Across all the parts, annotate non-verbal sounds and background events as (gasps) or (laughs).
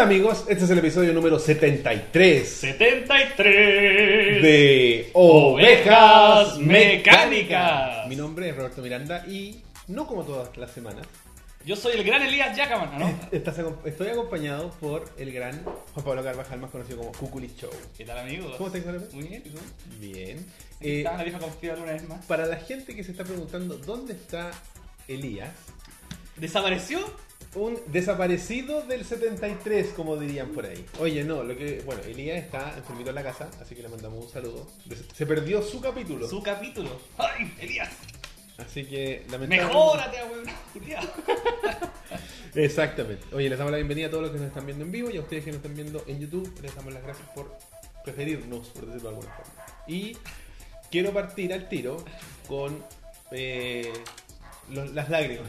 Hola amigos, este es el episodio número 73 73 de Ovejas Mecánicas. Mi nombre es Roberto Miranda y no como todas las semanas, Yo soy el gran Elías Yacaman, ¿no? (laughs) estás acom- estoy acompañado por el gran Juan Pablo Carvajal, más conocido como Cuculi Show. ¿Qué tal, amigos? ¿Cómo estás, Juan? Muy bien, ¿y tú? Bien. Aquí Eh, está la vieja confiable una vez más. para la gente que se está preguntando dónde está Elías, ¿Desapareció? Un desaparecido del 73, como dirían por ahí. Oye, no, lo que. Bueno, Elías está enfermito en la casa, así que le mandamos un saludo. Se perdió su capítulo. Su capítulo. ¡Ay, Elías! Así que, lamentablemente. ¡Mejórate! Julián! (laughs) Exactamente. Oye, les damos la bienvenida a todos los que nos están viendo en vivo y a ustedes que nos están viendo en YouTube. Les damos las gracias por preferirnos, por decirlo de alguna forma. Y quiero partir al tiro con eh, los- las lágrimas.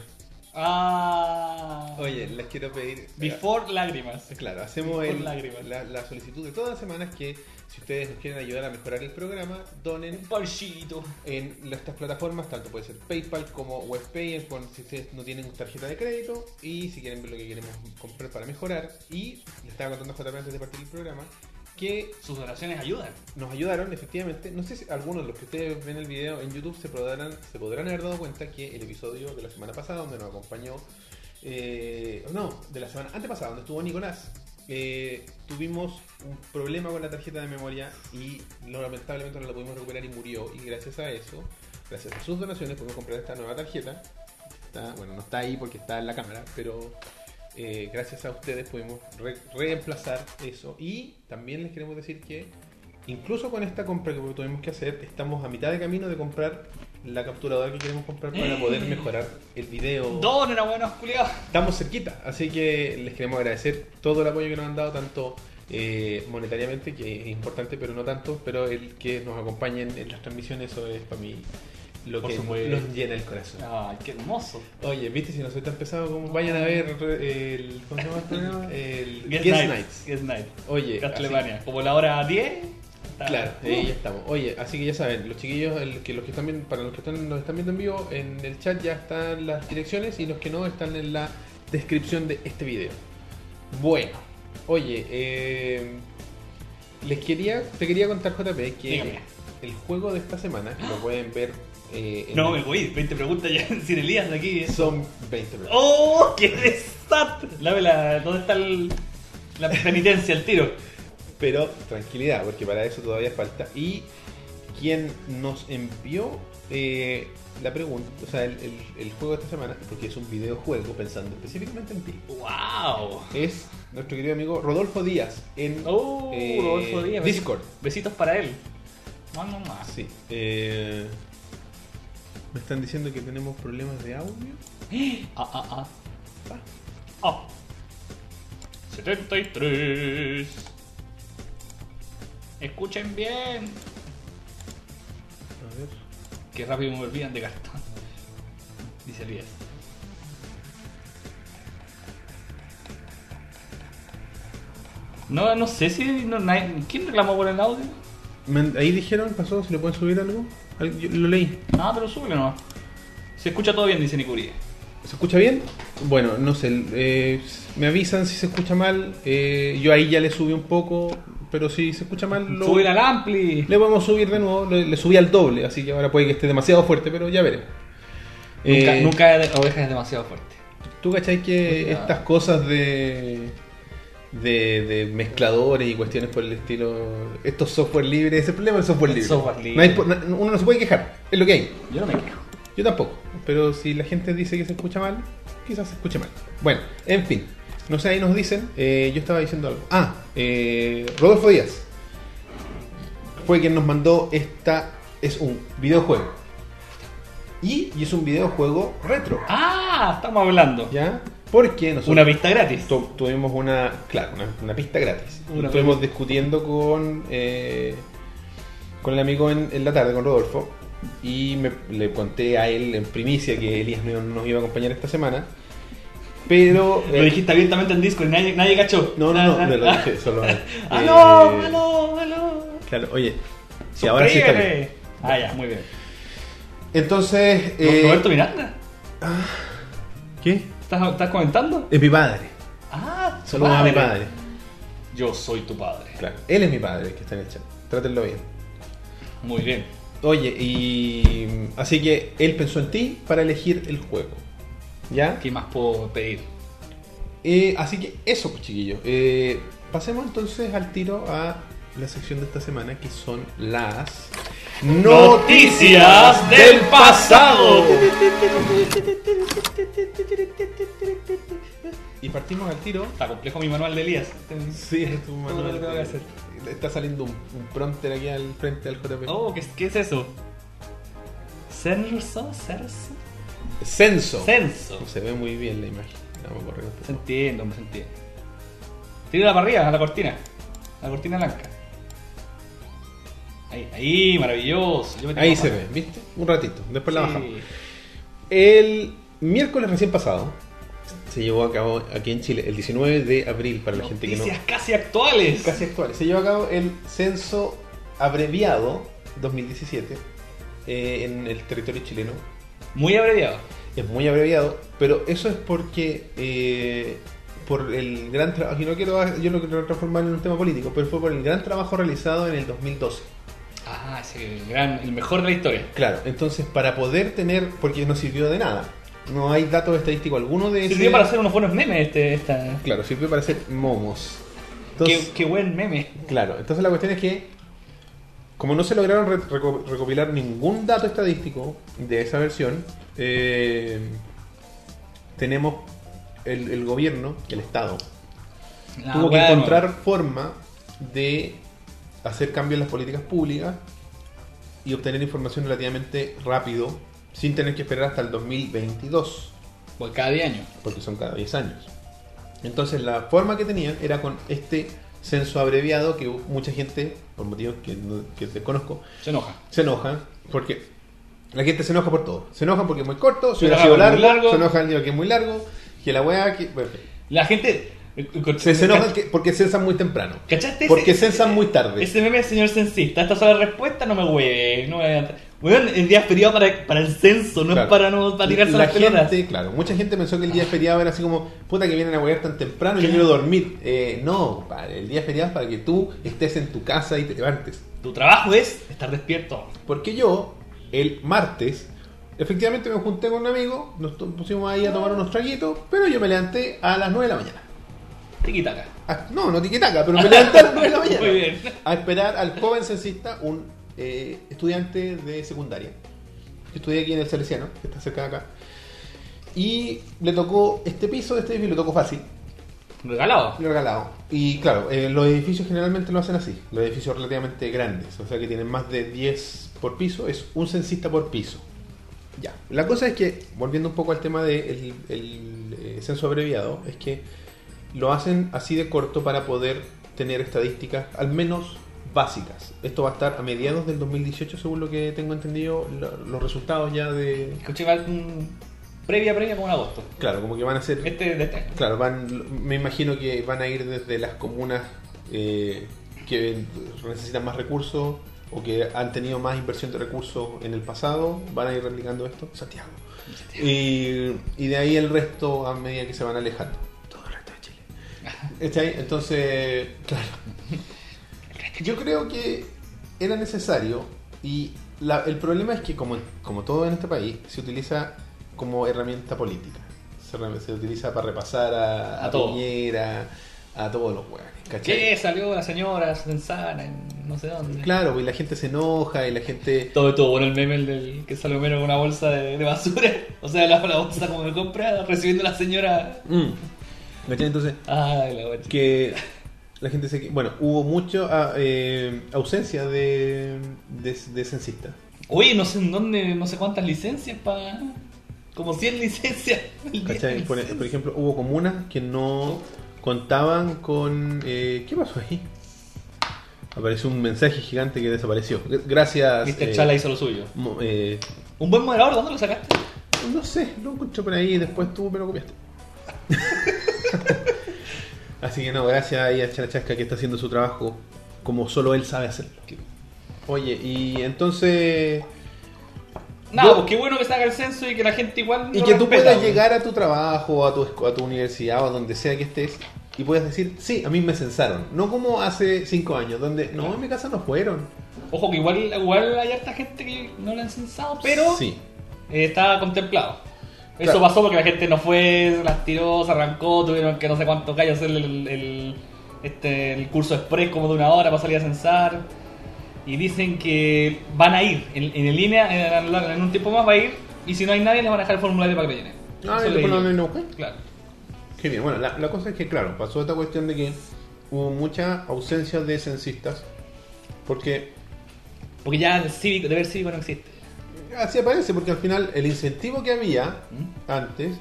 Ah. Oye, les quiero pedir. Before lágrimas. Claro, hacemos Before el- lágrimas. la, la solicitud de todas las semanas que si ustedes nos quieren ayudar a mejorar el programa, donen Un en estas plataformas, tanto puede ser PayPal como WebPay, si ustedes no tienen tarjeta de crédito y si quieren ver lo que queremos comprar para mejorar. Y le estaba contando JP antes de partir el programa que Sus oraciones ayudan. nos ayudaron efectivamente. No sé si algunos de los que ustedes ven el video en YouTube se podrán, se podrán haber dado cuenta que el episodio de la semana pasada, donde nos acompañó, eh, no, de la semana antepasada, donde estuvo Nicolás, eh, tuvimos un problema con la tarjeta de memoria y lamentablemente no la pudimos recuperar y murió. Y gracias a eso, gracias a sus donaciones, pudimos comprar esta nueva tarjeta. Está- bueno, no está ahí porque está en la cámara, pero eh, gracias a ustedes pudimos re- reemplazar eso. Y también les queremos decir que incluso con esta compra que tuvimos que hacer, estamos a mitad de camino de comprar la capturadora que queremos comprar para poder (laughs) mejorar el video. Donen a buenos culiados. Estamos cerquita, así que les queremos agradecer todo el apoyo que nos han dado, tanto eh, monetariamente, que es importante, pero no tanto, pero el que nos acompañen en las transmisiones, eso es para mí lo Por que supuesto. nos llena el corazón. Ay, qué hermoso. Oye, viste, si no soy tan pesado, como vayan a ver el. ¿Cómo se llama el (laughs) programa? El Guest, Guest Night. Nights. Night. Oye, Castlevania. Como la hora 10. está- Claro, Uh. ahí ya estamos. Oye, así que ya saben, los chiquillos, el- que los que están viendo, para los que están, nos están viendo en vivo, en el chat ya están las direcciones y los que no están en la descripción de este video. Bueno, oye, eh, les quería, te quería contar JP que Dígame. el juego de esta semana, que lo pueden ver eh, No, el- me voy. 20 preguntas ya (laughs) sin Elías de aquí. ¿eh? son 20 minutos. ¡Oh! ¡Qué desastre! La ¿dónde está el- la penitencia, el tiro? Pero tranquilidad, porque para eso todavía falta. Y quien nos envió eh, la pregunta, o sea, el, el- el juego de esta semana, porque es un videojuego, pensando específicamente en ti, ¡Wow! es nuestro querido amigo Rodolfo Díaz en ¡Oh! eh, Rodolfo Díaz. Discord. Besitos para él. No, no. Sí. eh, me están diciendo que tenemos problemas de audio. (gasps) Ah, ah, ah. Ah. 73. Escuchen bien. A ver. Qué rápido me olvidan de cartón. Dice Elías. No, no sé si. No, nadie- ¿Quién reclamó por el audio? Me- ahí dijeron, pasó, si le pueden subir algo. Lo leí. Ah, pero súbele nomás. Se escucha todo bien, dice Nicurie. ¿Se escucha bien? Bueno, no sé, eh, me avisan si se escucha mal. eh, yo ahí ya le subí un poco, pero si se escucha mal, lo, Subir al ampli. le podemos subir de nuevo. Le, le subí al doble, así que ahora puede que esté demasiado fuerte, pero ya veremos. Nunca, Eh, nunca oveja es demasiado fuerte. ¿Tú cachai que estas cosas de, de, de mezcladores y cuestiones por el estilo, estos software libres, ese problema del software El libre? software libre. No hay po- no- uno no se puede quejar, es lo que hay. Yo no me quejo. Yo tampoco, pero si la gente dice que se escucha mal, quizás se escuche mal. Bueno, en fin, no sé, ahí nos dicen, eh, yo estaba diciendo algo. Ah, eh, Rodolfo Díaz fue quien nos mandó esta, es un videojuego. Y, y es un videojuego retro, Ah, estamos hablando. ¿ya? Porque nosotros Una pista gratis. tu- tuvimos una, claro, una, una pista gratis. Una Estuvimos discutiendo con, eh, con el amigo en, en la tarde, con Rodolfo, y me, le conté a él en primicia que Elías no nos iba a acompañar esta semana. Pero. Lo eh, dijiste abiertamente en Discord y nadie, nadie cachó. No, no, Ah, no, ah, me lo ah. dije solo. eh, ¡Aló! ¡Aló! ¡Aló! Claro, oye, si ahora sí está bien. Ah, ya, muy bien. Entonces. eh, Roberto Miranda, ¿Qué? ¿Estás, estás comentando? Es mi padre. Ah, Saludos a mi padre. Yo soy tu padre. Claro, él es mi padre que está en el chat. Trátenlo bien. Muy bien. Oye, y. Así que él pensó en ti para elegir el juego. ¿Ya? ¿Qué más puedo pedir? Eh, así que eso, pues, chiquillos. Eh, pasemos entonces al tiro a la sección de esta semana que son las Noticias del pasado. Y partimos al tiro. Está complejo mi manual de Elías. Sí, es tu manual. tengo que hacer. Está saliendo un, un prompter aquí al frente del JP. Oh, ¿qué, qué es eso? ¿Censo? ¿Cerso? Censo. Censo. Se ve muy bien la imagen. Vamos a correr un poco. Se entiende, hombre, se entiende. Tírala para arriba, a la cortina. A la cortina blanca. Ahí, ahí, maravilloso. Yo me tengo Ahí se ve, ¿viste? Un ratito. Después la bajamos. El miércoles recién pasado se llevó a cabo aquí en Chile, el 19 de abril, para la gente que no. Casi actuales. Casi actuales. Se llevó a cabo el censo abreviado 2017 eh, en el territorio chileno. Muy abreviado. Es muy abreviado, pero eso es porque eh, por el gran trabajo, y no quiero, yo no quiero transformar en un tema político, pero fue por el gran trabajo realizado en el 2012. Ah, ese gran, el mejor de la historia. Claro, entonces para poder tener, porque no sirvió de nada, no hay datos estadísticos alguno de ese. Sirvió para hacer unos buenos memes este, esta. Claro, sirvió para hacer momos. Qué, Entonces, qué buen meme. Claro, entonces la cuestión es que, como no se lograron re- reco- recopilar ningún dato estadístico de esa versión, eh, tenemos el, el gobierno, el Estado, La tuvo que weá encontrar forma de hacer cambios en las políticas públicas y obtener información relativamente rápido, sin tener que esperar hasta el 2022 nuevo. Por cada 10 años. porque son cada 10 años. Entonces la forma que tenían era con este censo abreviado que mucha gente, por motivos que, no- que desconozco, Se enoja. se enoja porque la gente se enoja por todo. Se enoja porque es muy corto, Se se enoja sido largo, largo. se enoja el niño que es muy largo, que la weá que... bueno, La gente. Se, se enoja que- porque censan muy temprano. ¿Cachaste? Porque censan muy tarde. Ese meme del señor censista. Esta sola respuesta no me hueve. No me Weón, el día feriado para, para el censo, no Claro. es para no para tirarse la las pelotas. gente, claro, mucha gente pensó que el día feriado era así como, puta que vienen a huear tan temprano, yo quiero dormir. Eh, no, compadre, el día feriado es para que tú estés en tu casa y te levantes. Tu trabajo es estar despierto. Porque yo, el martes, efectivamente me junté con un amigo, nos pusimos ahí a tomar unos traguitos, pero yo me levanté a las 9 de la mañana. Tiquitaca. Ah, no, no tiquetaca, pero me levanté a las 9 de la (laughs) mañana. Muy bien. A esperar al joven censista, un eh, estudiante de secundaria. que estudia aquí en el Salesiano, que está cerca de acá. Y le tocó este piso de este edificio, le tocó fácil, Regalado. regalado. Y claro, eh, los edificios generalmente lo hacen así, los edificios relativamente grandes, o sea que tienen más de 10 por piso, es un censista por piso. Ya, la cosa es que, volviendo un poco al tema del el, eh, censo abreviado, es que lo hacen así de corto para poder tener estadísticas al menos básicas. Esto va a estar a mediados del 2018, según lo que tengo entendido, lo- los resultados ya de... Escuché previa, previa como en agosto. Claro, como que van a ser Este de este. Claro, van, me imagino que van a ir desde las comunas eh, que necesitan más recursos o que han tenido más inversión de recursos en el pasado, van a ir replicando esto. Santiago. Y, y de ahí el resto a medida que se van alejando. Entonces, claro. Yo creo que era necesario y la- el problema es que como, como todo en este país se utiliza como herramienta política. Se, utiliza para repasar a, A a, todo. Piñera, a todos los hueones. ¿Qué? Salió la señora Sensana en no sé dónde. Claro, y la gente se enoja y la gente... Todo estuvo bueno el meme el del que salió menos con una bolsa de, de basura. (laughs) O sea, la, la bolsa como de compra, recibiendo la señora. Mm. ¿Cachai? Entonces, Ay, la guacha. que la gente se... Bueno, hubo mucho ah, eh, ausencia de, de, de censistas. Oye, no sé en dónde, no sé cuántas licencias para. Como 100 licencias. ¿Cachai? Por, ejemplo, hubo comunas que no contaban con... eh, ¿Qué pasó ahí? Apareció un mensaje gigante que desapareció. Gracias. Mr. eh, Chala hizo lo suyo. eh, Un buen moderador, ¿dónde lo sacaste? no sé, lo encontré por ahí y después tú me lo copiaste. (laughs) Así que no, gracias ahí a Charachasca que está haciendo su trabajo como solo él sabe hacerlo. Oye, y entonces... Nada, Yo- pues qué bueno que se haga el censo y que la gente igual. Y que tú puedas pues. llegar a tu trabajo, a tu, a tu universidad o a donde sea que estés y puedes decir, sí, a mí me censaron. No como hace cinco años, donde, no, en mi casa no fueron. Ojo que igual, igual hay harta gente que no la han censado, pero Sí. eh, está contemplado. Eso Claro. pasó porque la gente no fue, se las tiró, se arrancó, tuvieron que no sé cuántos gallos hacer el, el- este, el curso express como de una hora para salir a censar. Y dicen que van a ir en, en línea, en, en un tiempo más va a ir, y si no hay nadie les van a dejar el formulario para que llenen. Ah, Eso y lo buscar. Claro. Qué bien, bueno, la, la cosa es que, claro, pasó esta cuestión de que hubo mucha ausencia de censistas, porque Porque ya el cívico, deber cívico no existe. Así aparece, porque al final el incentivo que había ¿Mm? antes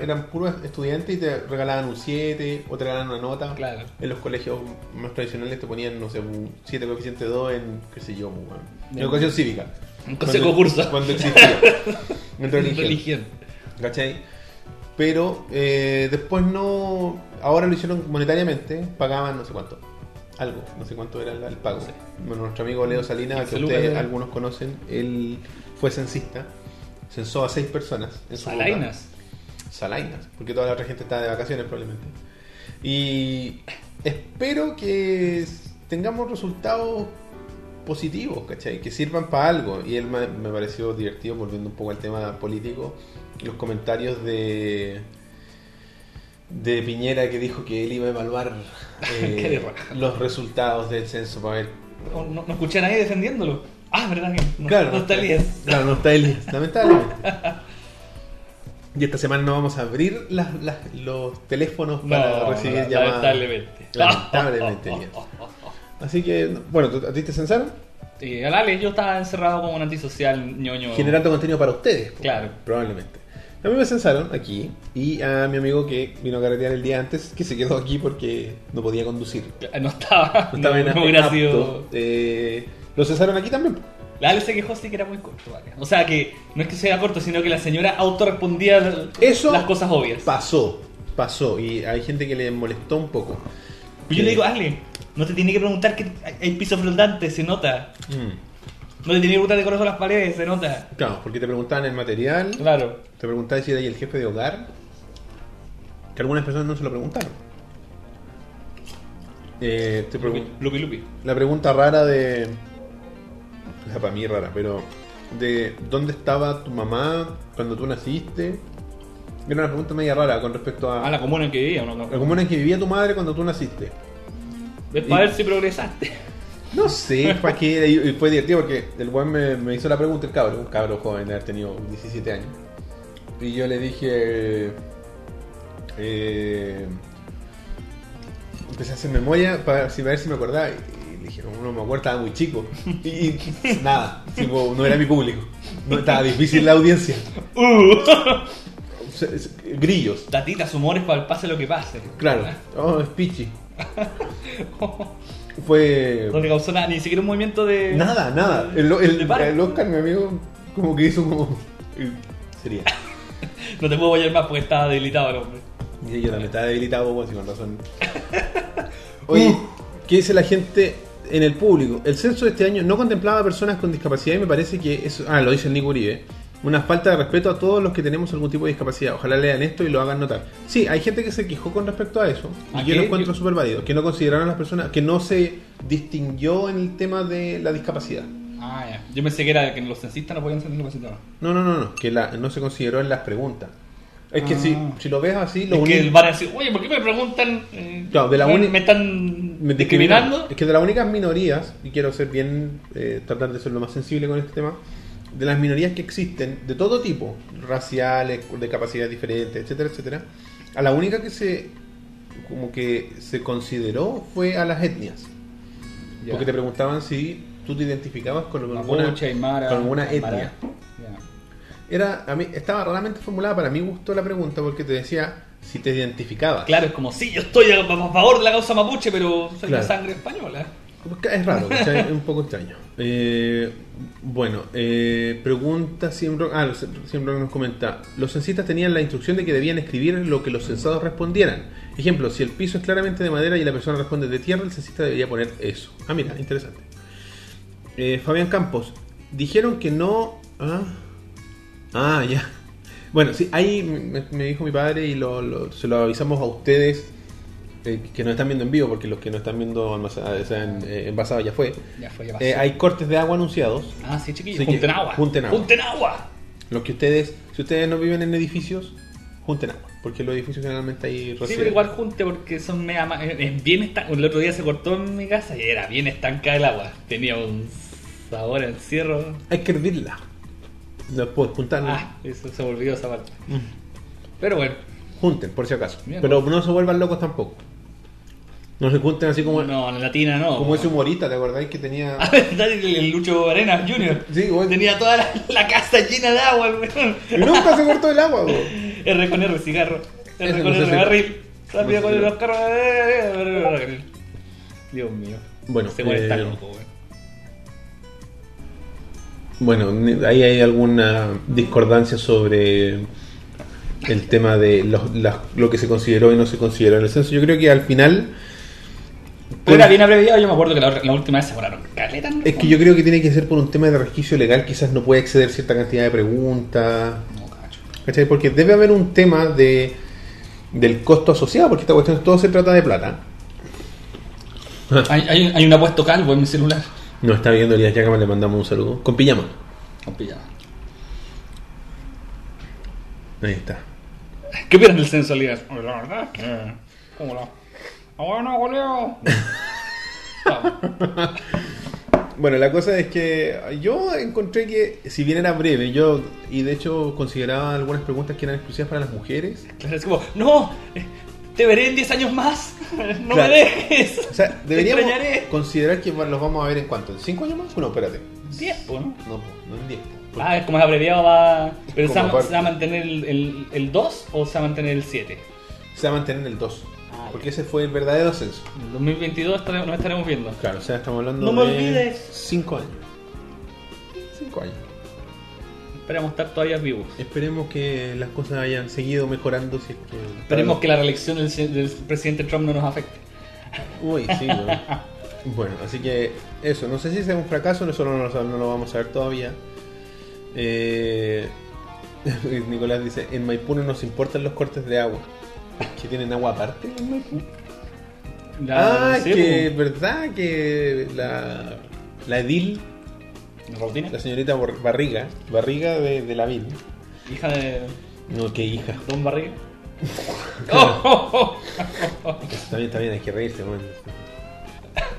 eran puros estudiantes y te regalaban un 7 o te regalaban una nota. Claro. En los colegios más tradicionales te ponían, no sé, un 7 coeficiente 2 en, qué sé yo, bueno. En educación cívica. Un consejo Cuando- curso. Cuando existía. (laughs) en religión. Religión. ¿Cachai? Pero eh, después no. Ahora lo hicieron monetariamente, pagaban no sé cuánto. Algo, no sé cuánto era el, el pago. No sé. Bueno, nuestro amigo Leo Salinas, que 15 lucas ustedes de- algunos conocen, él fue censista, censó a seis personas en su ruta. Salainas. Salainas, porque toda la otra gente está de vacaciones probablemente. Y espero que tengamos resultados positivos, ¿cachai? Que sirvan para algo. Y él me, pareció divertido, volviendo un poco al tema político, los comentarios de de Piñera que dijo que él iba a evaluar (laughs) eh, los resultados del censo para ver No, no- no escuché a nadie defendiéndolo. Ah, verdad que no, Claro, no está Elías. Claro, no está Elías, lamentablemente. (laughs) Y esta semana no vamos a abrir las- las- los teléfonos para No, recibir la- llamadas. lamentablemente. Lamentablemente, (laughs) Elías. Así que, bueno, ¿tú- ¿a ti te censaron? Sí, al Ale, yo estaba encerrado como un antisocial ñoño. Generando contenido para ustedes. pues, Claro. Probablemente. A mí me censaron aquí y a mi amigo que vino a carretear el día antes, que se quedó aquí porque no podía conducir. No estaba. No estaba (laughs) en no en hubiera apto. sido- Eh, lo censaron aquí también. La Ale se quejó sí que era muy corto, vale. O sea que no es que sea corto, sino que la señora autorrespondía Eso las cosas obvias. Pasó, pasó. Y hay gente que le molestó un poco. Pero yo le digo, Ale, no te tiene que preguntar que hay- piso flotante, se nota. Mm. No te tiene que preguntar de corazón las paredes, se nota. Claro, porque te preguntaban el material, Claro. te preguntaban si era ahí el jefe de hogar, que algunas personas no se lo preguntaron. Eh, te Lupi, pregun- lupi. lupi. la pregunta rara de... Sea, para mí rara, pero... De dónde estaba tu mamá cuando tú naciste. Era una pregunta media rara con respecto a... Ah, la comuna en que vivía, ¿no? la comuna en que vivía tu madre cuando tú naciste. Es Y- para ver si progresaste. No sé, para qué, fue divertido porque el buen me, me hizo la pregunta, el cabro, un cabro joven de haber tenido 17 años. Y yo le dije. Eh, empecé a hacer memoria para ver si me acordaba. Le dije, no, me acuerdo, estaba muy chico. Y, nada, tipo, no era mi público. No, estaba difícil la audiencia. Uh. Grillos, Tatitas, humores para el pase lo que pase. claro. Oh, es pichi. (laughs) Fue. No le causó nada, ni siquiera un movimiento de. Nada, nada. El, el, el Oscar, mi amigo, como que hizo como. Sería. (laughs) No te puedo hallar más porque estaba debilitado el hombre. Y yo también estaba debilitado, pues, y con razón. (laughs) Oye, ¿qué dice la gente en el público? El censo de este año no contemplaba a personas con discapacidad y me parece que eso. Ah, lo dice el Nico Uribe. Una falta de respeto a todos los que tenemos algún tipo de discapacidad. Ojalá lean esto y lo hagan notar. Sí, hay gente que se quejó con respecto a eso. Y ¿A yo lo encuentro súper válido. Que no consideraron a las personas. Que no se distinguió en el tema de la discapacidad. Ah, ya. Yo pensé que era que los censistas no podían ser discapacitados. No, no, no, no. Que la, no se consideró en las preguntas. Es que Ah. si, si lo ves así, lo es que único- van a decir, oye, ¿por qué me preguntan? eh, Claro, de la me, uni- me están me discriminando. Es que de las únicas minorías, y quiero ser bien, eh, tratar de ser lo más sensible con este tema, de las minorías que existen, de todo tipo, raciales, de capacidades diferentes, etcétera, etcétera, a la única que se, como que se consideró fue a las etnias. Ya. Porque te preguntaban si tú te identificabas con alguna, Mapuche, Aymara, con alguna Aymara. etnia. Ya. Era, a mí, estaba raramente formulada, para mí gustó la pregunta porque te decía si te identificabas. Claro, es como, sí, yo estoy a, favor de la causa mapuche, pero soy Claro. de sangre española. Es (laughs) raro, es un poco extraño. Eh, bueno, eh, pregunta siempre. Ah, siempre nos comenta. Los censistas tenían la instrucción de que debían escribir lo que los censados respondieran. Ejemplo, si el piso es claramente de madera y la persona responde de tierra, el censista debería poner eso. Ah, mira, interesante. Eh, Fabián Campos, dijeron que no. Ah, ah ya. Bueno, sí, ahí me, me dijo mi padre y lo- lo- se lo avisamos a ustedes eh, que nos están viendo en vivo, porque los que nos están viendo almacen- o sea, en, eh, ya fue, Ya fue, ya pasó. eh, hay cortes de agua anunciados. Ah, sí, chiquillos. Junten agua. junten agua. Junten agua. Los que ustedes, si ustedes no viven en edificios, junten agua, porque los edificios generalmente hay Sí, pero igual junte porque son mega bien estancado. El otro día se cortó en mi casa y era bien estancada el agua. Tenía un sabor encierro. Hay que hervirla. No puedes juntarla. Ah, eso se me olvidó esa parte. Mm. Pero bueno, Junten, por si acaso. Bien. Pero no se vuelvan locos tampoco. No se junten así como, no, en latina no. como ese humorista, ¿te acordáis que tenía... Ah, el, Lucho Arenas Jr. Sí, bueno. Tenía toda la, la casa llena de agua, weón. Y nunca se cortó el agua, güey. R con R, cigarro. R con R, barril. Rápido con los carros. eh, Dios mío. Bueno, weón está eh, loco, weón. Bueno, ahí hay alguna discordancia sobre el tema de los- las- lo que se consideró y no se consideró en el censo. Yo creo que al final... Pero era bien abreviado, yo me acuerdo que la, la última vez se cobraron caleta, ¿no? Es que yo creo que tiene que ser por un tema de resquicio legal, quizás no puede exceder cierta cantidad de preguntas. No, cacho. ¿Cachai? Porque debe haber un tema de del costo asociado, porque esta cuestión todo se trata de plata. Hay, hay, hay un apuesto calvo en mi celular. Nos está viendo Elías Yacama, le mandamos un saludo. Con pijama. Con pijama. Ahí está. ¿Qué opinas del censo, Elías? Oye, La verdad es que... ¿Cómo la...? ¡Ah, bueno, goleo! (laughs) Bueno, la cosa es que yo encontré que, si bien era breve, yo, y de hecho consideraba algunas preguntas que eran exclusivas para las mujeres. Claro, es como, no, eh, te veré en 10 años más, (laughs) no Claro. me dejes. O sea, Te deberíamos extrañaré. considerar que los vamos a ver en cuánto, ¿en cinco años más? No, espérate. 10, pues, ¿no? No, po, no en diez. po. Ah, es como es abreviado, va... ¿Pero se va, se va a mantener el, el, el 2 o se va a mantener el 7? Se va a mantener el 2. Ah, porque ese fue el verdadero censo. En 2022 estaremos- nos estaremos viendo. Claro, o sea, estamos hablando No me de olvides. 5 años. 5 años. Esperamos estar todavía vivos. Esperemos que las cosas hayan seguido mejorando. Si es que Esperemos que la reelección del, del presidente Trump no nos afecte. Uy, sí, bueno. (laughs) Bueno, así que eso, no sé si sea un fracaso, eso no lo, no lo vamos a ver todavía. Eh, (laughs) Nicolás dice, en Maipú no nos importan los cortes de agua. ¿Que tienen agua aparte en Maipú? La- ah, sí, que verdad que la, la edil, la señorita Barriga, Barriga de, de la VIL. Hija de No, qué hija. Don Barriga. Oh, oh, oh. Está bien, está bien, hay que reírse, man.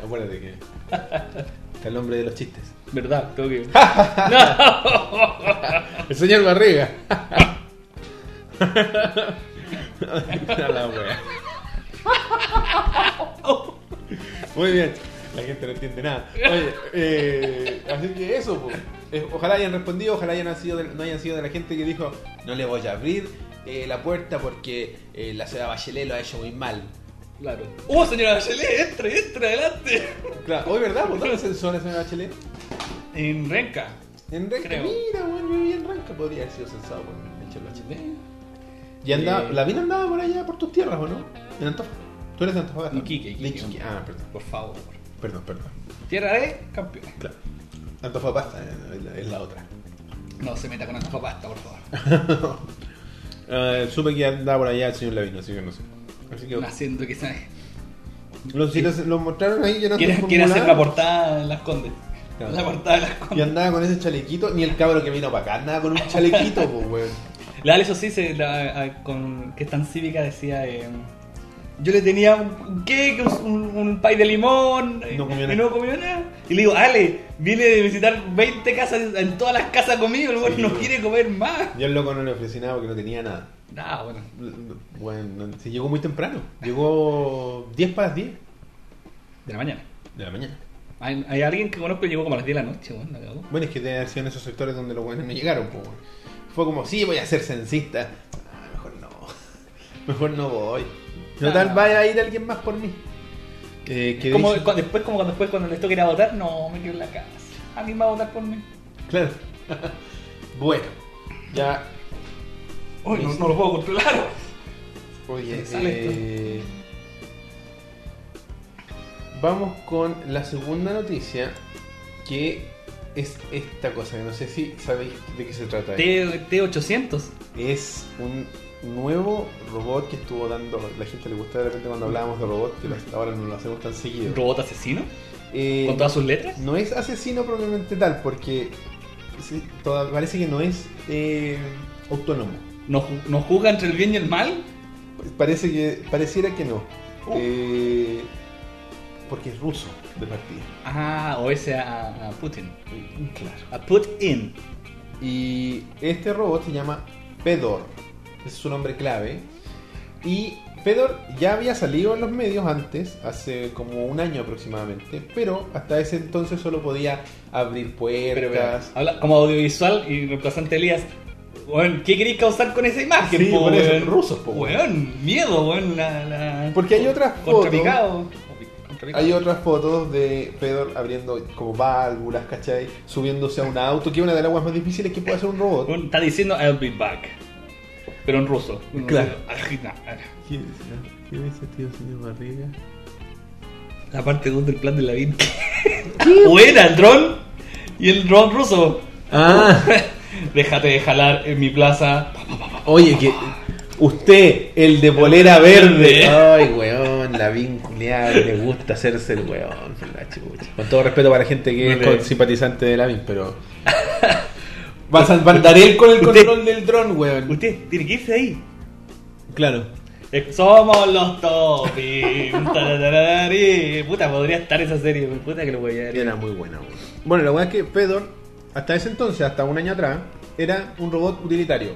Acuérdate que está el nombre de los chistes. ¿Verdad? Tengo que... (laughs) El señor Barriga. (laughs) La wea. Muy bien. La gente no entiende nada. Oye, eh, así que eso, po. Eh, ojalá hayan respondido, ojalá hayan sido de- no hayan sido de la gente que dijo no le voy a abrir eh, la puerta porque eh, la ciudad Bachelet lo ha hecho muy mal. Claro. ¡Oh, señora Bachelet! ¡Entre, entre, adelante! Claro, hoy verdad, ¿por dónde censó la señora Bachelet? En Renca. En Renca, Creo. mira, bueno, yo viví en Renca, podría haber sido censado por Michelle Bachelet. Y andaba, Eh. la vida andaba por allá, por tus tierras, ¿o no? En Antofagasta. Tú eres de Antofagasta. Iquique, Iquique. Ah, perdón, Por favor. Perdón, perdón. Tierra de campeones. Claro. Antofagasta eh, es la, la otra. No se meta con Antofagasta, por favor. Eh, (laughs) supe que andaba por allá el señor Lavino, así que no sé. Así que Haciendo que sabe. lo, si lo, lo mostraron ahí llenando Quiere, quiere hacer formulario, portada en las condes. Claro. La portada de las Y condes. andaba con ese chalequito, ni el cabro que vino para acá andaba con un chalequito, (laughs) pues, weón. La eso sí, se, la- a- con, que es tan cívica, decía... eh, yo le tenía un, cake, un, un pay de limón, No comió y nada. no comió nada. Y le digo, Ale, viene de visitar 20 casas, en todas las casas conmigo, el güey Sí, no quiere comer más. Yo al loco no le ofrecí nada porque no tenía nada. Ah, bueno. Bueno, se llegó muy temprano. Llegó 10 para las 10 De la mañana. de la mañana. Hay, hay alguien que conozco que llegó como a las 10 de la noche, bueno, la cagó. Bueno, es que debe haber sido en esos sectores donde los buenos no llegaron. weón. Fue como, sí, voy a ser censista. Ah, mejor no. (laughs) Mejor no voy. No tal vaya a ir alguien más por mí. Eh, que Como, dice- después, como cuando, después cuando les toque ir a votar, no, me quedo en la casa. A mí me va a votar por mí. Claro. (laughs) bueno, ya. Uy, no, no lo puedo controlar. Oye, eh, vamos con la segunda noticia. Que es esta cosa que no sé si sabéis de qué se trata. T, T800. Es un nuevo robot que estuvo dando. La gente le gusta de repente cuando hablábamos de robots, que ahora no lo hacemos tan seguido. ¿Robot asesino? Eh, ¿Con todas sus letras? No es asesino propiamente tal, porque sí, toda- parece que no es eh, autónomo. ¿No, ¿No juzga entre el bien y el mal? Parece que pareciera que no. Oh. Eh, porque es ruso de partida. Ah, o ese a, a Putin. Claro. A Putin. Y este robot se llama Fedor. Ese es su nombre clave. Y Fedor ya había salido en los medios antes, hace como un año aproximadamente, pero hasta ese entonces solo podía abrir puertas. Pero, habla como audiovisual y reemplazante Elías. Weón, ¿qué queréis causar con esa imagen? Sí, po, eso, weón? rusos, po, weón. Miedo, weón. La, la... Porque hay otras fotos. Hay otras fotos de Fedor abriendo como válvulas, ¿cachai? Subiéndose a un auto, que es una de las aguas más difíciles que puede hacer un robot. Está diciendo I'll be back. Pero en ruso. Claro. Ajina. ¿Qué dice, tío señor Barriga? La parte 2 del plan de la vida. Buena, el dron. Y el dron ruso. Ah, (laughs) Déjate de jalar en mi plaza. oye, que usted, el de polera verde. Ay, weón, la vinculada, le gusta hacerse el weón. la chucha. Con todo respeto para la gente que es simpatizante de la VIN, pero. (laughs) Vas a andar él con el Usted- control del dron, weón. Usted tiene que irse ahí. Claro. Eh, Somos los. Tarararari. Puta, podría estar esa serie. Puta que lo voy a ver. Era muy buena, weón. Bueno, la weá es que Fedor, hasta ese entonces, hasta un año atrás, era un robot utilitario.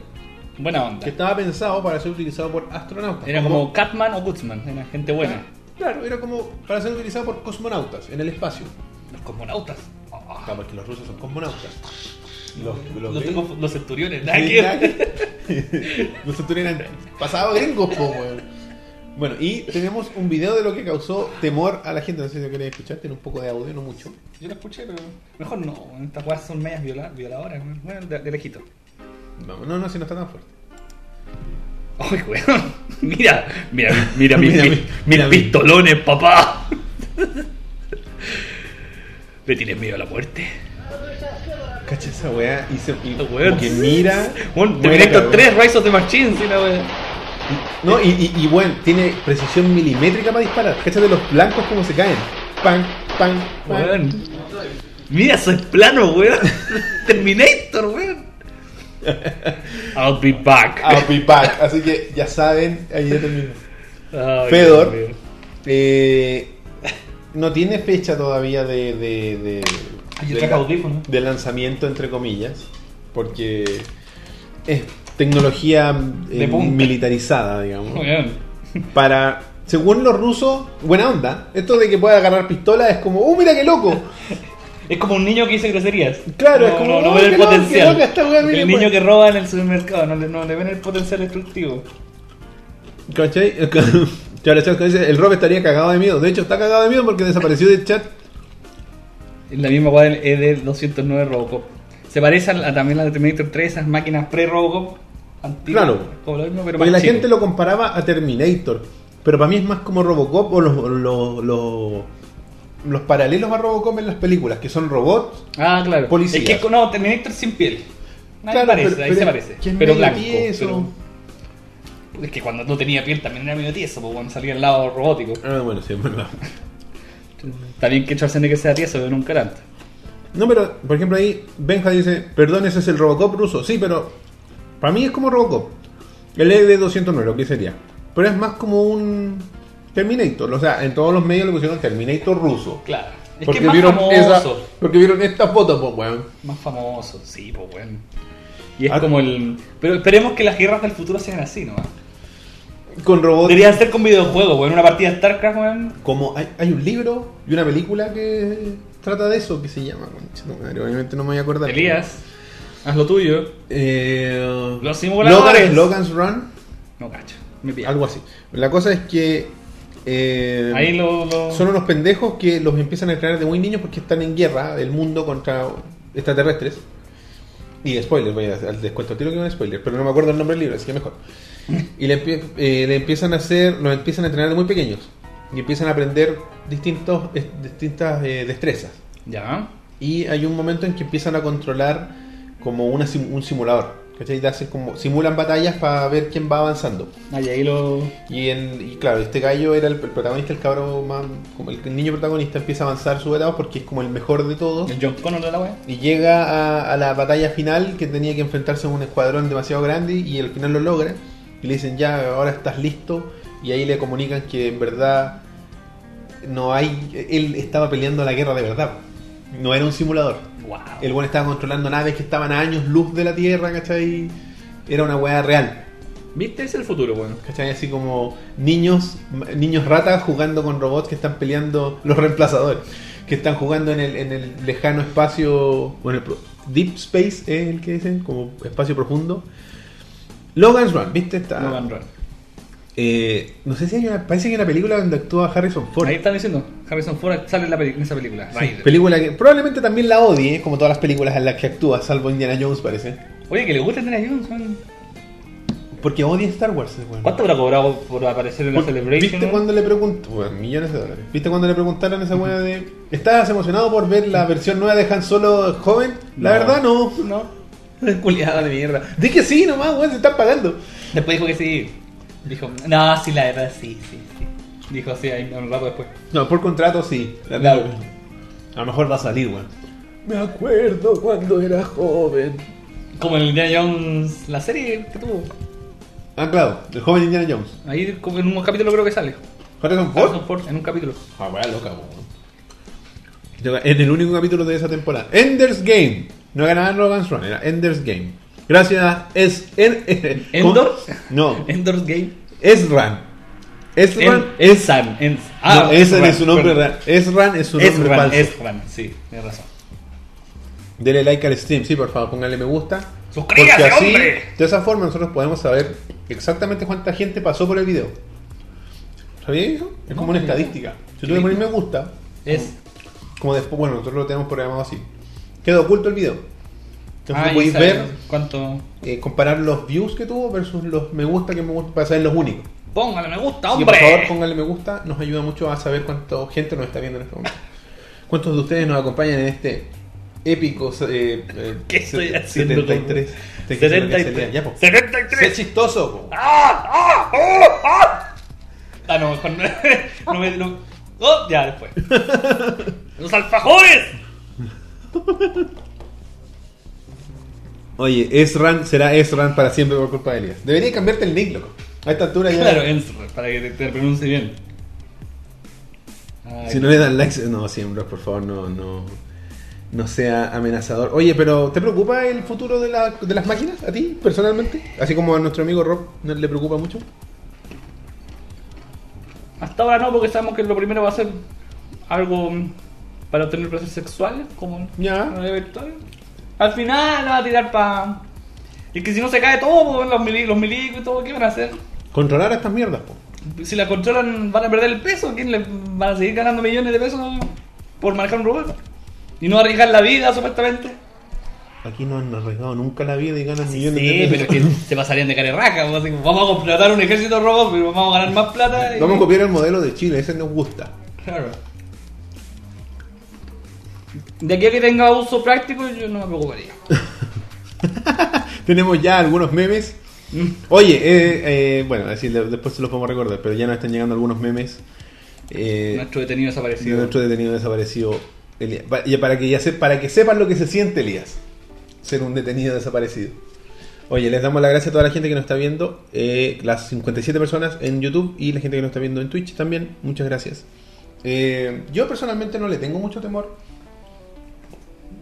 Buena onda. Que estaba pensado para ser utilizado por astronautas. Era como Catman o Gutsman. Era gente buena. Claro, era como para ser utilizado por cosmonautas en el espacio. Los cosmonautas. Claro, porque los rusos son cosmonautas. Los, los, Los, tengo- los centuriones. nada que- (laughs) los centuriones pasados gringos, po. Bueno, y tenemos un video de lo que causó temor a la gente. No sé si lo queréis escuchar, tiene un poco de audio, no mucho. Yo lo escuché, pero mejor no. Estas weas son medias viola- violadoras. Bueno, de, de lejito. No, no, no, si no está tan fuerte. Ay, weón. (laughs) Mira, mira, mira, (laughs) mis, Mira, mis- mis pistolones, papá. ¿Le tienes miedo a la muerte? Cacha esa weá y, se, y como que mira. Bueno, Terminator cagado. 3, Rise of the Machines, sí, la wea. No, y, y, y bueno, tiene precisión milimétrica para disparar. Cacha de los blancos como se caen. Pan, pan, pan. Mira, eso es plano, weón. (laughs) Terminator, weón. I'll be back. I'll be back. Así que ya saben, ahí ya terminó. Fedor. Eh, no tiene fecha todavía de, de, de, Yo de audífonos. lanzamiento, entre comillas, porque es tecnología eh, militarizada, digamos. Para, según los rusos, buena onda. Esto de que pueda agarrar pistola es como, ¡uh, mira qué loco! (laughs) Es como un niño que dice groserías. Claro, no, es como, no, no "Oh, ven el potencial. loca mire, el pues". niño que roba en el supermercado, no le, no le ven el potencial destructivo. ¿Cachai? (laughs) Claro, el Rob estaría cagado de miedo. De hecho, está cagado de miedo porque desapareció del chat. La misma weá del ED209 Robocop. Se parece a, a también a la de Terminator 3, esas máquinas pre-Robocop. antiguas, Claro. Como lo mismo, pero Porque la chico. gente lo comparaba a Terminator. Pero para mí es más como Robocop o los, los, los, los paralelos a Robocop en las películas, que son robots. Ah, claro. Policías. Es que no, Terminator sin piel. Ahí Claro, parece, pero- ahí pero se parece. Pero blanco. pero- Es que cuando no tenía piel también era medio tieso, pues cuando salía el lado robótico. Ah, bueno, sí, es verdad. Está bien que Schwarzenegger sea tieso, pero nunca tanto. No, pero, por ejemplo, ahí Benja dice, perdón, ese es el Robocop ruso. Sí, pero para mí es como Robocop. El ED209, lo que sería. Pero es más como un Terminator. O sea, en todos los medios le pusieron Terminator ruso. Claro. Es porque, que más vieron famoso. esa, porque vieron esta foto, pues, weón. Más famoso, sí, pues bueno. Y es Ah. como el. Pero esperemos que las guerras del futuro sean así, ¿no? Con robots. Deberían ser con videojuegos, weón. Una partida de StarCraft, weón. Como hay, hay un libro y una película que trata de eso, que se llama, madre, obviamente no me voy a acordar. Elías, haz lo tuyo. Eh, Los simuladores. Logan's, Logan's Run, No cacho, me algo así. La cosa es que eh, Ahí lo. lo- son unos pendejos que los empiezan a entrenar de muy niños porque están en guerra del mundo contra extraterrestres. Y spoilers, voy a al descuento tiro que un spoiler, pero no me acuerdo el nombre del libro, así que mejor. Y le, empie- eh, le empiezan a hacer, los empiezan a entrenar de muy pequeños. Y empiezan a aprender distintos, distintas eh, destrezas. Ya. Y hay un momento en que empiezan a controlar como una sim- un simulador. ¿Cachai? De hacer como, simulan batallas para ver quién va avanzando. Ah, y ahí lo. Y, en, y claro, este gallo era el, el protagonista, el cabrón más. Como el niño protagonista empieza a avanzar su etapa porque es como el mejor de todos. El John Connor de la wea. Y llega a, a la batalla final que tenía que enfrentarse a un escuadrón demasiado grande y al final lo logra. Y le dicen ya, ahora estás listo. Y ahí le comunican que en verdad no hay... Él estaba peleando la guerra de verdad. No era un simulador. Wow. El buen estaba controlando naves que estaban a años luz de la Tierra, ¿cachai? Era una weá real. ¿Viste? Es el futuro, weón. ¿Cachai? Así como niños, niños ratas jugando con robots que están peleando los reemplazadores. Que están jugando en el, en el lejano espacio. Bueno, el Deep Space es el que dicen, como espacio profundo. Logan's Run, ¿viste? Está, Logan Run. eh, no sé si hay una, parece que hay una película donde actúa Harrison Ford. Ahí están diciendo. Harrison Ford sale en, la en esa película. Sí, película que probablemente también la odie, como todas las películas en las que actúa, salvo Indiana Jones parece. Oye, que le gusta Indiana Jones, weón. Porque odia Star Wars. weón. ¿Cuánto habrá cobrado por aparecer en la Celebration? ¿Viste cuando le preguntó? Bueno, millones de dólares. ¿Viste cuando le preguntaron a esa weá de. ¿Estás emocionado por ver la versión nueva de Han Solo joven? La No. verdad, no. No. Culiada de mierda. Di que sí, nomás, weón, se están pagando. Después dijo que sí. Dijo, no, sí, la verdad, sí, sí, sí. Dijo así ahí un rato después. No, por contrato sí. La- Claro. A lo mejor va a salir, weón. Me acuerdo cuando era joven. Como el Indiana Jones, la serie que tuvo. Ah, claro, el joven Indiana Jones. Ahí como en un capítulo creo que sale. Harrison Ford. Harrison Ford, en un capítulo. Ah, weá, loca, weón. En el único capítulo de esa temporada. Ender's Game. No era nada Logan's Run, era Ender's Game. Gracias, es. En, ¿Endor? No, Endor's Game. Esran. Esran En, es. Ensan. En, no, ese Esran, es su nombre real. Esran es su nombre Esran, falso. Esran, sí, tienes razón. Dele like al stream, sí, por favor, póngale me gusta. ¡Suscríbase, Porque así, hombre! de esa forma, nosotros podemos saber exactamente cuánta gente pasó por el video. ¿Sabías eso? Es como una estadística. Si tú le pones me gusta, Es. como después, bueno, nosotros lo tenemos programado así. Queda oculto el video. Entonces Ah, podéis y ver, ¿Cuánto? eh, comparar los views que tuvo versus los me gusta que me gusta para saber los únicos. Póngale me gusta, Así que por hombre. favor pónganle me gusta, nos ayuda mucho a saber cuánta gente nos está viendo en este momento. ¿Cuántos de ustedes nos acompañan en este épico eh, eh, (laughs) ¿Qué estoy haciendo? 73? Te quiero que se 73. lea, ya, po. 73. Sé chistoso, po. ¡Ah! ¡Ah! ¡Ah! ¡Ah! Ah, no, mejor no. (laughs) no me. No. ¡Oh! Ya, después. (laughs) ¡Los alfajores! (laughs) Oye, Esran será Esran para siempre por culpa de Elías. Debería cambiarte el nick, loco. A esta altura ya. Claro, Ensra, para que te, te pronuncie bien. Ay, Si no le dan likes, no, siempre, por favor, no, no, no sea amenazador. Oye, pero ¿te preocupa el futuro de, la- de las máquinas a ti, personalmente? Así como a nuestro amigo Rob no le preocupa mucho. Hasta ahora no, porque sabemos que lo primero va a ser algo para obtener placer sexuales, como Ya. virtual. Al final la va a tirar para. Y que si no se cae todo, los, mili- los milicos y todo, ¿qué van a hacer? Controlar estas mierdas, po. Si la controlan, van a perder el peso. ¿Quién le van a seguir ganando millones de pesos por manejar un robot? Y no arriesgar la vida, supuestamente. Aquí no han arriesgado nunca la vida y ganan Sí, millones de pero pesos. es que (laughs) se pasarían de carerraca. Vamos, a contratar un ejército de robots, pero vamos a ganar más plata. y- Vamos a copiar el modelo de Chile, ese nos gusta. Claro. De aquí a que tenga uso práctico, yo no me preocuparía. (laughs) Tenemos ya algunos memes. Oye, eh, eh, bueno, de- después se los podemos recordar, pero ya nos están llegando algunos memes. Eh, Nuestro detenido de desaparecido. nuestro detenido desaparecido. Elías. Para que ya se, para que sepan lo que se siente, Elías, ser un detenido desaparecido. Oye, les damos las gracias a toda la gente que nos está viendo, eh, las 57 personas en YouTube y la gente que nos está viendo en Twitch también. Muchas gracias. Eh, yo personalmente no le tengo mucho temor.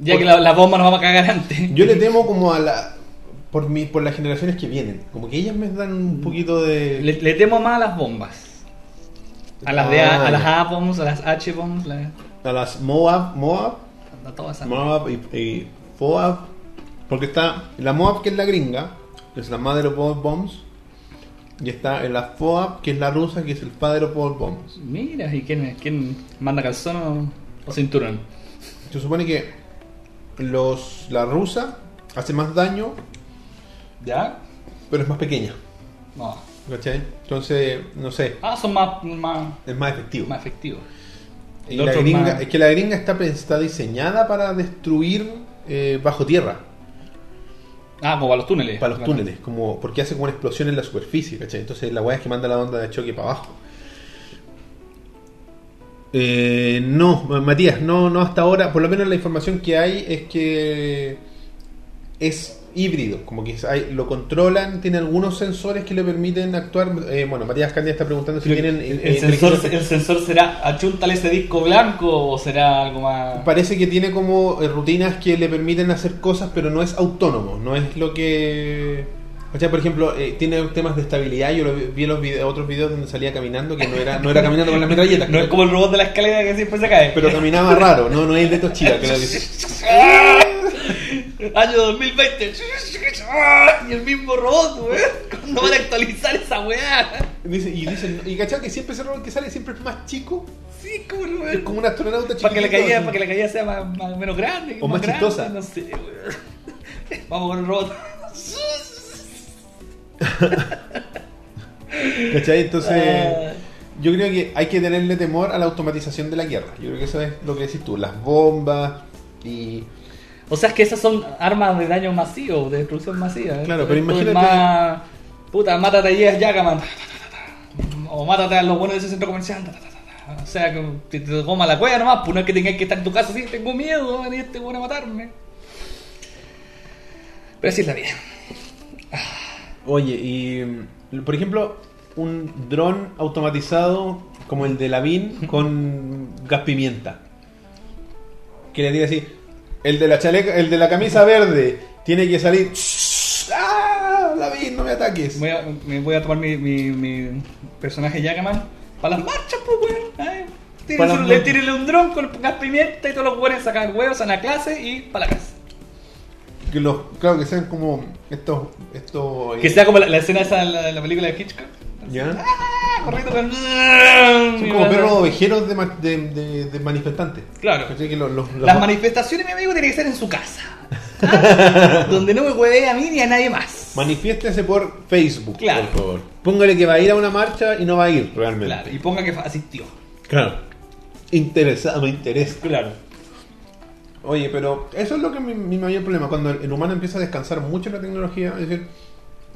Ya que la, la bomba nos va a cagar antes. Yo le temo como a la por mi, por las generaciones que vienen, como que ellas me dan un poquito de Le, le temo más a las bombas. A las, de Ah, a, a las ya. A-bombs, a las H-bombs, la- a las Moab, Moab, a todas esas. Moab y, y Foab, porque está la Moab que es la gringa, que es la Mother of All Bombs, y está en la Foab que es la rusa, que es el Father of All Bombs. Mira, ¿y quién, quién manda calzón o, o cinturón? Se supone que los la rusa hace más daño, ¿Ya? pero es más pequeña, No. ¿cachai? Entonces, no sé, Ah, son más, más, es más efectivo. más efectivos. Y Los la otros gringa, más- es que la gringa está, está diseñada para destruir eh, bajo tierra. Ah, como para los túneles. para los túneles, como porque hace como una explosión en la superficie, ¿cachai? Entonces la weá es que manda la onda de choque para abajo. Eh, no, Ma- Matías, no, no hasta ahora, por lo menos la información que hay es que es híbrido, como que hay- lo controlan, tiene algunos sensores que le permiten actuar. eh, bueno, Matías Candia está preguntando si tienen... el, eh, sensor, ¿El sensor será achúntale ese disco blanco o será algo más.? Parece que tiene como eh, rutinas que le permiten hacer cosas, pero no es autónomo, no es lo que... O sea, por ejemplo, eh, tiene temas de estabilidad, yo lo vi, vi los vide- otros videos donde salía caminando, que no era, no era caminando con las metralletas, No es como el robot de la escalera que siempre se cae. pero caminaba raro, no, no es de Tochira, que lo dice. (laughs) Año 2020. Y el mismo robot, weón. ¿Cuándo van a actualizar esa weá? Dice- y dicen, y cachado que siempre ese robot que sale siempre es más chico, Sí, como el es weón. como un astronauta chiquito. Para que la caída, para que la caída sea más, más- menos grande. O más grande, chistosa. No sé, weón. (laughs) Vamos con el robot. (laughs) (laughs) ¿Cachai? Entonces, Ah. yo creo que hay que tenerle temor a la automatización de la guerra. Yo creo que eso es lo que decís tú, las bombas y... O sea, es que esas son armas de daño masivo, de destrucción masiva. ¿eh? Claro, pero imagínate- Más... Puta, mátate a Jess Jackaman. O mátate a los buenos de ese centro comercial. O sea, que te, coma la cueva nomás, pues no es que tengas que estar en tu casa así, tengo miedo, venir este bueno a matarme. Pero así es la vida. Oye, y por ejemplo, un dron automatizado como el de Lavín (laughs) con gas pimienta. Que le diga así, el de la chaleca, el de la camisa verde tiene que salir. ¡Ah! Lavín, no me ataques. Voy a, me voy a tomar mi, mi, mi personaje Jackaman para las marchas, pues, weón. Tírenle un dron con gas pimienta y todos los weones sacan huevos, a clase y para la casa. Que los, claro, que sean como estos, estos. Que sea como la, la escena esa de la, película de Hitchcock. ¿Ya? Ah, corriendo con... Son como perros ovejeros de, de, de- de manifestantes. Claro. ¿Cachai? Que los- los- los- Las manifestaciones, mi amigo, tienen que ser en su casa. ¿Ah? Donde no me hueve a mí ni a nadie más. Manifiéstese por Facebook, Claro. por favor. Póngale que va a ir a una marcha y no va a ir realmente. Claro, y ponga que asistió. Claro. Interesado, me interesa. Claro. Oye, pero eso es lo que mi, mi mayor problema. Cuando el, el humano empieza a descansar mucho en la tecnología, es decir,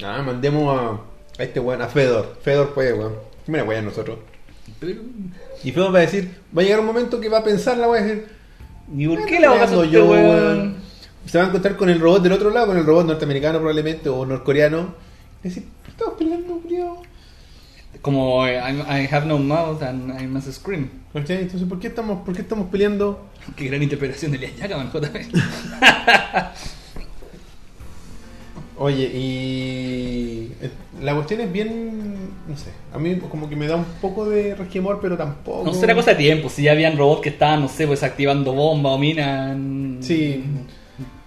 ah, mandemos a, a este weón, a Fedor. Fedor puede, weón. Mira, weón, nosotros. Y Fedor va a decir, va a llegar un momento que va a pensar la weón, a decir, ¿Y por "Ah, qué la ando yo, weón? Se va a encontrar con el robot del otro lado, con el robot norteamericano probablemente, o norcoreano. Y decir, estamos peleando, culiao. Como eh, I'm- I have no mouth and I must scream. ¿Cachai? Entonces, ¿por qué estamos, por qué estamos peleando? (laughs) Qué gran interpretación de Elias Jackaman, JP. Oye, y eh, la cuestión es bien, no sé, a mí como que me da un poco de resquemor, pero tampoco. No será cosa de tiempo, si ya habían robots que estaban, no sé, pues activando bomba o mina. en- Sí.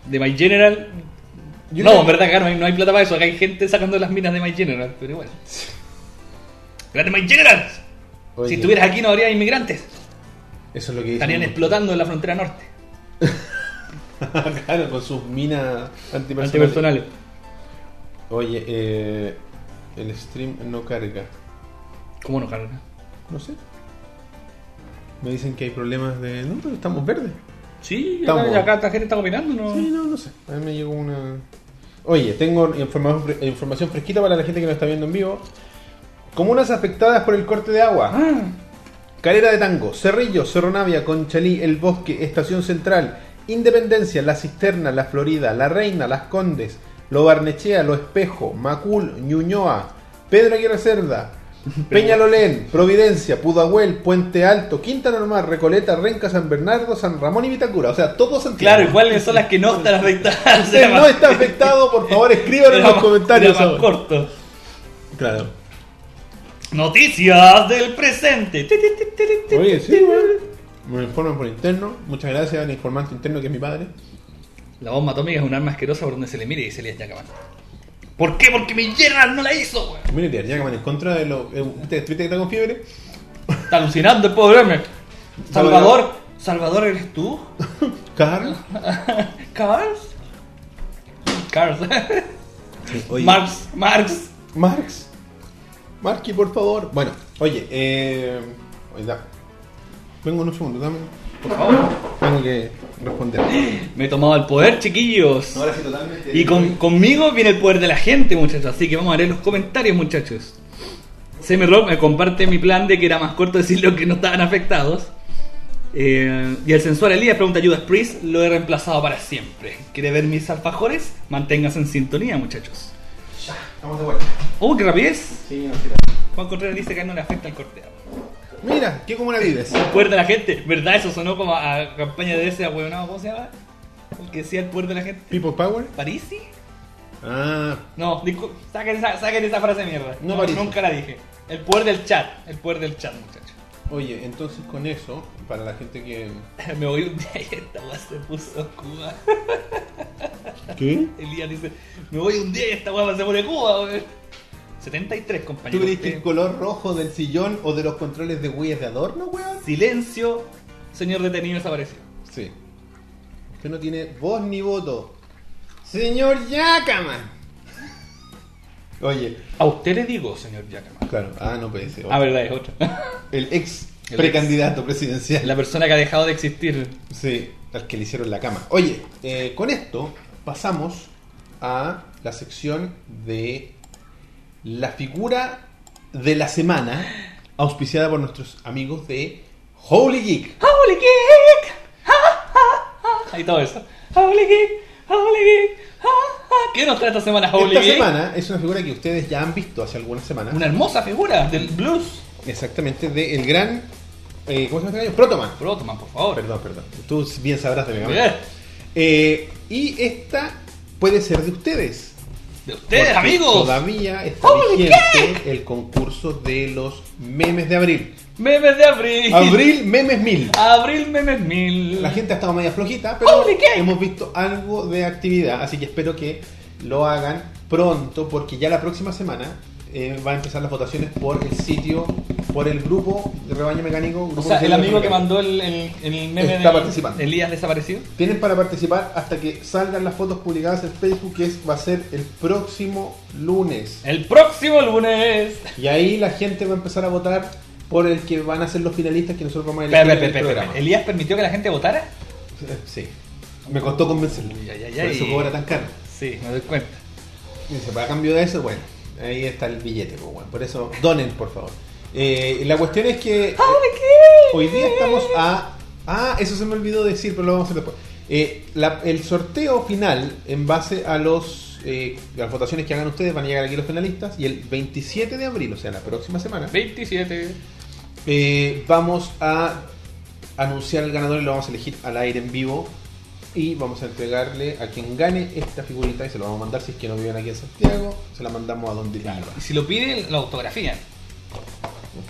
De My General. Yo no, en verdad, acá no hay, no hay plata para eso. Acá hay gente sacando las minas de My General, pero bueno. ¡Grande! Oye, Si estuvieras aquí no habría inmigrantes. Eso es lo que Estarían dicen. explotando en la frontera norte. (laughs) claro, con sus minas antipersonales. Antipersonales. Oye, eh, el stream no carga. ¿Cómo no carga? No sé. Me dicen que hay problemas de. No, pero estamos verdes. Sí, Estamos. acá, acá esta gente está opinando, ¿no? Sí, no, no sé. A mí me llegó una. Oye, tengo información fresquita para la gente que nos está viendo en vivo. Comunas afectadas por el corte de agua. Ah, Calera de Tango, Cerrillo, Cerro Navia, Conchalí, El Bosque, Estación Central, Independencia, La Cisterna, La Florida, La Reina, Las Condes, Lo Barnechea, Lo Espejo, Macul, Ñuñoa, Pedro Aguirre Cerda, (laughs) Peñalolén, Providencia, Pudahuel, Puente Alto, Quinta Normal, Recoleta, Renca, San Bernardo, San Ramón y Vitacura. O sea, todos Santiago. claro, ¿y cuáles son las que no están afectadas? Si no está afectado, por favor escríbanlo en los comentarios. Era más corto. Claro. Noticias del presente. Oye, sí. Me informan por interno. Muchas gracias al informante interno que es mi padre. La bomba atómica es un arma asquerosa por donde se le mire y se le Jackaman. ¿Por qué? Porque mi Gerald no la hizo, weón. Mire, tía, ya que van en contra de lo. eh, ¿Viste que está con fiebre? Está alucinando el pobre hombre. Salvador. ¿Salvador eres tú? (laughs) Carl. (laughs) Carls. Oye, Marx. Marx. Marx. Marky, por favor. Bueno, oye, eh. Oye, da. Vengo en un segundo, dame. Por favor. Tengo que responder. Me he tomado el poder, chiquillos. Ahora sí, totalmente. Y con- conmigo viene el poder de la gente, muchachos. Así que vamos a leer los comentarios, muchachos. Semi Rock me comparte mi plan de que era más corto decir lo que no estaban afectados. Eh, y el sensual Elías pregunta Judas Priest, lo he reemplazado para siempre. ¿Quiere ver mis alfajores? Manténgase en sintonía, muchachos. Estamos de vuelta. ¡Oh, qué rapidez! Sí, no, sí, Juan Contreras dice que no le afecta el corteo. Mira, qué como la vives. El poder de la gente, ¿verdad? Eso sonó como a campaña de ese ahueonado, ¿cómo se llama? El que decía el poder de la gente. People Power. ¿Parisi? Ah, No, saquen esa, saquen esa frase de mierda. No Parisi. nunca la dije. El poder del chat, el poder del chat, muchachos. Oye, entonces con eso, para la gente que. (laughs) Me voy un día y esta weá se puso Cuba. (laughs) ¿Qué? Elías dice, me voy un día y esta weá se pone Cuba, weón. 73, ¿Tú compañeros. crees que el Eh, color rojo del sillón o de los controles de Wii de adorno, weón? Silencio, señor detenido desapareció. Sí. Usted no tiene voz ni voto. Señor Yakama. (laughs) Oye, A usted le digo, señor Jackman. Claro, ah, no puede ser. Ah, verdad, es otro. (laughs) El ex El precandidato presidencial. La persona que ha dejado de existir. Sí, al que le hicieron la cama. Oye, eh, con esto pasamos a la sección de la figura de la semana, auspiciada por nuestros amigos de Holy Geek. ¡Holy Geek! ¡Ja, ja, ja! Y todo eso. ¡Holy Geek! ¡Holy Geek! (laughs) ¿Qué nos trae esta semana Holy Esta semana es una figura que ustedes ya han visto hace algunas semanas. Una hermosa figura del blues. Exactamente, de el gran. eh, ¿Cómo se llama? este gallo? Protoman. Protoman, por favor. Perdón, perdón. Tú bien sabrás de Man. Bien. Eh, y esta puede ser de ustedes. De ustedes, Porque amigos. Todavía está vigente el concurso de los memes de abril. Memes de abril. Abril Memes Mil. Abril memes mil. La gente ha estado media flojita, pero hemos visto algo de actividad, así que espero que lo hagan pronto, porque ya la próxima semana eh, van a empezar las votaciones por el sitio, por el grupo de Rebaño Mecánico. O grupo sea, el amigo que mandó el, el, el meme Está de participando. Elías desaparecido. Tienen para participar hasta que salgan las fotos publicadas en Facebook, que es, va a ser el próximo lunes. El próximo lunes. Y ahí la gente va a empezar a votar por el que van a ser los finalistas que nosotros vamos a elegir espera, en el programa. espera. ¿Elías permitió que la gente votara? Sí. Me costó convencerlo. Uy, ay, ay, Por eso ay. cobra tan caro. Sí, me doy cuenta. Y dice, para cambio de eso, bueno, ahí está el billete, pues, bueno. Por eso, donen, por favor. Eh, la cuestión es que eh, hoy día estamos a... Ah, eso se me olvidó decir, pero lo vamos a hacer después. Eh, la- el sorteo final, en base a los eh, las votaciones que hagan ustedes, van a llegar aquí los finalistas. Y el 27 de abril, o sea, la próxima semana, 27. Eh, vamos a anunciar el ganador y lo vamos a elegir al aire en vivo. Y vamos a entregarle a quien gane esta figurita y se lo vamos a mandar si es que no viven aquí en Santiago. Se la mandamos a donde viva. Y si lo pide, la autografía.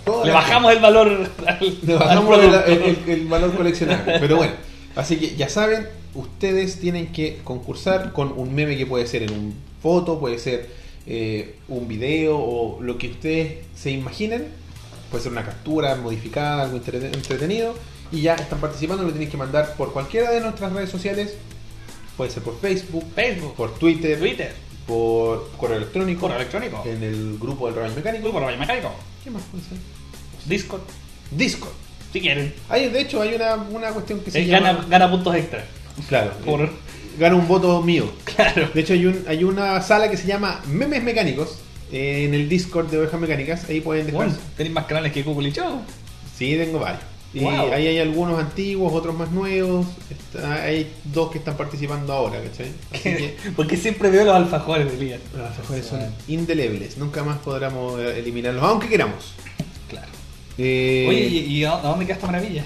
Toda Le bajamos el valor al, Le bajamos el valor coleccionable. Pero bueno, así que ya saben, ustedes tienen que concursar con un meme que puede ser en un foto, puede ser eh, un video o lo que ustedes se imaginen. Puede ser una captura modificada, algo entre- entretenido. Y ya están participando, lo tienen que mandar por cualquiera de nuestras redes sociales. Puede ser por Facebook, Facebook, por Twitter, Twitter, por correo electrónico, correo electrónico, en el grupo del Rebaño Mecánico. grupo Rayo Mecánico, ¿Qué más puede ser? Discord, Discord. si quieren. Hay, de hecho, hay una, una cuestión que se llama... gana, gana puntos extra. Claro, Por- gana un voto mío. (laughs) Claro. De hecho, hay, un, hay una sala que se llama Memes Mecánicos en el Discord de Ovejas Mecánicas. Ahí pueden dejar. Bueno, tenéis más canales que Google y Show. Sí, tengo varios. Y Wow. ahí hay algunos antiguos, otros más nuevos. Está- hay dos que están participando ahora, ¿cachai? Así que (laughs) Porque siempre veo los alfajores de Elías. los alfajores son indelebles. Nunca más podremos eh, eliminarlos, aunque queramos. Claro. Eh, Oye, ¿y, y a dónde queda esta maravilla?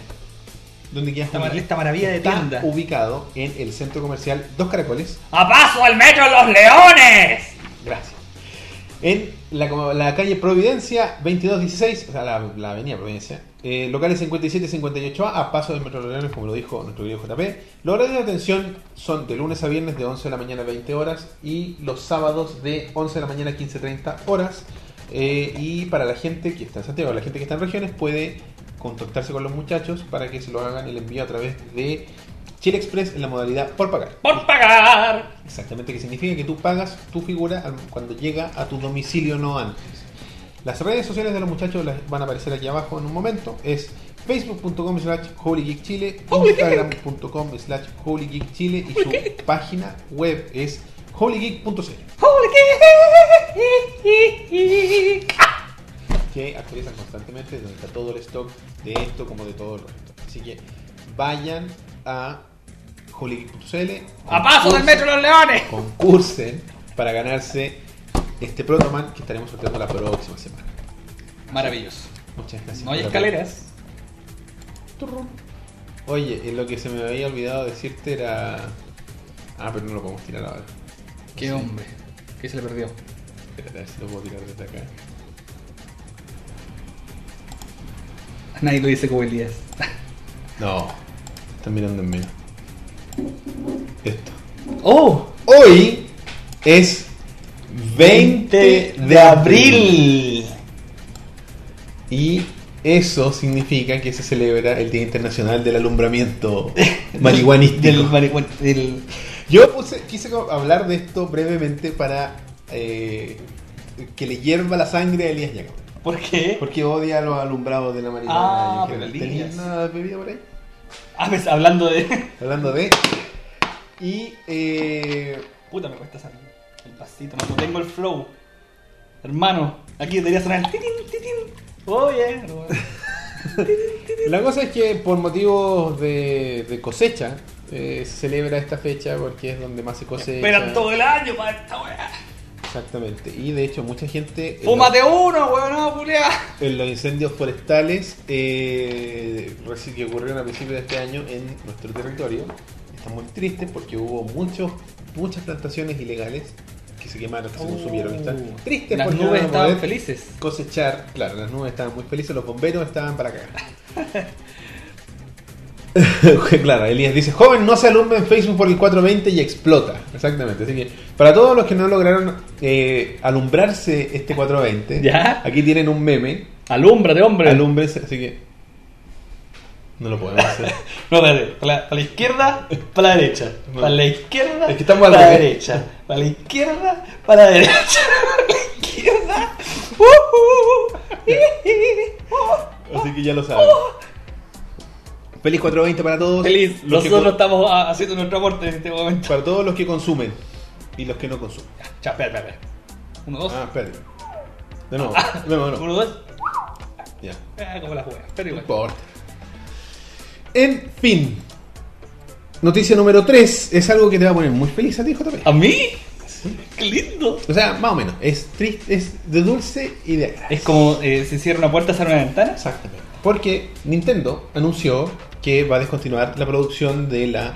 ¿Dónde queda Esta, mar- esta maravilla de Está tienda. ubicado en el centro comercial Dos Caracoles, ¡A paso al metro Los Leones! Gracias. En la, calle Providencia 2216, o sea, la, la avenida Providencia, eh, locales 57 y 58A, a paso del Metro Leones, como lo dijo nuestro querido JP. Los horarios de atención son de lunes a viernes de 11 de la mañana a 20 horas y los sábados de 11 de la mañana a 15.30 horas. Eh, y para la gente que está en Santiago, la gente que está en regiones, puede contactarse con los muchachos para que se lo hagan el envío a través de Chile Express en la modalidad por pagar. ¡Por pagar! Exactamente, que significa que tú pagas tu figura cuando llega a tu domicilio, no antes. Las redes sociales de los muchachos las van a aparecer aquí abajo en un momento. Es Facebook.com slash holygeekchile, Instagram.com slash holygeekchile y su página web es holygeek.cl que actualizan constantemente donde está todo el stock de esto como de todo el resto. Así que vayan a holygeek.cl ¡A paso del metro de los leones! concursen para ganarse este Protoman que estaremos sorteando la próxima semana. Maravilloso. Muchas gracias. No hay escaleras. Oye, eh, lo que se me había olvidado decirte era. Ah, pero no lo podemos tirar ahora. Qué hombre. ¿Qué se le perdió? Espérate, a ver si lo puedo tirar desde acá. Nadie lo dice como Elías. No, mirando en mí. Esto. ¡Oh! Hoy es 20 de abril. Y eso significa que se celebra el Día Internacional del Alumbramiento (laughs) Marihuanístico. Del marihuana. Del... Yo puse, quise hablar de esto brevemente para eh, que le hierva la sangre a Elías Jacob. ¿Por qué? Porque odia los alumbrados de la marihuana. Ah, pero. Elías. ¿Tenías nada bebida por ahí? Ah, pues, hablando de. Hablando de. Y. Eh, Puta, me cuesta salir. El pasito, no tengo el flow. Hermano, aquí debería sonar el titín, titín. Oye. (laughs) la cosa es que por motivos de, de cosecha. eh, se celebra esta fecha porque es donde más se cosecha. Esperan todo el año para esta weá. Exactamente. Y de hecho, mucha gente. en Fúmate uno, weón, no, culiá. en los incendios forestales eh, que ocurrieron a principios de este año en nuestro territorio están muy tristes porque hubo muchos muchas plantaciones ilegales que se quemaron, que se consumieron. y Están tristes. Las porque nubes estaban felices. cosechar. Claro, las nubes estaban muy felices, los bomberos estaban para cagar. (laughs) (laughs) claro, Elías dice, joven no se alumbre en Facebook por el 420 y explota. Exactamente. Así que para todos los que no lograron eh, alumbrarse este 420, ¿Ya? aquí tienen un meme. Alúmbrate, hombre. Alúmbrense, así que no lo podemos hacer. (laughs) No, espérate. Para la, para la izquierda, para la derecha. No. Para la izquierda, Es que estamos para la derecha. Para la izquierda, para la derecha. (laughs) Para la izquierda. Uh, uh, uh. Así que ya lo saben. Feliz 420 para todos. Feliz. Los Nosotros estamos ah, haciendo nuestro aporte en este momento. para todos los que consumen y los que no consumen. Ya, espera, espera, espera. Uno, dos. Ah, espérate. De nuevo, de nuevo, de nuevo. Uno, dos. Ya. Ah, como la juega. Pero igual. importa. En fin. Noticia número 3 es algo que te va a poner muy feliz a ti, JP. ¿A mí? ¡Qué lindo! O sea, más o menos. Es triste, es de dulce y de agradable. Es como eh, si cierra una puerta, sale una ventana. Exactamente. Porque Nintendo anunció que va a descontinuar la producción de la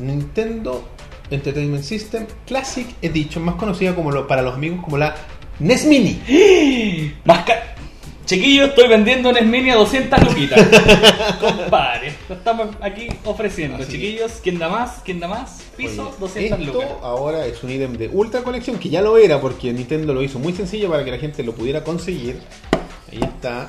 Nintendo Entertainment System Classic Edition, más conocida como lo- para los amigos como la NES Mini. (gasps) Más Chiquillo, estoy vendiendo un Mini a 200 luquitas. (laughs) Compadre, lo estamos aquí ofreciendo. Así. Chiquillos, ¿quién da más? ¿Quién da más? Piso, Oye, 200 esto lucas. ahora es un ítem de ultra colección que ya lo era porque Nintendo lo hizo muy sencillo para que la gente lo pudiera conseguir. Ahí está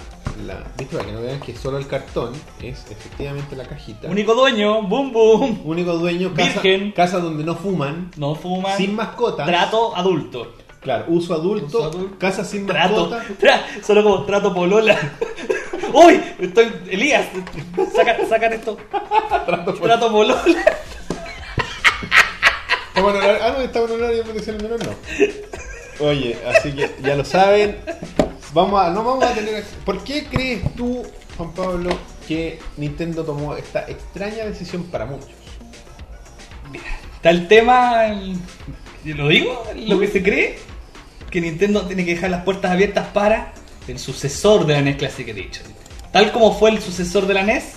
la. ¿Viste? Para que no vean que solo el cartón es efectivamente la cajita. Único dueño, boom boom. Único dueño, casa, Virgen. casa donde no fuman, No fuman. sin mascotas. Trato adulto. Claro, uso adulto, Uso adulto. casa sin Trato. mascota. (laughs) Tra- solo como trato polola. (laughs) ¡Uy! Estoy. Elías, saca, saca esto. Trato (laughs) por- Trato polola. Estamos en horario- Ah, no, estamos en horario de protección menor, no. Oye, así que ya lo saben. Vamos a, no vamos a tener. ¿Por qué crees tú, Juan Pablo, que Nintendo tomó esta extraña decisión para muchos? Está el tema. el- ¿Lo digo? Lo que se cree. Que Nintendo tiene que dejar las puertas abiertas para el sucesor de la NES Classic Edition. Tal como fue el sucesor de la NES,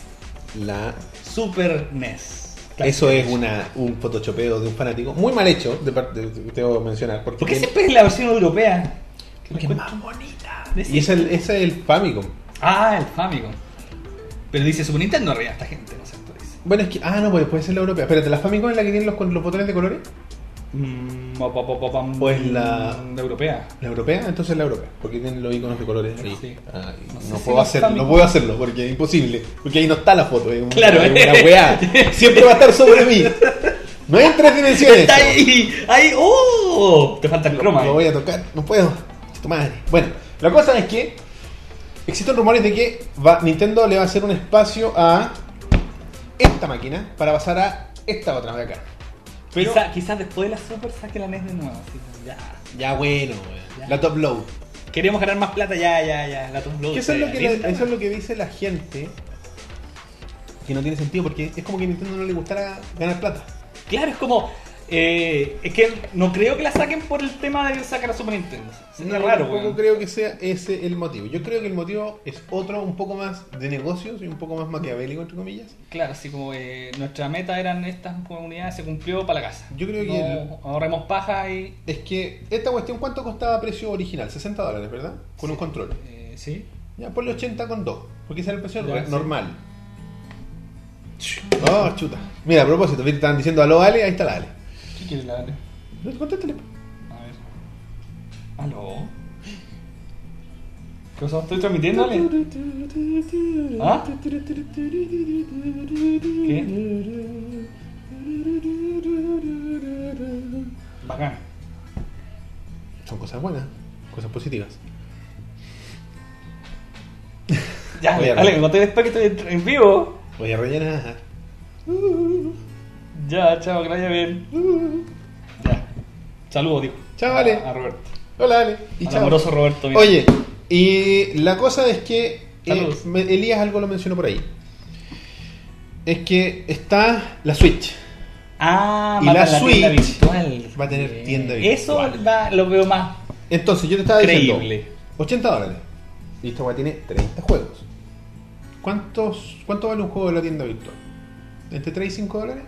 La, Super NES. Eso es una, un photoshopeo de un fanático. Muy mal hecho, de parte, tengo que mencionar. Porque, ¿Por qué siempre es la versión europea? porque es más bonita. De Y ese es el, ese es el Famicom. Ah, el Famicom. Pero dice Super Nintendo arriba esta gente, no se actualiza. Bueno, es que. Ah, no, pues puede ser la europea. Espérate, ¿la Famicom es la que tiene los, los botones de colores? Mm, pam. Pues la- La europea. ¿La europea? Entonces la europea, porque tiene los iconos de colores ahí. Sí. Ah, No sé no, si puedo hacerlo, no puedo hacerlo porque es imposible. Porque ahí no está la foto, es una, Claro, es una weá. (laughs) Siempre va a estar sobre mí. No hay tres dimensiones. Está ahí, ahí, ¡oh! Te falta el croma. Lo voy a tocar, no puedo. Tu madre. Bueno, la cosa es que existen rumores de que va- Nintendo le va a hacer un espacio a esta máquina para pasar a esta otra de acá. Pero, Quizá- quizás después de la Super saque la NES de nuevo. así, ya. ya bueno. Ya. la top load. Queremos ganar más plata, ya, ya, ya. La Top Load. Eso, es lo que la- eso es lo que dice la gente. Que no tiene sentido porque es como que a Nintendo no le gustara ganar plata. Claro, es como. Eh, es que no creo que la saquen por el tema de que sacan a Super Nintendo. Sería No, raro, tampoco weón. creo que sea ese el motivo. Yo creo que el motivo es otro, un poco más de negocios y un poco más maquiavélico, entre comillas. Claro, así como eh, nuestra meta eran estas comunidades, se cumplió para la casa. Yo creo que el- ahorremos paja y. Es que esta cuestión, ¿cuánto costaba precio original? 60 dólares, ¿verdad? Con un control. eh, sí. Ya, ponle 80 con 2, porque ese era el precio Ya, re- sí. normal. Oh, chuta. Mira, a propósito, estaban diciendo aló Ale, ahí está la Ale. ¿Qué quieres la Ale? Contéstale. A ver. ¿Aló? ¿Qué cosa? ¿Estoy transmitiendo, Ale? ¿Ah? Bacán. Son cosas buenas, cosas positivas. Ya, Ale, me conté después que estoy en vivo. Voy a rellenar. Ya, chao, que vaya bien. Ya. Saludos, dijo. Chao, Ale. A, a Roberto. Hola Ale. Y chao. amoroso Roberto. mira. Oye, y la cosa es que eh, Elías algo lo mencionó por ahí. Es que está la Switch. Ah, Y la Switch virtual. va a tener tienda Eso virtual. va- lo veo más. Entonces yo te estaba Creíble. diciendo 80 dólares. Y esta tiene 30 juegos. ¿Cuántos, ¿Cuánto vale un juego de la tienda virtual? ¿Entre 3 y 5 dólares?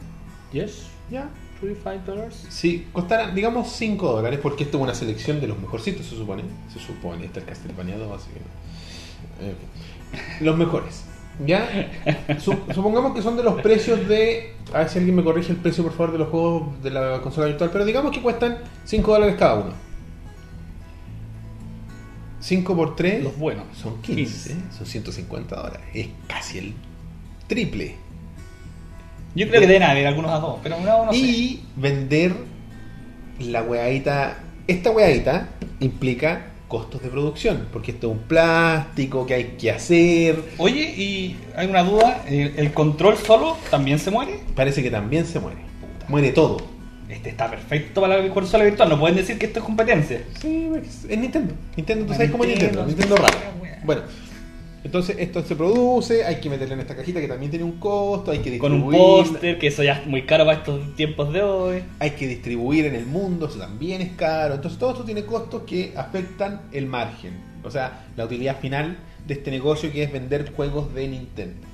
Yes. Ya. 35 dólares. Si costara, digamos, 5 dólares, porque esto es una selección de los mejorcitos, se supone. Se supone, está el Castlevania 2, así que. eh, los mejores. ¿Ya? Su- supongamos que son de los precios de. A ver si alguien me corrige el precio, por favor, de los juegos de la consola virtual. Pero digamos que cuestan 5 dólares cada uno. 5 por 3 Los buenos. son 15, son 150 dólares. Es casi el triple. Yo creo que deben haber algunos a dos, pero no, no sé. y vender la weadita. Esta weadita implica costos de producción, porque esto es un plástico que hay que hacer. Oye, y hay una duda: ¿el, el control solo también se muere? Parece que también se muere. Muere todo. Este está perfecto para la consola virtual, no pueden decir que esto es competencia. Sí, es Nintendo. Nintendo, tú sabes cómo es Nintendo, Nintendo. Raro. Bueno, entonces esto se produce, hay que meterle en esta cajita que también tiene un costo, hay que Con un distribuir. póster, que eso ya es muy caro para estos tiempos de hoy. hay que distribuir en el mundo, eso también es caro. Entonces todo esto tiene costos que afectan el margen. O sea, la utilidad final de este negocio que es vender juegos de Nintendo.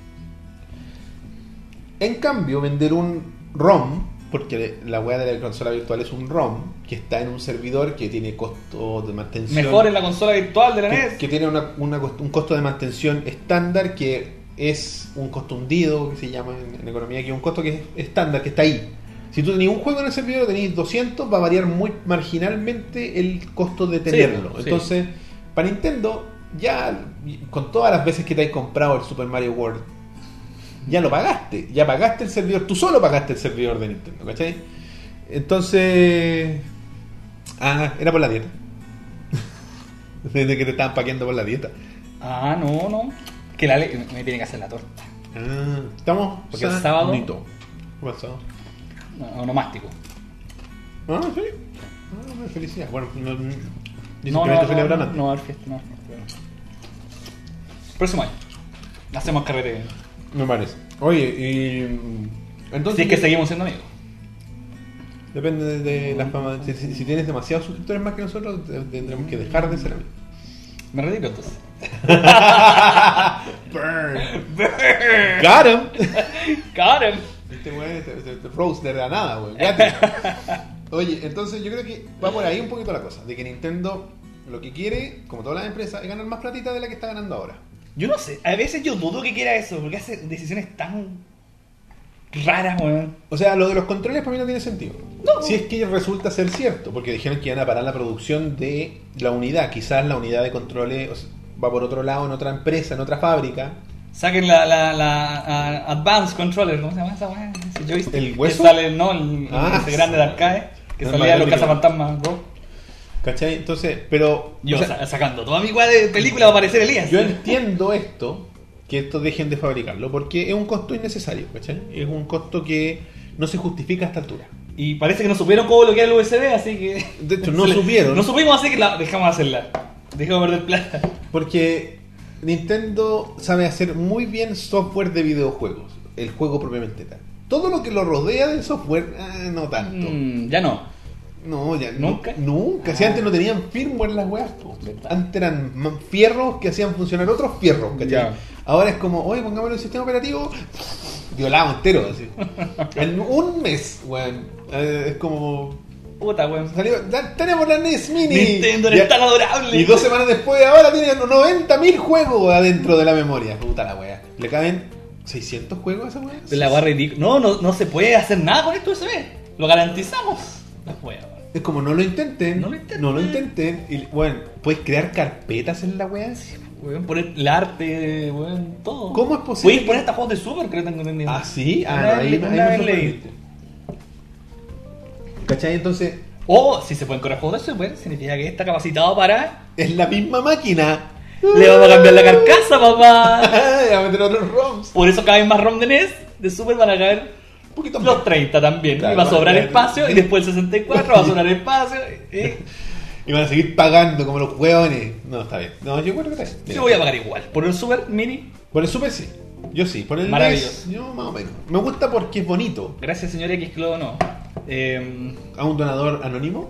En cambio, vender un ROM, porque la web de la consola virtual es un ROM, que está en un servidor que tiene costo de mantención. Mejor en la consola virtual de la que, NES. que tiene una- un costo de mantención estándar que es un costo hundido, que se llama en, en economía, que es un costo que es estándar, que está ahí. Si tú tenías un juego en el servidor, tenéis 200, va a variar muy marginalmente el costo de tenerlo. sí. Entonces, para Nintendo, ya con todas las veces que te has comprado el Super Mario World, ya lo pagaste, ya pagaste el servidor, tú solo pagaste el servidor de Nintendo, ¿cachai? Entonces, ah, era por la dieta. Desde que te estaban paqueando por la dieta. Ah, no, no. Que la le- me tiene que hacer la torta. Ah, estamos Porque el sábado- sanito. ¿Qué pasó? No, onomástico. Ah, sí. Ah, bueno, felicidades. Bueno, no, no- No, no, no, celebran no, antes. no, va a haber fiesta, no, va a haber fiesta, no. Me parece. Oye, y. Entonces. Si es que seguimos siendo amigos. Depende de, de la fama. Si, si- si tienes demasiados suscriptores más que nosotros, te- tendremos que dejar de ser amigos. Me retiro entonces. (laughs) Burn. Got him. Got him. Este weón de la nada, weón. (laughs) Oye, entonces yo creo que va por ahí un poquito la cosa. De que Nintendo lo que quiere, como todas las empresas, es ganar más platita de la que está ganando ahora. Yo no sé, a veces yo dudo que quiera eso, porque hace decisiones tan raras, weón. O sea, lo de los controles para mí no tiene sentido. Si es que resulta ser cierto, porque dijeron que iban a parar la producción de la unidad. Quizás la unidad de controles o sea, va por otro lado, en otra empresa, en otra fábrica. Saquen la, la, la ah, Advanced Controller, ¿cómo se llama esa joystick ¿El hueso? Que sale, no, el, Ah, ese grande de arcade, que No, salía de los cazafantasmas, bro. ¿Cachai? Entonces, pero. Yo o sea, sa- sacando toda mi weá de película va a aparecer Elías. yo entiendo esto, que esto dejen de fabricarlo, porque es un costo innecesario, ¿cachai? Es un costo que no se justifica a esta altura. Y parece que no supieron cómo bloquear el USB, así que. De hecho, no (laughs) supieron. No supimos, así que la dejamos hacerla. Dejamos perder plata. Porque Nintendo sabe hacer muy bien software de videojuegos, el juego propiamente tal. Todo lo que lo rodea del software, ah, no tanto. Mm, ya no. No, ya no- ¿Nunca? Nunca. Si antes no tenían firmware las weas, antes eran fierros que hacían funcionar otros fierros, ¿cachai? Ahora es como, oye, pongámosle el sistema operativo violado entero, así. (laughs) en un mes, weón. Eh, es como. Puta, weón. Tenemos la NES Mini. Nintendo eres tan adorable. Y dos semanas después, ahora tienen 90.000 juegos adentro de la memoria. Puta la wea. ¿Le caben 600 juegos a esa wea? De la barra ridícula. No, no, no se puede hacer nada con esto USB. Lo garantizamos. La wea. Es como no lo intenten. No lo intenten. No lo intenten. Y, bueno, puedes crear carpetas en la wea. Weón, poner el arte, weón, todo. ¿Cómo es posible Puedes poner hasta juegos de Super, creo que tengo entendido. ¿Ah, sí? Ah, Una no, vez ahí, ahí una vez leí. sorprendiste. ¿Cachai? Entonces, O si se pueden correr juegos de Super, significa que está capacitado para. es la misma máquina. Le vamos a cambiar la carcasa, papá. (laughs) a meter otros ROMs. Por eso caben más ROM de NES. De Super van a caer Los más. 30 también. Claro, y va a sobrar espacio. Y después el 64 va a sobrar espacio. Y van a seguir pagando como los hueones. No, está bien. No, yo creo que está bien. Yo voy a pagar igual. Por el Super Mini. Por el Super sí. Yo sí. Por el Maravilloso. Yo más o menos. Me gusta porque es bonito. Gracias, señor X, lo no. Eh, A un donador anónimo.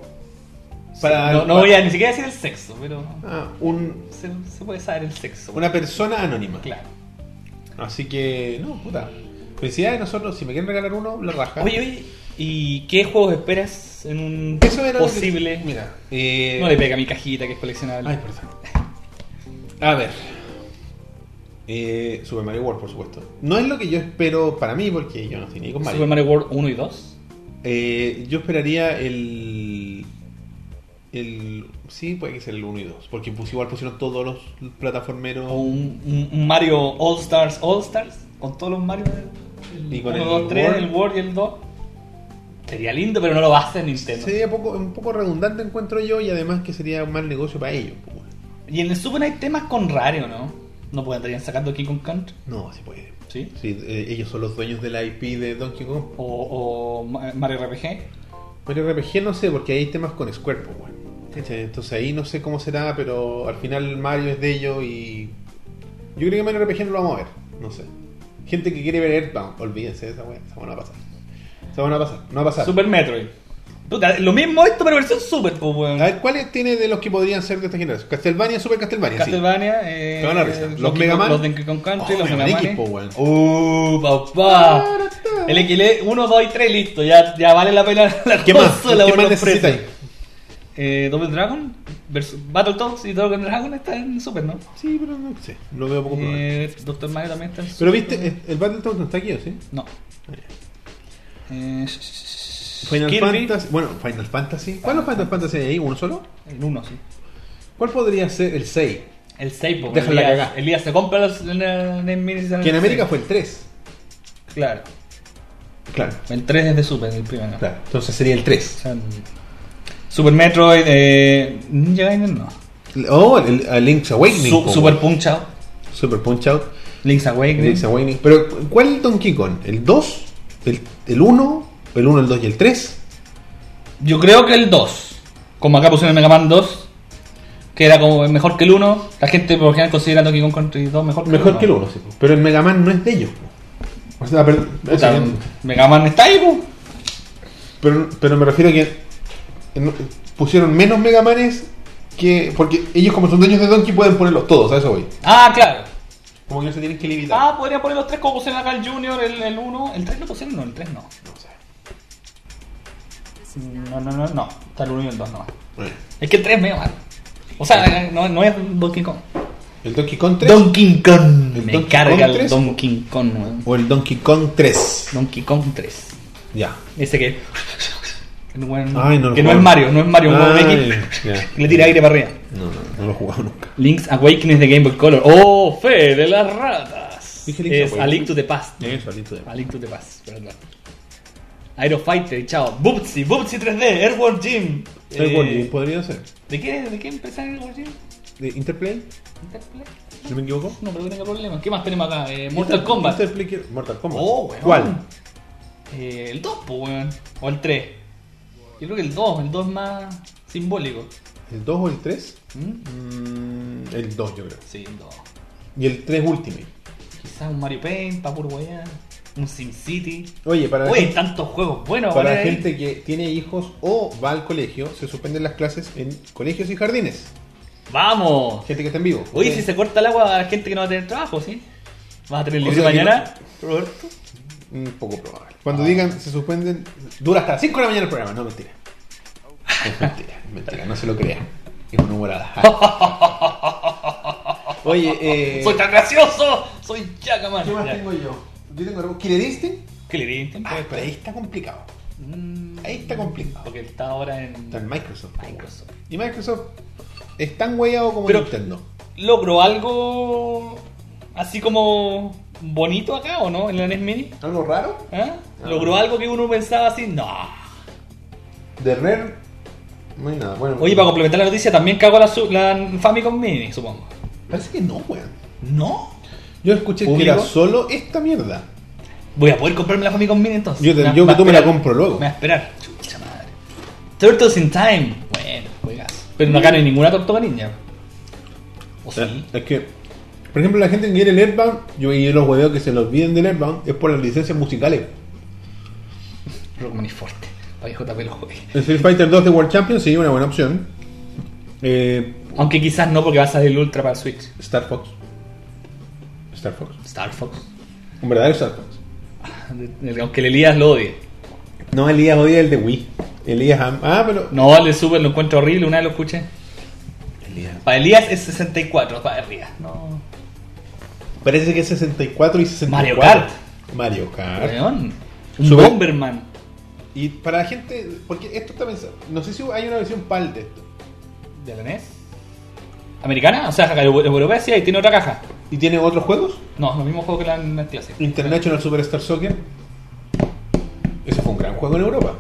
Para, no, no voy a ni siquiera decir el sexo, pero Ah, un, se, se puede saber el sexo. una persona anónima. Claro. Así que, no, puta. Felicidades nosotros. Si me quieren regalar uno, lo raja. Oye, oye, ¿y qué juegos esperas en un Eso era que- posible? mira, eh, No le pega a mi cajita que es coleccionable. Ay, perdón. A ver. Eh, Super Mario World, por supuesto. No es lo que yo espero para mí, porque yo no estoy ni con Mario. Super Mario World 1 y 2. Eh, yo esperaría el. El. Sí, puede que sea el 1 y 2. Porque pues igual pusieron todos los plataformeros. O un- un Mario All Stars All Stars. Con todos los Mario. Y con 1, el 2, 3, World. el World y el 2. Sería lindo, pero no lo va a hacer Nintendo. Sería poco, un poco redundante, encuentro yo, y además que sería un mal negocio para ellos. pues. Y en el Super hay temas con Rario, ¿no? No pueden estarían sacando King Kong Country. No, se puede. ¿Sí? Sí, eh, ellos son los dueños de la IP de Donkey Kong. O, o Ma- Mario RPG. Mario RPG no sé, porque hay temas con Square, pues, bueno. Entonces ahí no sé cómo será, pero al final Mario es de ellos y. Yo creo que Mario RPG no lo vamos a ver, no sé. Gente que quiere ver Earthbound, olvídense de esa weá, esa weá no va a pasar. Esa weá no va a pasar, no va a pasar. Super Metroid. Puta, lo mismo esto, pero versión Super, pues, weón. A ver, ¿cuáles tiene de los que podrían ser de esta generación? Castlevania, Super Castlevania, Castlevania, eh, Se van a risa. Los Donkey Mega Man. Los Donkey Kong Country, Oh, los Mega Man weón. Uh, papá. El XL 1, 2 y 3, listo. Ya, ya vale la pena (laughs) la ¿Qué más? consola ¿Qué más los precios. necesitáis? Eh, Double Dragon versus Battletoads y Double Dragon está en Super, ¿no? Sí, pero no sé, lo veo poco probable. Eh, Doctor Mario también está en Pero Super. viste, el- el Battletoads no está aquí, ¿o sí? No. Eh, Final Kirby, Fantasy. Bueno, Final Fantasy. ¿Cuántos Final Fantasy hay ahí? ¿Uno solo? El 1, sí. ¿Cuál podría ser el 6? El 6, porque Déjala Elías, cagar. Elías se compra los minis Que en América fue el 3. Claro. Claro, El 3 es de Super, el primero. claro. Entonces sería el 3. O sea, Super Metroid, eh, Ninja Gaiden no. Oh, el, el Link's Awakening. Su- Super. Punch Out, Super Punch Out. Link's Awakening. Link's Awakening. Pero, ¿cuál Donkey Kong? ¿El 2? ¿El, el 1? ¿El 1, el 2 y el 3? Yo creo que el 2. Como acá pusieron el Mega Man 2, que era como mejor que el 1. La gente por lo general considera Donkey Kong Country 2 mejor que Mejor el que el 1, sí. Pero el Mega Man no es de ellos. O sea, pero, Puta, Mega Man está ahí, po. pero, pero me refiero a que pusieron menos Mega Manes que. Porque ellos, como son dueños de Donkey, pueden ponerlos todos, a eso voy. Ah, claro. Como que no se tienen que limitar. Ah, podrían poner los 3 como pusieron acá el Junior, el, el 1. ¿El 3 lo pusieron? No, el 3 no. No sé. No, no, no, no. Está el 1 y el 2 no. Bueno, Es que el 3 es medio mal. O sea, no, no es Donkey Kong. ¿El Donkey Kong 3? Donkey Kong. ¿El Me Donkey carga Kong el 3? Donkey Kong, weón. ¿O el Donkey Kong 3? Donkey Kong 3. Ya. Ese que. Que no, Ay, no lo que no es Mario, no es Mario, un Ay, X. ya. (laughs) Le tira aire para arriba. No, no, no lo he jugado nunca. Link's Awakening de Game Boy Color. ¡Oh, fe de las ratas! Dije Link's es A. Link to the Past. Eso, alito de. A Link to the Past, perdón. Aero Fighter, chao. Bubsy, Bubsy 3D, Airborne Gym. El Eh, Gym podría ser. ¿De qué, ¿De qué empresa es el World Gym? ¿De Interplay? ¿Interplay? ¿No me equivoco? No, pero que tenga problema. ¿Qué más tenemos acá? Eh, Mortal Kombat. Interplay Mortal Kombat. Oh, weón. ¿Cuál? Eh, el 2, pues, weón. O el 3. Yo creo que el 2, el 2 es más simbólico. ¿El 2 o el 3? ¿Mm? el 2 yo creo. Sí, el 2. Y el 3 Ultimate. Quizás un Mario Paint, puro weón. Un SimCity. Oye, para Oye, gente, tantos juegos buenos. para la gente que tiene hijos o va al colegio, se suspenden las clases en colegios y jardines. ¡Vamos! Gente que está en vivo. Oye, Ustedes- si se corta el agua, gente que no va a tener trabajo, ¿sí? ¿Vas a tener libre mañana, Roberto? Un poco probable. Cuando digan se suspenden, dura hasta las 5 de la mañana el programa. No, mentira. Es mentira, es mentira, no se lo crean. Es una humorada. (laughs) Oye, eh. ¡Soy tan gracioso! ¡Soy Jackaman! ¿Qué más Ya. tengo yo? Yo tengo algo. ¿Killer Instinct? ¿Qué le di? Ah, pero ahí está complicado. Mm, Ahí está complicado. Porque está ahora en Está en Microsoft. Microsoft. Y Microsoft es tan guayado como Pero- Nintendo. ¿Logró algo así como bonito acá o no? En la NES Mini. ¿Algo raro? ¿Ah? ¿Logró algo que uno pensaba así? No. De Rare, no hay nada. Bueno, Oye, para complementar la noticia, también cagó la, su- la Famicom Mini, supongo. Parece que no, weón. ¿No? Yo escuché que era solo esta mierda. Voy a poder comprarme la Famicom Mini entonces. Yo te- yo que tú a me la compro luego. Me va a esperar. Chucha madre. Turtles in Time. Bueno, juegas. Pero acá no hay ninguna tortuga ninja. ¿O sí? Es que, por ejemplo, la gente que quiere el Airbound, yo y los hueveos que se los olviden del Airbound, es por las licencias musicales. Rockman y fuerte. JP lo juegue. El Street Fighter 2 de World Champion sería una buena opción. Eh, Aunque quizás no, porque va a salir el Ultra para Switch. Star Fox. Star Fox. Star Fox. Un verdadero Star Fox. Aunque el Elías lo odie. No, Elías odia el de Wii. Elías am- Ah, pero. No, el de Super lo encuentro horrible, una vez lo escuché. Elías. Para Elías es 64, para arriba. No. Parece que es 64 y 64. Mario Kart. Mario Kart. Un Bomberman. Y para la gente, porque esto está pensado, no sé si hay una versión PAL de esto. ¿De la NES? ¿Americana? O sea, europea sí, ahí tiene otra caja. ¿Y tiene otros juegos? No, los mismos juegos que la NES Classic. International Superstar Soccer. Ese fue un gran juego en Europa.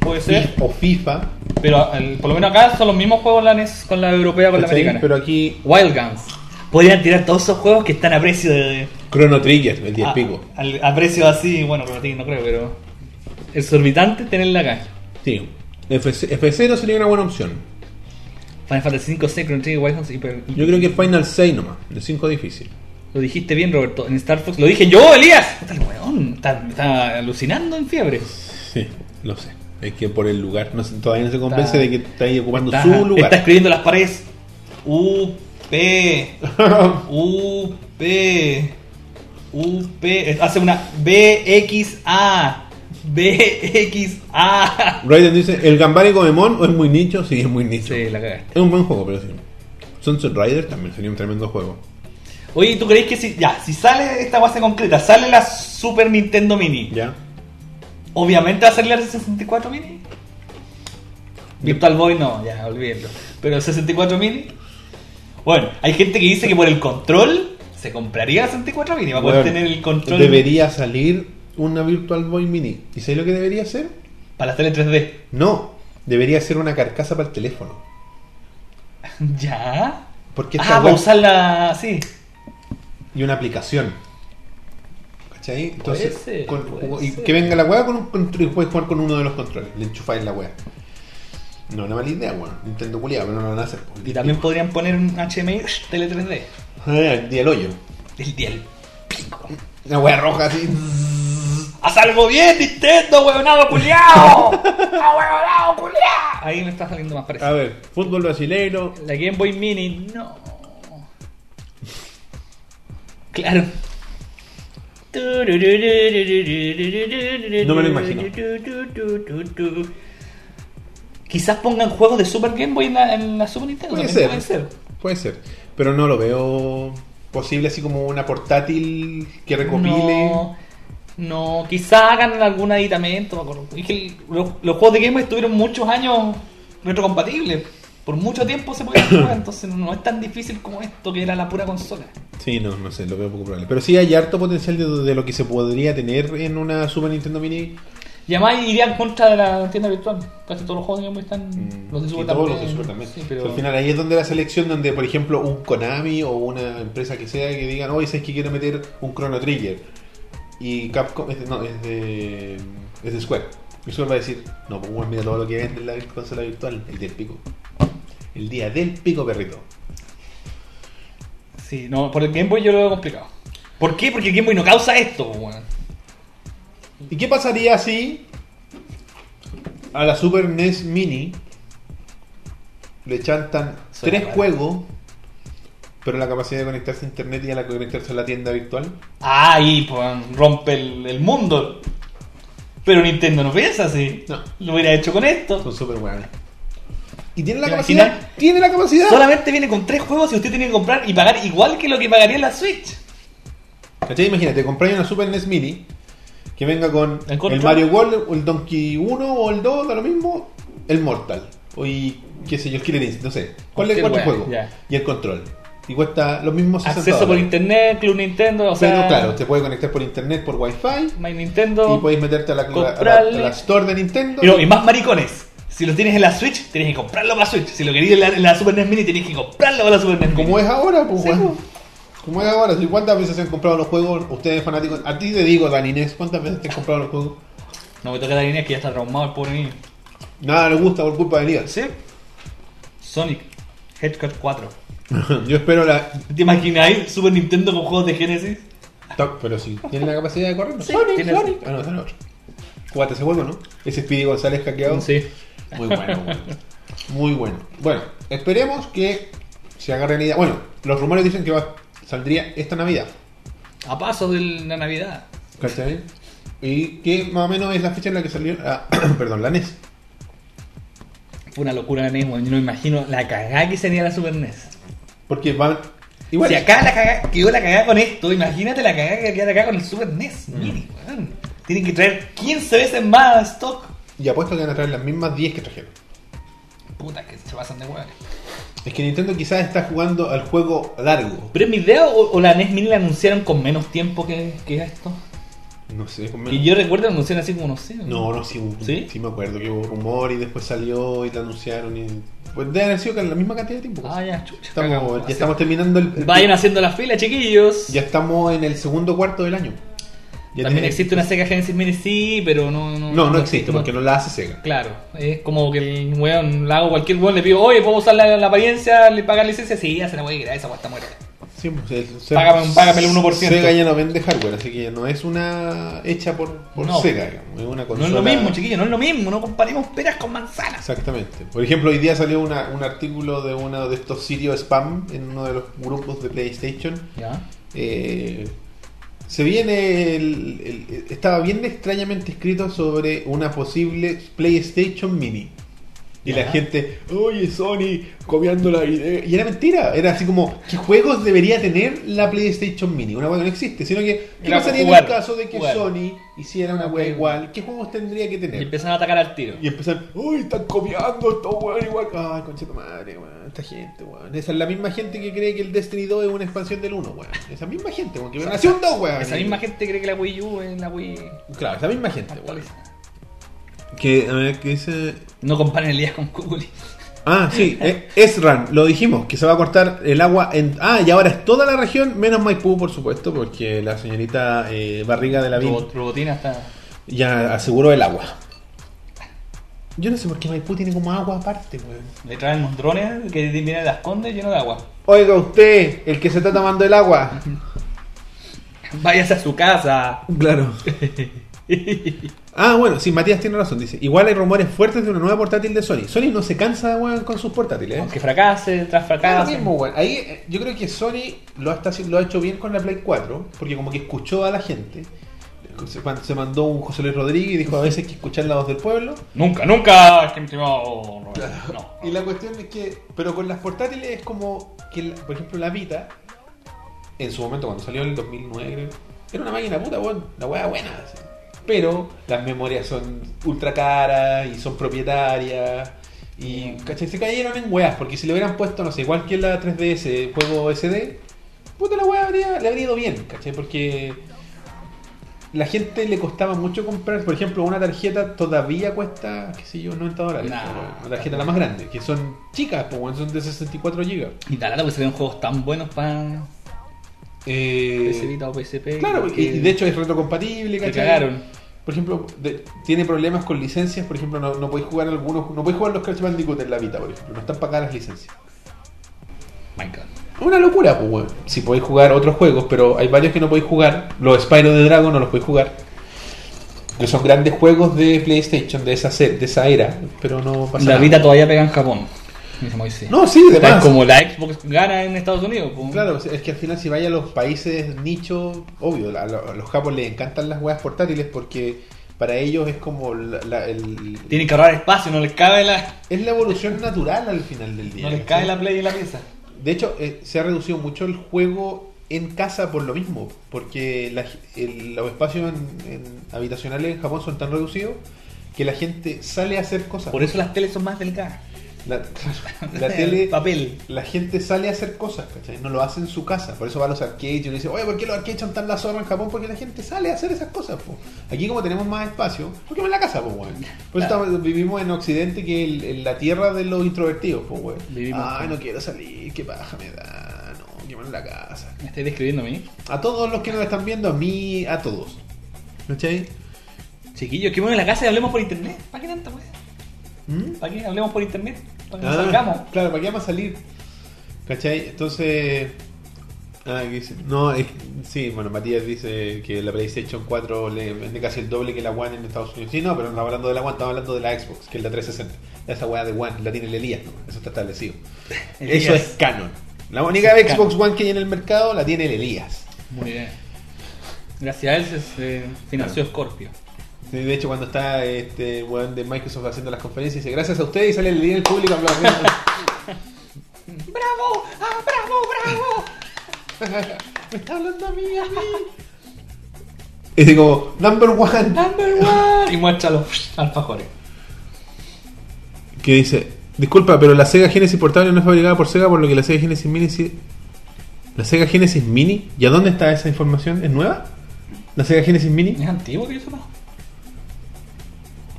Puede ser. O FIFA. Pero el- por lo menos acá son los mismos juegos la NES con la europea con la americana. Pero aquí Wild Guns. Podrían tirar todos esos juegos que están a precio de. Chrono Trigger, el 10 a, pico. al- a precio así, bueno, Chrono Trigger no creo, pero. Exorbitante tenerla acá. Sí. FC, F0 sería una buena opción. Final Fantasy V, 6, Chrono Trigger, Guns, Hyper- Yo creo que Final 6 nomás, de 5 difícil. Lo dijiste bien, Roberto. En Star Fox. Lo dije yo, Elías. Puta, el weón. Está, está alucinando en fiebre. Sí, lo sé. Es que por el lugar, no todavía no se convence Está- de que está ahí ocupando Está, su lugar. está escribiendo las paredes. U, P, U, P, U, P. Hace una B, X, A. B, X, A. Raiden dice, ¿el Gambari Goemon o es muy nicho? Sí, es muy nicho. Sí, la cagaste. Es un buen juego, pero sí. Sunset Rider también sería un tremendo juego. Oye, ¿tú crees que si, ya, si sale esta base concreta, sale la Super Nintendo Mini? ¿Ya? Obviamente va a salir la 64 Mini. Virtual Boy no, ya, olvídenlo. Pero el 64 Mini. Bueno, hay gente que dice que por el control se compraría la 64 Mini para poder Bueno, tener el control Debería salir una Virtual Boy Mini. ¿Y sabes lo que debería ser? para las tele 3D. No, debería ser una carcasa para el teléfono. (laughs) ¿Ya? Porque Ah, esta web- usarla así. y una aplicación. ¿Cachai? Entonces, Puede ser, con- puede y ser. que venga la weá con un control y puedes jugar con uno de los controles. Le enchufáis la weá. No, una mala idea, weón. Nintendo culiado, pero no lo van a hacer. Y también podrían poner un HMI tele 3D. Ah, el día del hoyo. El día del pico. Una weá roja así. ¡Haz algo bien, Nintendo, huevonado culiao! (laughs) ¡Ah, huevonado culiao! Ahí me está saliendo más A parecido. ver, fútbol brasileiro. La Game Boy Mini, no. Claro. No me lo imagino. Quizás pongan juegos de Super Game Boy en la, en la Super Nintendo. Puede ser. Puede ser. Puede ser. Pero no lo veo posible así como una portátil que recopile. No, no, quizás hagan algún aditamento. Es que los, los juegos de Game Boy estuvieron muchos años retrocompatibles. Por mucho tiempo se podían jugar, (coughs) entonces no, no es tan difícil como esto que era la pura consola. Sí, no, no sé, lo veo poco probable. Pero sí hay harto potencial de, de lo que se podría tener en una Super Nintendo Mini. Y además iría en contra de la tienda virtual. Casi todos los juegos Boy están. Mm, los de Super todos también. los de Super también. Sí, O pero... sea, al final ahí es donde la selección, donde por ejemplo un Konami o una empresa que sea que digan, oye, sabes que quiero meter un Chrono Trigger. Y Capcom, es de, no, es de, es de Square. Y Square va a decir, no, pues mira todo lo que vende en la consola virtual, el día del pico. El día del pico, perrito. Sí, no, por el Game Boy yo lo veo complicado. ¿Por qué? Porque el Game Boy no causa esto, weón. ¿Y qué pasaría si a la Super NES Mini le chantan tres raro. juegos, pero la capacidad de conectarse a internet y a la conectarse a la tienda virtual? Ah, ahí, pues, rompe el, el mundo. Pero Nintendo no piensa así. No. Lo hubiera hecho con esto. Son súper buenos. ¿Y tiene la ¿Te capacidad? ¿Tiene la capacidad? Solamente viene con tres juegos y usted tiene que comprar y pagar igual que lo que pagaría en la Switch. ¿Cachai? Imagínate, compráis una Super NES Mini que venga con ¿El el? Mario World, o el Donkey 1 o el 2, da lo mismo, el Mortal. O y, qué sé yo, el Killer Instinct, no sé. ¿Cuál es juegos? ya. Y el control. Y cuesta los mismos 60 Acceso por internet, Club Nintendo, o sea. Pero claro, te puedes conectar por internet, por wifi. My Nintendo. Y puedes meterte a la, a la- a la- comprarle. a la store de Nintendo. Y, más maricones. Si lo tienes en la Switch, tienes que comprarlo para Switch. Si lo querías en la, en la Super NES Mini, tienes que comprarlo para la Super NES Mini. Como es ahora, pues Sí. Como es ahora, si cuántas veces se han comprado los juegos, ustedes fanáticos, a ti te digo, Dani Inés, ¿cuántas veces te han comprado los juegos? No me toca línea que ya está traumado el pobre niño. Nada le gusta por culpa de Elías. ¿Sí? Sonic Hedgehog (laughs) 4. Yo espero la. ¿Te imagináis Super Nintendo con juegos de Genesis? Toc, Pero si tiene la capacidad de correr. Sí, Sonic, tiene- Sonic. Ah, no, ese es el otro. Jugate ese juego, ¿no? Ese Speedy González hackeado. Sí. Muy bueno, bueno. Muy bueno. Bueno, esperemos que se haga realidad. Bueno, los rumores dicen que va, saldría esta Navidad. A paso de la Navidad. ¿Cachai? Y que más o menos es la fecha en la que salió. (clears throat) perdón, la NES. Fue una locura la NES. Yo no me imagino la cagada que sería la Super NES. Porque van. Igual. Si acá la cagada, quedó la cagada con esto, imagínate la cagada que queda acá con el Super NES. Mini, weón. Tienen que traer 15 veces más stock. Y apuesto que van a traer las mismas 10 que trajeron. Puta, que se pasan de weón. Es que Nintendo quizás está jugando al juego largo. ¿Pero es mi idea o, o la NES Mini la anunciaron con menos tiempo que, que esto? No sé, con menos- yo recuerdo que anunciaron así como no sé. No, no, sí, ¿Sí? sí me acuerdo que hubo rumor y después salió y lo anunciaron. Y... Pues debe haber sido la misma cantidad de tiempo. Ah, ya, chucha. Estamos- cagamos. ya estamos terminando el. el- Vayan haciendo la fila, chiquillos. Ya estamos en el segundo cuarto del año. Ya También tiene- existe una Sega Genesis Mini, sí, pero no. No, No, no existe porque no la hace Sega. Claro, es como que el weón, la hago cualquier weón, le pido, oye, ¿puedo usar la, la apariencia, le pagar licencia? Sí, hace la wey, esa weá está muerta. Sí, pues, el- Págame págame el 1%. Sega ya no vende hardware, así que ya no es una hecha por, por No. Sega, digamos, es una No consola. es lo mismo, chiquillos, no es lo mismo, no comparemos peras con manzanas. Exactamente. Por ejemplo, hoy día salió una- un artículo de uno de estos sitios spam en uno de los grupos de PlayStation. Ya. Eh, se viene el, estaba bien extrañamente escrito sobre una posible PlayStation Mini. Y la gente, oye Sony, copiando la idea. Y era mentira, era así como, ¿qué juegos debería tener la PlayStation Mini? Una wea que no existe, sino que, ¿qué Era pasaría jugar, en el caso de que jugar. Sony hiciera una wea igual? ¿Qué juegos tendría que Y tener? empiezan a atacar al tiro. Y empezar, uy, están copiando esto, weón, igual. Ay, concha tu madre, weón, esta gente, weón. Esa es la misma gente que cree que el Destiny 2 es una expansión del 1, weón. Esa misma gente, weón, que nació un 2, weón. Esa misma gente cree que la Wii U es la Wii Claro, esa misma gente, weón. Que, a ver, ¿qué dice? No comparen el día con Google. Ah, sí, eh, Esran, lo dijimos, que se va a cortar el agua en... Ah, y ahora es toda la región, menos Maipú, por supuesto, porque la señorita eh, Barriga de la Vida Robot- Robotina está. ya aseguró el agua. Yo no sé por qué Maipú tiene como agua aparte, weón. Le traen unos drones que vienen las condes llenos de agua. Oiga usted, el que se está tomando el agua. Váyase a su casa. Claro. (laughs) Ah, bueno, sí, Matías tiene razón. Dice, igual hay rumores fuertes de una nueva portátil de Sony. Sony no se cansa, weón, con sus portátiles. ¿eh? Aunque fracase, tras fracase. mismo, weón. Ahí eh, yo creo que Sony lo, está, haci- lo ha hecho bien con la Play 4, porque como que escuchó a la gente. Se, cuando se mandó un José Luis Rodríguez y dijo a veces que escuchar la voz del pueblo. Nunca, nunca. primo- No. no. Y la cuestión es que, pero con las portátiles es como que, por ejemplo, la Vita, en su momento cuando salió en el 2009, creo, era una máquina puta, weón, la weá buena. así. Pero las memorias son ultra caras y son propietarias. Y ¿cachai? se cayeron en weas, porque si le hubieran puesto, no sé, igual que la 3DS, juego SD, puta la weá habría, le habría ido bien, ¿cachai? Porque la gente le costaba mucho comprar, por ejemplo, una tarjeta todavía cuesta, qué sé yo, 90 dólares. Nah. una tarjeta la más grande, que son chicas, pues, son de 64 GB. Y tal, pues salieron juegos tan buenos para Eh, PS Vita o PSP. claro, y de hecho es retrocompatible, ¿cachai? cagaron. Por ejemplo, de- tiene problemas con licencias, por ejemplo, no, no podéis jugar algunos, no podéis jugar los Crash Bandicoot en la Vita, por ejemplo, no están pagadas las licencias. Minecraft. Una locura, pues. Si podéis jugar otros juegos, pero hay varios que no podéis jugar. Los Spyro de Dragon no los podéis jugar. Que son grandes juegos de PlayStation de esa, de esa era, pero no pasa La nada. Vita todavía pega en Japón. Dice Moisés. No, sí, de O sea, más. es como la Xbox gana en Estados Unidos. pues. Claro, es que al final si vaya a los países nicho, obvio, a, lo- a los japos les encantan las weas portátiles porque para ellos es como la, la- el, Tienen que ahorrar espacio, no les cabe la, es la evolución natural al final del día. no les cabe la Play en la pieza. De hecho, eh, se ha reducido mucho el juego en casa por lo mismo, porque la- el- los espacios en- en habitacionales en Japón son tan reducidos que la gente sale a hacer cosas. Por eso las teles son más delgadas. La, (laughs) (laughs) la tele, Papel. la gente sale a hacer cosas, ¿cachai? No lo hace en su casa. Por eso va a los arcades y uno dice, oye, ¿por qué los arcades son tan la zorra en Japón? Porque la gente sale a hacer esas cosas, po. Aquí como tenemos más espacio, ¿por qué en la casa, po, weón? Por eso Claro. estamos- vivimos en Occidente, que es el- el- la tierra de los introvertidos, po, weón. Ay, no quiero salir, qué paja me da, no, qué en la casa. ¿Me estáis describiendo a mí? A todos los que nos están viendo, a mí, a todos. ¿Cachai? Chiquillos, que en la casa y hablemos por internet. ¿Para qué tanto, pues? ¿Mm? ¿Para qué hablemos por internet? ¿Para que Ah, nos salgamos? Claro, ¿para qué vamos a salir? ¿Cachai? Entonces. Ah, ¿qué dice? No, es- sí, bueno, Matías dice que la PlayStation 4 le vende casi el doble que la One en Estados Unidos. Sí, no, pero no estamos hablando de la One, estamos hablando de la Xbox, que es la 360. Esa weá de One la tiene el Elías, ¿no? Eso está establecido. (laughs) Elías. Eso es canon. La única es Xbox One que hay en el mercado la tiene el Elías. Muy bien. Gracias a él se se financió Scorpio. Sí, de hecho, cuando está este weón de Microsoft haciendo las conferencias, dice gracias a ustedes y sale el en el público aplaudiendo. (laughs) ¡Bravo! ¡Ah, bravo, bravo! Me (laughs) está hablando a mí, a mí. Es como, number one. ¡Number one! (laughs) Y muestra los alfajores. Que dice, disculpa, pero la Sega Genesis portable no es fabricada por Sega, por lo que la Sega Genesis Mini sí... ¿La Sega Genesis Mini? ¿Y a dónde está esa información? ¿Es nueva? ¿La Sega Genesis Mini? ¿Es antiguo que yo sepa?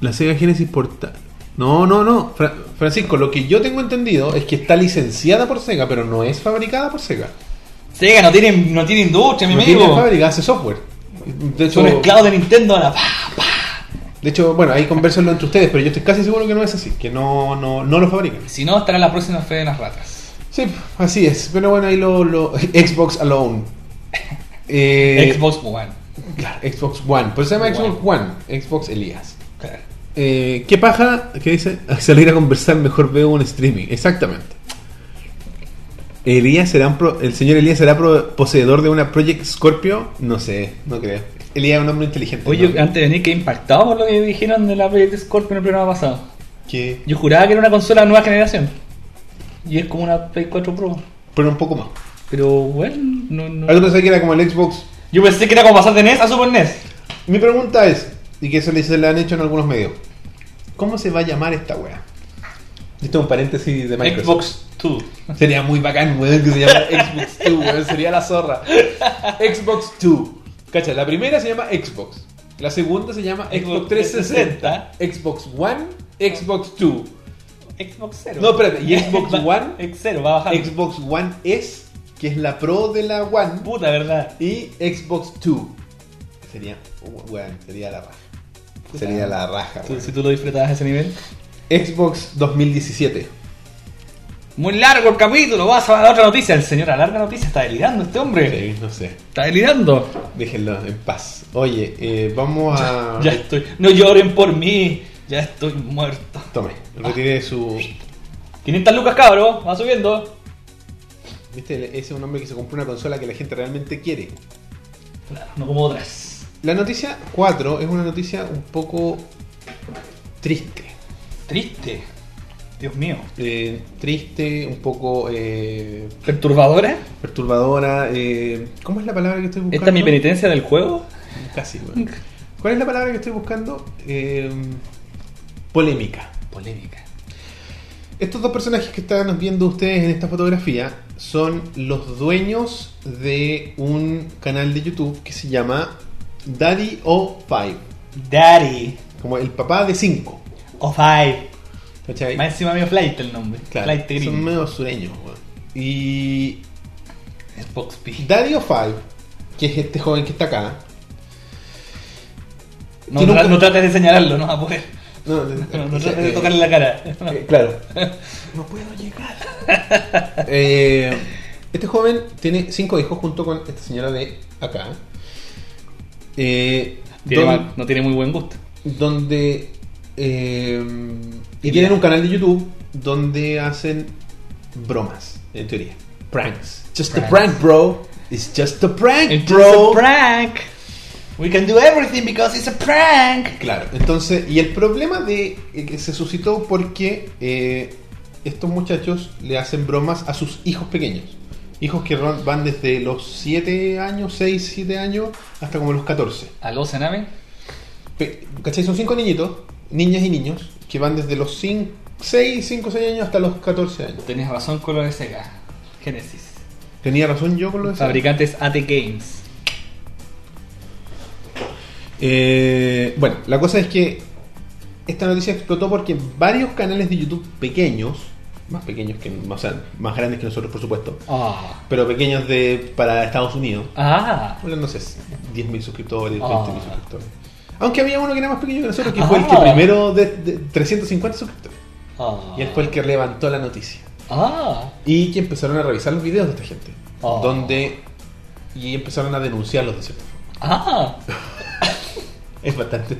La Sega Genesis portable... No, no, no. Fra- Francisco, lo que yo tengo entendido es que está licenciada por Sega, pero no es fabricada por Sega. Sega no tiene, no tiene industria, mi No amigo. tiene fábrica, hace software. De hecho, Son esclavos de Nintendo ahora. Pa, pa. de hecho, bueno, ahí conversenlo entre ustedes, pero yo estoy casi seguro que no es así, que no, no, no lo fabrican. Si no, estará en la próxima fe de las ratas. Sí, así es. Pero bueno, ahí lo. lo Xbox Alone. (laughs) Eh, Xbox One. Claro, Xbox One. Pues se llama One. Xbox One. Xbox Elías. Claro. Eh, ¿Qué paja? ¿Qué dice? (laughs) Salir a conversar, mejor veo un streaming. Exactamente. Elías será pro- el señor Elías será pro- poseedor de una Project Scorpio. No sé, no creo. Elías es un hombre inteligente. Oye, ¿no? antes de venir, quedé impactado por lo que dijeron de la Project Scorpio en el programa pasado. Que, Yo juraba que era una consola de nueva generación. Y es como una Play 4 Pro. pero un poco más. Pero bueno, no, no. Algo pensé que era como el Xbox. Yo pensé que era como pasar de NES a Super NES. Mi pregunta es, y que se le han hecho en algunos medios: ¿Cómo se va a llamar esta wea? Esto es un paréntesis de Microsoft. Xbox 2. Sería muy bacán, weón, que se llama (laughs) Xbox 2, weón, sería la zorra. Xbox 2. Cacha, la primera se llama Xbox. La segunda se llama Xbox 360. Xbox One, Xbox 2. Xbox 0. No, espérate, ¿y Xbox (laughs) One? X 0, va a bajar. Xbox One S, que es la pro de la One. Puta, ¿verdad? Y Xbox 2. Sería, weón, sería la raja. Sería la raja, weón. si tú lo disfrutabas a ese nivel. Xbox 2017. Muy largo el capítulo, vas a la otra noticia. El señor alarga noticia, está delirando este hombre. Sí, no sé. Está delirando. Déjenlo en paz. Oye, eh, vamos a. Ya estoy. No lloren por mí. Ya estoy muerto. Tome, retire su. 500 lucas, cabro. Va subiendo. ¿Viste? Ese es un hombre que se compró una consola que la gente realmente quiere. Claro, no como otras. La noticia 4 es una noticia un poco triste. Triste. Dios mío. Eh, triste, un poco eh, ¿Perturbadora? perturbadora. eh, ¿Cómo es la palabra que estoy buscando? ¿Esta es mi penitencia del juego? Casi, weón. ¿Cuál es la palabra que estoy buscando? Polémica. Polémica. Estos dos personajes que están viendo ustedes en esta fotografía son los dueños de un canal de YouTube que se llama Daddy o Five. Daddy. Como el papá de cinco. O Five. ¿Cachai? Más encima mío Flight el nombre. Claro, Flight son gringo. medio sureños. weón. Y Speed. Daddy o Five, que es este joven que está acá. No, trates de señalarlo, no a poder. No, No, no trates de eh, tocarle la cara. eh, claro. No puedo llegar. Eh, este joven tiene cinco hijos junto con esta señora de acá. Eh, Tiene don- mal- no tiene muy buen gusto. donde eh, y tienen un canal de YouTube donde hacen bromas, en teoría, pranks. Just a prank, bro. It's just a prank, It's bro. a prank. We can do everything because it's a prank. Claro, entonces, y el problema de eh, que se suscitó porque eh, estos muchachos le hacen bromas a sus hijos pequeños. Hijos que van desde los 7 años, 6, 7 años, hasta como los 14. ¿Aló, Sename? Pe- ¿Cachai? Son cinco niñitos, niñas y niños, que van desde los 6, 5, 6 años hasta los 14 años. Tenías razón con lo de Sega. Genesis. Tenía razón yo con lo de eso. Fabricantes AT Games. Eh, bueno, la cosa es que esta noticia explotó porque varios canales de YouTube pequeños, más pequeños que, o sea, más grandes que nosotros, por supuesto, Ah. pero pequeños de para Estados Unidos, Ah. bueno, no sé, 10.000 suscriptores, 20.000 Ah. suscriptores. Aunque había uno que era más pequeño que nosotros, que fue el que Ah. primero de, de 350 suscriptores. Y él fue el que levantó la noticia. Y que empezaron a revisar los videos de esta gente. Donde. Y empezaron a denunciarlos de cierta forma. (laughs) Es bastante.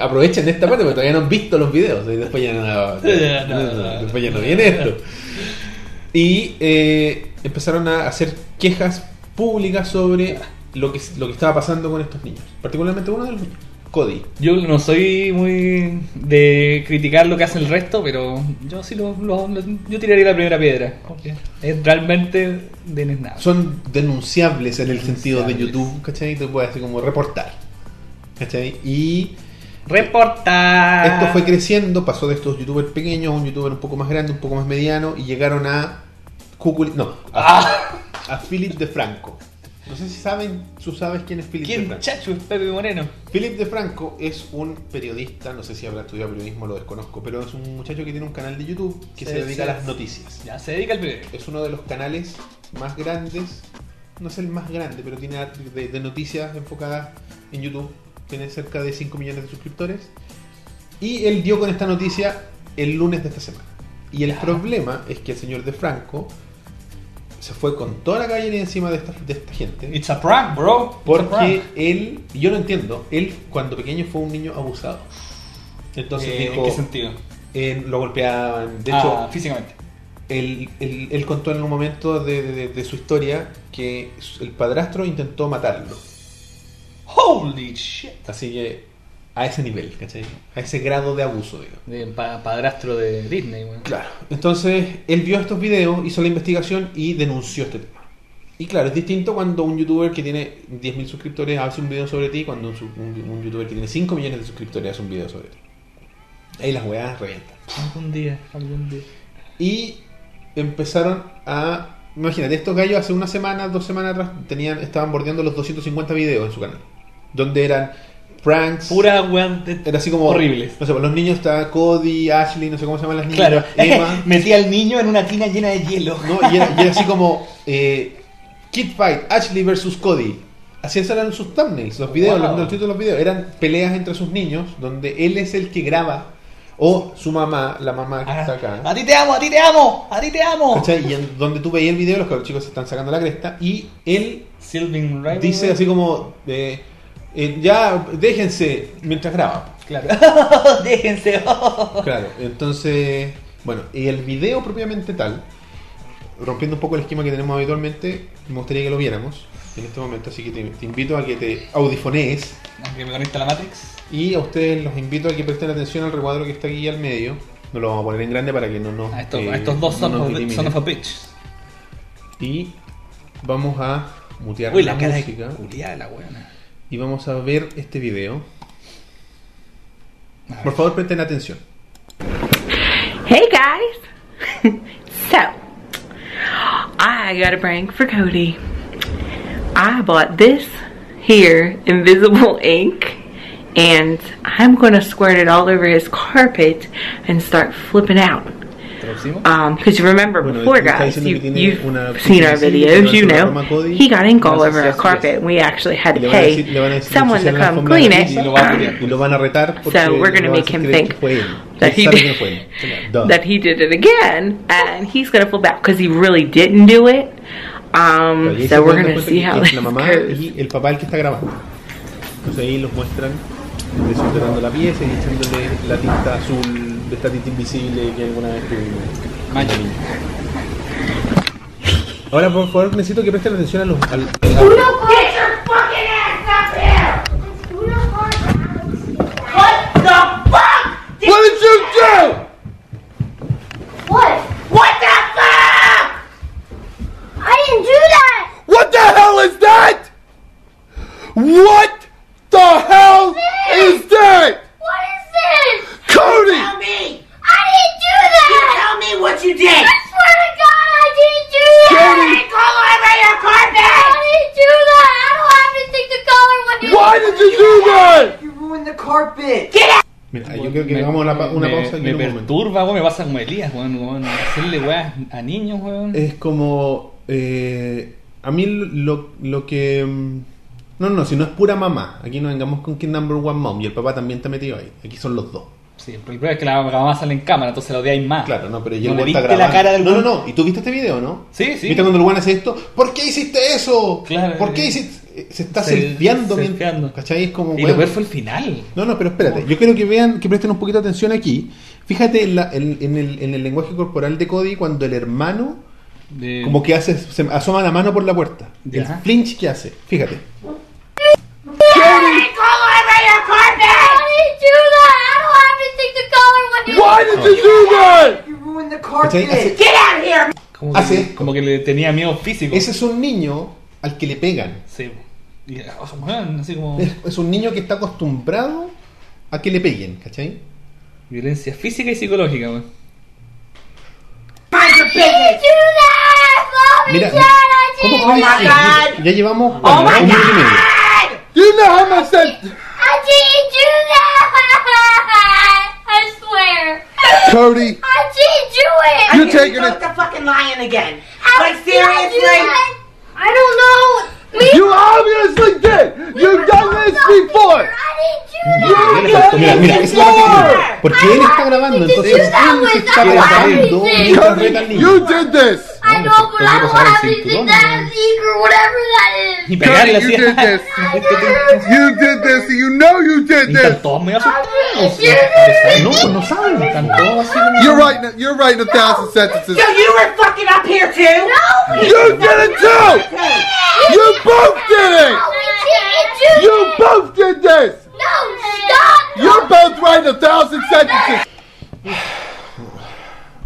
Aprovechen esta parte porque todavía no han visto los videos. Y después ya no, (laughs) Ya, no, no, después ya no viene esto. Y eh, empezaron a hacer quejas públicas sobre lo que, lo que estaba pasando con estos niños. Particularmente uno de los niños, Cody. Yo no soy muy de criticar lo que hace el resto, pero yo sí lo, lo- lo- yo tiraría la primera piedra. Es realmente desnable. Son denunciables en el sentido de Denunciables. YouTube, ¿cachai? Te puedes así como reportar. ¿Cachai? Y Reportar. Esto fue creciendo, pasó de estos youtubers pequeños a un youtuber un poco más grande, un poco más mediano, y llegaron a Cuculi, no, a, Ah, a Philip de Franco. No sé si saben, tú sabes quién es Philip de ¿Quién chacho es Pepe Moreno? Philip de Franco es un periodista, no sé si habrá estudiado periodismo, lo desconozco, pero es un muchacho que tiene un canal de YouTube que se dedica a las noticias. Ya, se dedica al periodismo. Es uno de los canales más grandes, no es el más grande, pero tiene de, de noticias enfocadas en YouTube. Tiene cerca de 5 millones de suscriptores. Y él dio con esta noticia el lunes de esta semana. Y el problema es que el señor de Franco se fue con toda la caballería encima de esta, de esta gente. It's a prank, bro. It's Porque prank. él, yo lo entiendo, él cuando pequeño fue un niño abusado. Entonces Eh, dijo, ¿En qué sentido? eh, lo golpeaban. De Ah, hecho, físicamente. él, él- él contó en un momento de, de- de su historia que el padrastro intentó matarlo. Holy shit. Así que a ese nivel, ¿cachai? A ese grado de abuso, digo. De pa- padrastro de Disney, weón. Claro. Entonces, él vio estos videos, hizo la investigación y denunció este tema. Y claro, es distinto cuando un youtuber que tiene 10.000 suscriptores hace un video sobre ti, cuando un, su- un- un youtuber que tiene 5 millones de suscriptores hace un video sobre ti. Ahí las weas revientan. Algún día, algún día. Y empezaron a. Imagínate, estos gallos hace una semana, dos semanas atrás, tenían, estaban bordeando los 250 videos en su canal. Donde eran pranks. Pura weón. Era así como. horribles. No sé, pues los niños está Cody, Ashley, no sé cómo se llaman las niñas. Claro, Emma. (laughs) metía al niño en una tina llena de hielo. ¿no? Y, era, y era así como. Eh, Kid Fight, Ashley versus Cody. Así eran sus thumbnails, los videos, Wow. los, los títulos de los videos. Eran peleas entre sus niños, donde él es el que graba. O su mamá, la mamá que está acá. Ah, a ti te amo, a ti te amo, a ti te amo. ¿Cachai? Y en donde tú veías el video, los chicos se están sacando la cresta, y él Rival. dice así como, eh, eh, ya déjense mientras graba. Claro. (laughs) Déjense. Claro, entonces, bueno, y el video propiamente tal, rompiendo un poco el esquema que tenemos habitualmente, me gustaría que lo viéramos en este momento, así que te, te invito a que te audifonees que me conecta la Matrix. y a ustedes los invito a que presten atención al recuadro que está aquí al medio. No lo vamos a poner en grande para que no nos... A estos, eh, a estos dos no son, son of a bitch. Y vamos a mutear Uy, la, la cara música de culiada de la weona. Y vamos a ver este video. Por favor, presten atención. Hey guys! (laughs) so, I got a prank for Cody. I bought this here invisible ink and I'm going to squirt it all over his carpet and start flipping out. ¿Traducimos? Because you remember Bueno, before, está guys, diciendo you, que tiene you've una seen our piscina así, videos, que you va a know. ser Cody. He got ink all Gracias, over our gracias. carpet and we actually had Y to le van a pay decir- le van a decir someone to ensuciar la come alfombra clean de la it. mesa Y lo va a (clears throat) putear. y lo van a retar porque So we're gonna lo van a make hacer him creer think que fue él. that Él he sabe did- que no fue él. Duh. that he did it again and he's going to flip out because he really didn't do it. Um, Y ahí se so we're dan going to cuenta see que how es this la mamá goes. y el papá el que está grabando. Entonces ahí los muestran desordenando la pieza y echándole la tinta azul de esta tinta invisible que alguna vez tuvimos. Mancha. Ahora por favor necesito que presten atención a los al, al- Get your fucking ass up here! What the fuck? Did What did you do? What? What the fuck? I didn't do that! What the hell is that? What the hell is that? What is this? Cody! Tell me! I didn't do that! You tell me what you did! I swear to God, I didn't do that! Didn't color over your carpet! I didn't do that! I don't have anything to color when you Why did you do that? You ruined the carpet. Get out! Mira, yo creo que hagamos una, pa- una me, pausa aquí me momento. perturba, weón, me pasa como Elías, weón, weón, hacerle weas a niños, weón. Es como eh, a mí lo, lo que mm, no, no, si no es pura mamá. Aquí no vengamos con que number one mom y el papá también está metido ahí. Aquí son los dos. Sí, el problema es que la, la mamá sale en cámara, entonces la odiáis más. Claro, no, pero ya ¿No le está viste la grabando. cara del No, no, no. ¿Y tú viste este video, no? Sí, sí. ¿Viste cuando el weón hace esto? ¿Por qué hiciste eso? Claro, ¿Por qué eh, hiciste? Se está se- selfieando, bien- selfieando. ¿Cachai? Es como Y weón. lo peor fue el final. No, no, pero espérate. Yo quiero que vean, que presten un poquito de atención aquí. Fíjate en, la- en- en el, en el lenguaje corporal de Cody cuando el hermano De- como que hace, se asoma la mano por la puerta. Ya. El flinch que hace. Fíjate. Color color Why did you do that? You ruined the carpet. Get out of here! como, que, hace esto. como que le tenía miedo físico. Ese es un niño al que le pegan. Sí. Y, o sea, weón, así como Es, es un niño que está acostumbrado a que le peguen, ¿cachai? violencia física y psicológica, weón. Ya llevamos Oh bueno, my un minuto y medio. god! You know how much that. I didn't do that! (laughs) I swear! Cody, (laughs) I didn't do it! You're taking it- the fucking lion again. How Like, did I do seriously? that? I don't know! Me you obviously did. You've done this before. I didn't do You that! Mira, exacto, mira, mira, esa es la parte que Before. quiero. Porque él está grabando, entonces él se está grabando mientras reta al Cody, niño. you did this. I know, but I don't have anything that has ink or whatever that is! Y pegarle Cody, you did this. You did this. You know you did this. todos medio I asustados. didn't No, pues no saben. Están todos así. You're writing. You're writing a thousand sentences. So you were fucking up here too? No! You did it too. You both did it. No, we didn't You both did this. No, stop! You're both writing a thousand sentences. (sighs) (sighs) (sighs)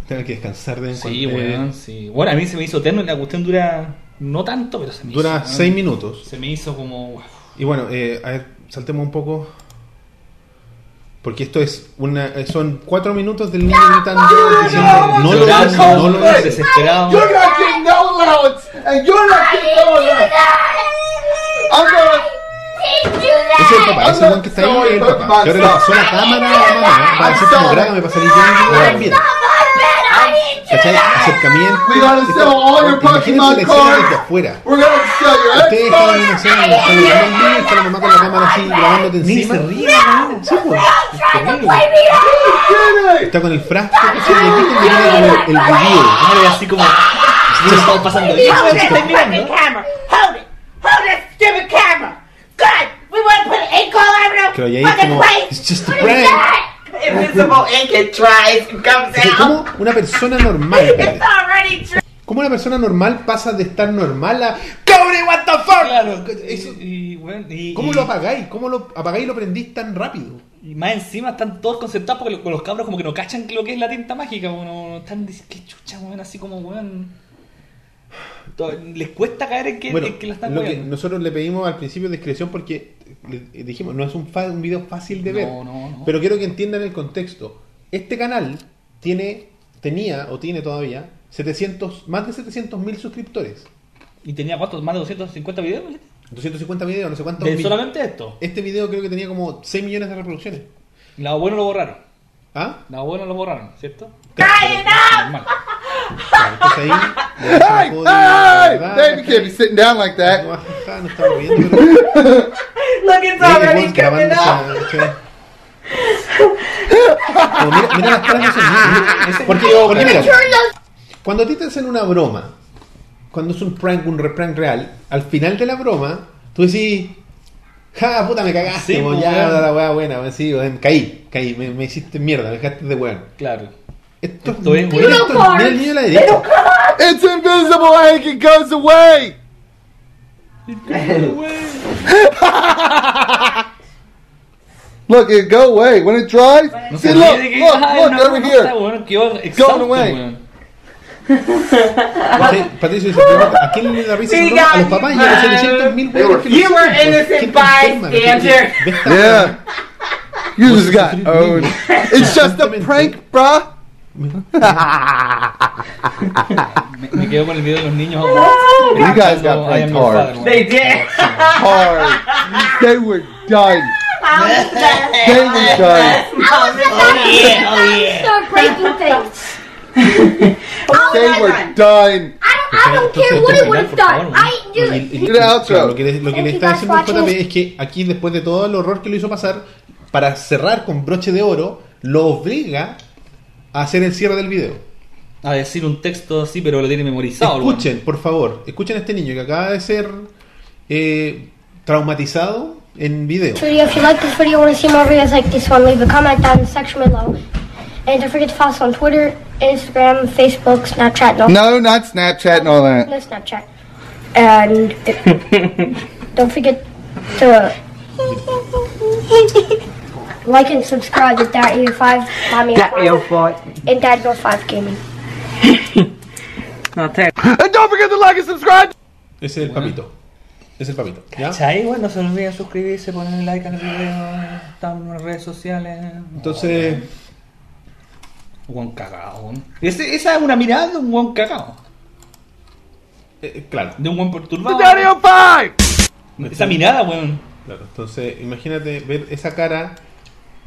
Tengo que descansar de Sí, weón, sí. Bueno, a mí se me hizo eterno y la cuestión dura no tanto, pero se me Dura hizo. 6 minutos. Se me hizo como. Y bueno, eh, a ver, saltemos un poco. Porque esto es una. eh, Son 4 minutos del niño gritando diciendo no lo hagas, no lo hagas. desesperado. You're not getting no allowance, and you're not getting no allowance. I'm gonna. Ese es el papá, ese weón que está ahí es el papá. Que ahora le pasó la cámara a la mamá para decir como grábame para salir! I didn't do ¿Cachai? Acercamiento. Your Imagínense la escena desde afuera. Ustedes están en una escena donde están grabando el niño y está la mamá con la cámara así grabándote Ni encima. se ríe. Sí, pues. Stop trying to play me out! Did it? Está con el frasco que se le quita y viene como el video. Ahora así como. Se estamos pasando bien. Hold está it! Hold that stupid camera! Good! We want to put ink all over the fucking como, place! it's just a prank. Invisible ink, it dries and comes out. ¿Cómo una persona normal, (laughs) It's already dry! cómo una persona normal pasa de estar normal a Cody, what the fuck? Claro. Eso- Y, y, weón, y- ¿Cómo y- lo apagáis? ¿Cómo lo apagáis y lo prendís tan rápido? Y más encima están todos concentrados porque lo- con los cabros como que no cachan lo que es la tinta mágica, weón, no, no están diciendo qué chucha, weón, así como weón. To- Les cuesta caer en que, Bueno, en que la están lo que nosotros le pedimos al principio discreción porque le dijimos, no es un, fa- un video fácil de ver. No, no. Pero quiero que entiendan el contexto. Este canal tiene, tenía o tiene todavía 700, más de 700 mil suscriptores. Y tenía cuántos, más de 250 videos, ¿viste? 250 videos, no sé cuántos. De mil- solamente esto. Este video creo que tenía como 6 millones de reproducciones. Lado bueno lo borraron. ¿Ah? Lado bueno lo borraron, ¿cierto? Entonces ahí. (laughs) ¿verdad? Dave, you can't be sitting down like that. no estaba. Look, it's already coming up. esa- esa- Como mira, mira las caras de esos niños. (laughs) Porque, porque mira, cuando a ti te hacen una broma, cuando es un prank, un reprank real, al final de la broma, tú decís, ja, puta, me cagaste, Sí, pues, ya, la weá buena, sí, caí, caí, me, me hiciste mierda, me dejaste de weón. Claro. Esto, Esto es, mira, weón. esto- mira el niño a la derecha. It's invisible, Hank. It goes away. (laughs) Look, it go away when it dries. No See, se look, que- look, Ay, look no, over no, here. está, weón, quedó exhausto, away. weón. Patri- Patricio dice, ¿a quién le da risa? Sí, esa broma? A los papás y a los 700 mil weones que lo You were innocent Gente enferma, bystander. Yeah. You just got owned. It's just a prank, bruh. Me, me quedo con el video de los niños. (laughs) You guys got father, hard. They did. Hard. They were done. They were done. Start breaking things. They were done. I don't, I don't care what it would have done. I do it. lo que le, lo que le está diciendo JP es que aquí, después de todo el horror que lo hizo pasar, para cerrar con broche de oro, lo obliga a hacer el cierre del video. A decir un texto así, pero lo tiene memorizado. Escuchen, por favor, escuchen a este niño que acaba de ser eh, traumatizado en video. video. If you like this video, want to see more videos like this one, leave a comment down in the section below. And don't forget to follow us on Twitter, Instagram, Facebook, Snapchat, no, No, not Snapchat and all that. no Snapchat. And (laughs) don't forget to (laughs) like and subscribe to Dad Ear 5, Mommy That Five, your fault. and Dad Go 5 Gaming. (laughs) No, te- And don't forget to like and subscribe. Ese es el papito. Es el papito. ¿ya? ¿Cachai? Bueno, no se olviden suscribirse, ponerle like al video, estamos en las redes sociales. Entonces, Juan cagado, weón. Ese- esa es una mirada de un buen cagado. eh, claro, De un buen The perturbado. Five. Esa mirada, weón. claro. Entonces, imagínate ver esa cara,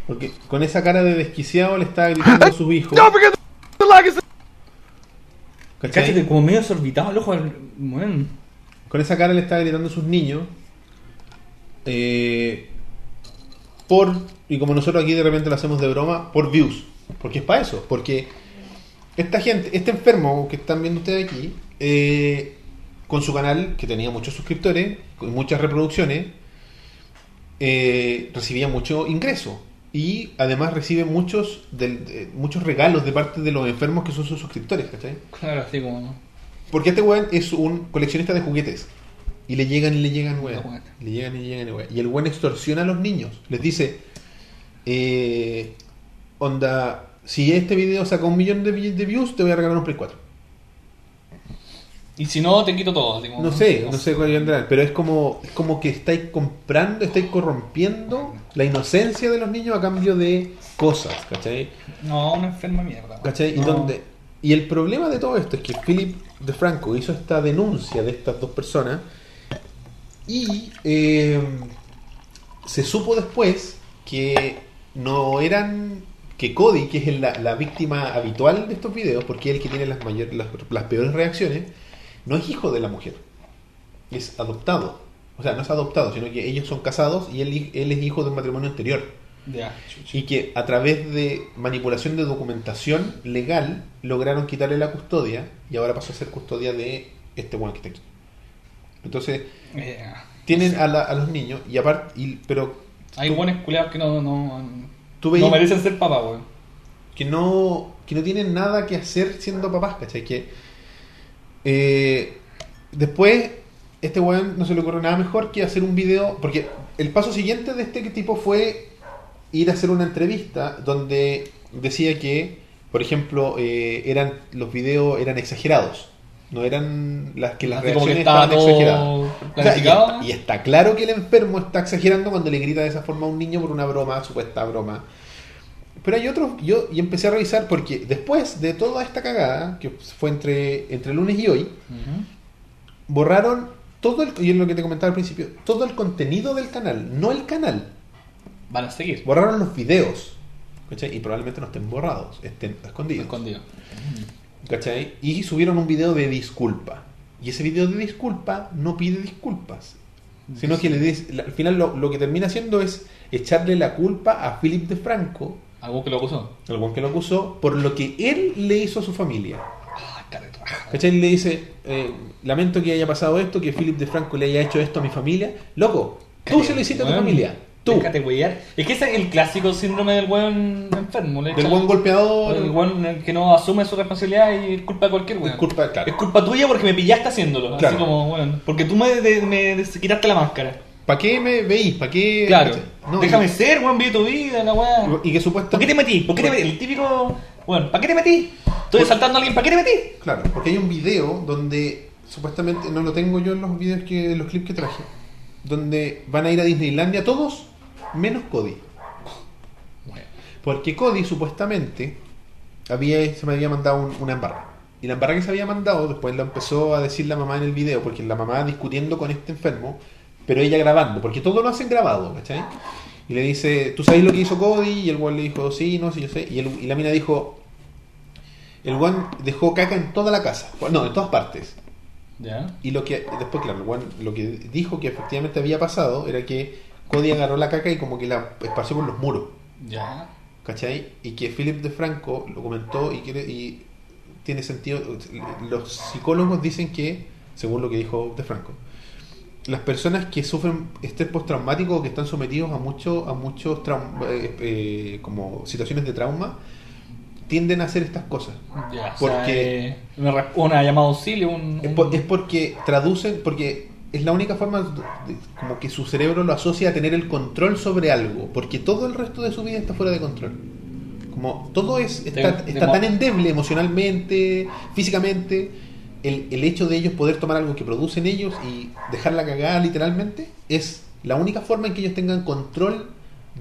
porque con esa cara de desquiciado le está gritando a (laughs) su hijo. Don't forget to like and subscribe. ¿cachai? Cáchate, como medio desorbitado el ojo del. Weón. Con esa cara le está gritando a sus niños. eh, por. Y como nosotros aquí de repente lo hacemos de broma, por views. Porque es para eso. Porque esta gente, este enfermo que están viendo ustedes aquí, eh, con su canal, que tenía muchos suscriptores, con muchas reproducciones, eh, recibía mucho ingreso. Y además recibe muchos, del- de- muchos regalos de parte de los enfermos que son sus suscriptores, ¿cachai? Claro, así como. Porque este weón es un coleccionista de juguetes. Y le llegan y le llegan weón. Le llegan y le llegan weón. Y el weón extorsiona a los niños. Les dice, eh, onda, si este video saca un millón de, vi- de views, te voy a regalar un Play 4. Y si no, te quito todo. No sé, no sé cuál vendrá, pero es como, es como que estáis comprando, estáis corrompiendo la inocencia de los niños a cambio de cosas, ¿cachai? No, una enferma mierda. ¿Cachai? Y, No. donde, y el problema de todo esto es que Philip de Franco hizo esta denuncia de estas dos personas y eh, se supo después que no eran que Cody, que es la, la víctima habitual de estos videos, porque es el que tiene las, mayores, las, las peores reacciones, no es hijo de la mujer, es adoptado. O sea, no es adoptado, sino que ellos son casados y él, él es hijo de un matrimonio anterior Ya, chucha. y que a través de manipulación de documentación legal lograron quitarle la custodia y ahora pasó a ser custodia de este buen que está aquí. Entonces, tienen a, la- a los niños y aparte, y- pero Hay buenos culeados que no, no, Tú no merecen ser papá, weón. que no, que no tienen nada que hacer siendo papás, ¿cachai? Que eh, después este weón no se le ocurrió nada mejor que hacer un video, porque el paso siguiente de este tipo fue ir a hacer una entrevista donde decía que, por ejemplo, eh, eran los videos eran exagerados. No eran las que las Así que reacciones estaba estaban exageradas. O sea, y, está, y está claro que el enfermo está exagerando cuando le grita de esa forma a un niño por una broma, supuesta broma. Pero hay otros, yo y empecé a revisar porque después de toda esta cagada, que fue entre, entre lunes y hoy, borraron todo el, y es lo que te comentaba al principio, todo el contenido del canal, no el canal. Van a seguir. Borraron los videos. ¿Cachai? Y probablemente no estén borrados, estén escondidos. Escondido. ¿Cachai? Y subieron un video de disculpa. Y ese video de disculpa no pide disculpas. Sino que le dice, al final lo, lo que termina haciendo es echarle la culpa a Philip de Franco, ¿Algo que lo acusó? buen que lo acusó, por lo que él le hizo a su familia. Ah. ¿Cachai? Le dice, eh, lamento que haya pasado esto, que Philip de Franco le haya hecho esto a mi familia. Loco, tú se lo hiciste a tu Weón, familia. Tú. Déjate huear. Es que ese es el clásico síndrome del weón enfermo. Del buen golpeador. El weón que no asume su responsabilidad y es culpa de cualquier weón. Es culpa, claro. Es culpa tuya porque me pillaste haciéndolo. Claro. Así como, bueno, porque tú me, de- me quitaste la máscara. ¿Para qué me veís? ¿Para qué? Claro. No, Déjame y- ser, weón, vive tu vida, la weá. Y que ¿Por qué te supuestamente. metí? ¿Por qué te metí? El típico. Bueno, ¿para qué te metí? Estoy asaltando a alguien, ¿para qué te metí? Claro, porque hay un video donde supuestamente, no lo tengo yo en los videos que, en los clips que traje, donde van a ir a Disneylandia todos, menos Cody. Porque Cody supuestamente había, se me había mandado un- una embarra. Y la embarra que se había mandado, después lo empezó a decir la mamá en el video, porque la mamá discutiendo con este enfermo, pero ella grabando, porque todo lo hacen grabado, ¿cachai? Y le dice, ¿tú sabes lo que hizo Cody? Y el guan le dijo, sí, no sé, yo sé. Y, el- y la mina dijo, el guan dejó caca en toda la casa, no, en todas partes. Ya. Y lo que después, claro, el guan lo que dijo que efectivamente había pasado era que Cody agarró la caca y como que la esparció por los muros. Ya. ¿Cachai? Y que Philip de Franco lo comentó y, quiere, y tiene sentido. Los psicólogos dicen que, según lo que dijo de Franco, las personas que sufren estrés postraumático o que están sometidos a mucho, a muchos eh, eh, como situaciones de trauma tienden a hacer estas cosas. Porque- O sea, eh, una, una llamada auxilio, un. Es, un- por- es porque traducen, porque es la única forma de- como que su cerebro lo asocia a tener el control sobre algo, porque todo el resto de su vida está fuera de control. Como todo es está, De- está de- tan endeble emocionalmente, físicamente, el, el hecho de ellos poder tomar algo que producen ellos y dejarla cagada literalmente es la única forma en que ellos tengan control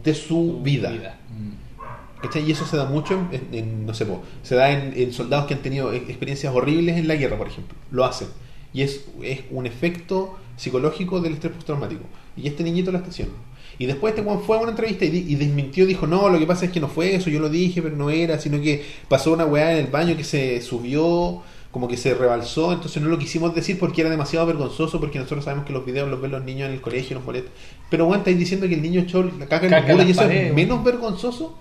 de su vida. Mm. ¿Cachai? Y eso se da mucho en, no sé, po, se da en, en soldados que han tenido e- experiencias horribles en la guerra, por ejemplo. Lo hacen. Y es, es un efecto psicológico del estrés postraumático. Y este niñito lo está haciendo. Y después este Juan fue a una entrevista y, y desmintió, dijo, no, lo que pasa es que no fue eso, yo lo dije, pero no era, sino que pasó una weá en el baño que se subió, como que se rebalsó, entonces no lo quisimos decir porque era demasiado vergonzoso, porque nosotros sabemos que los videos los ven los niños en el colegio, en los boletos. Pero bueno, estáis diciendo que el niño echó la caca en en muros y eso es menos vergonzoso.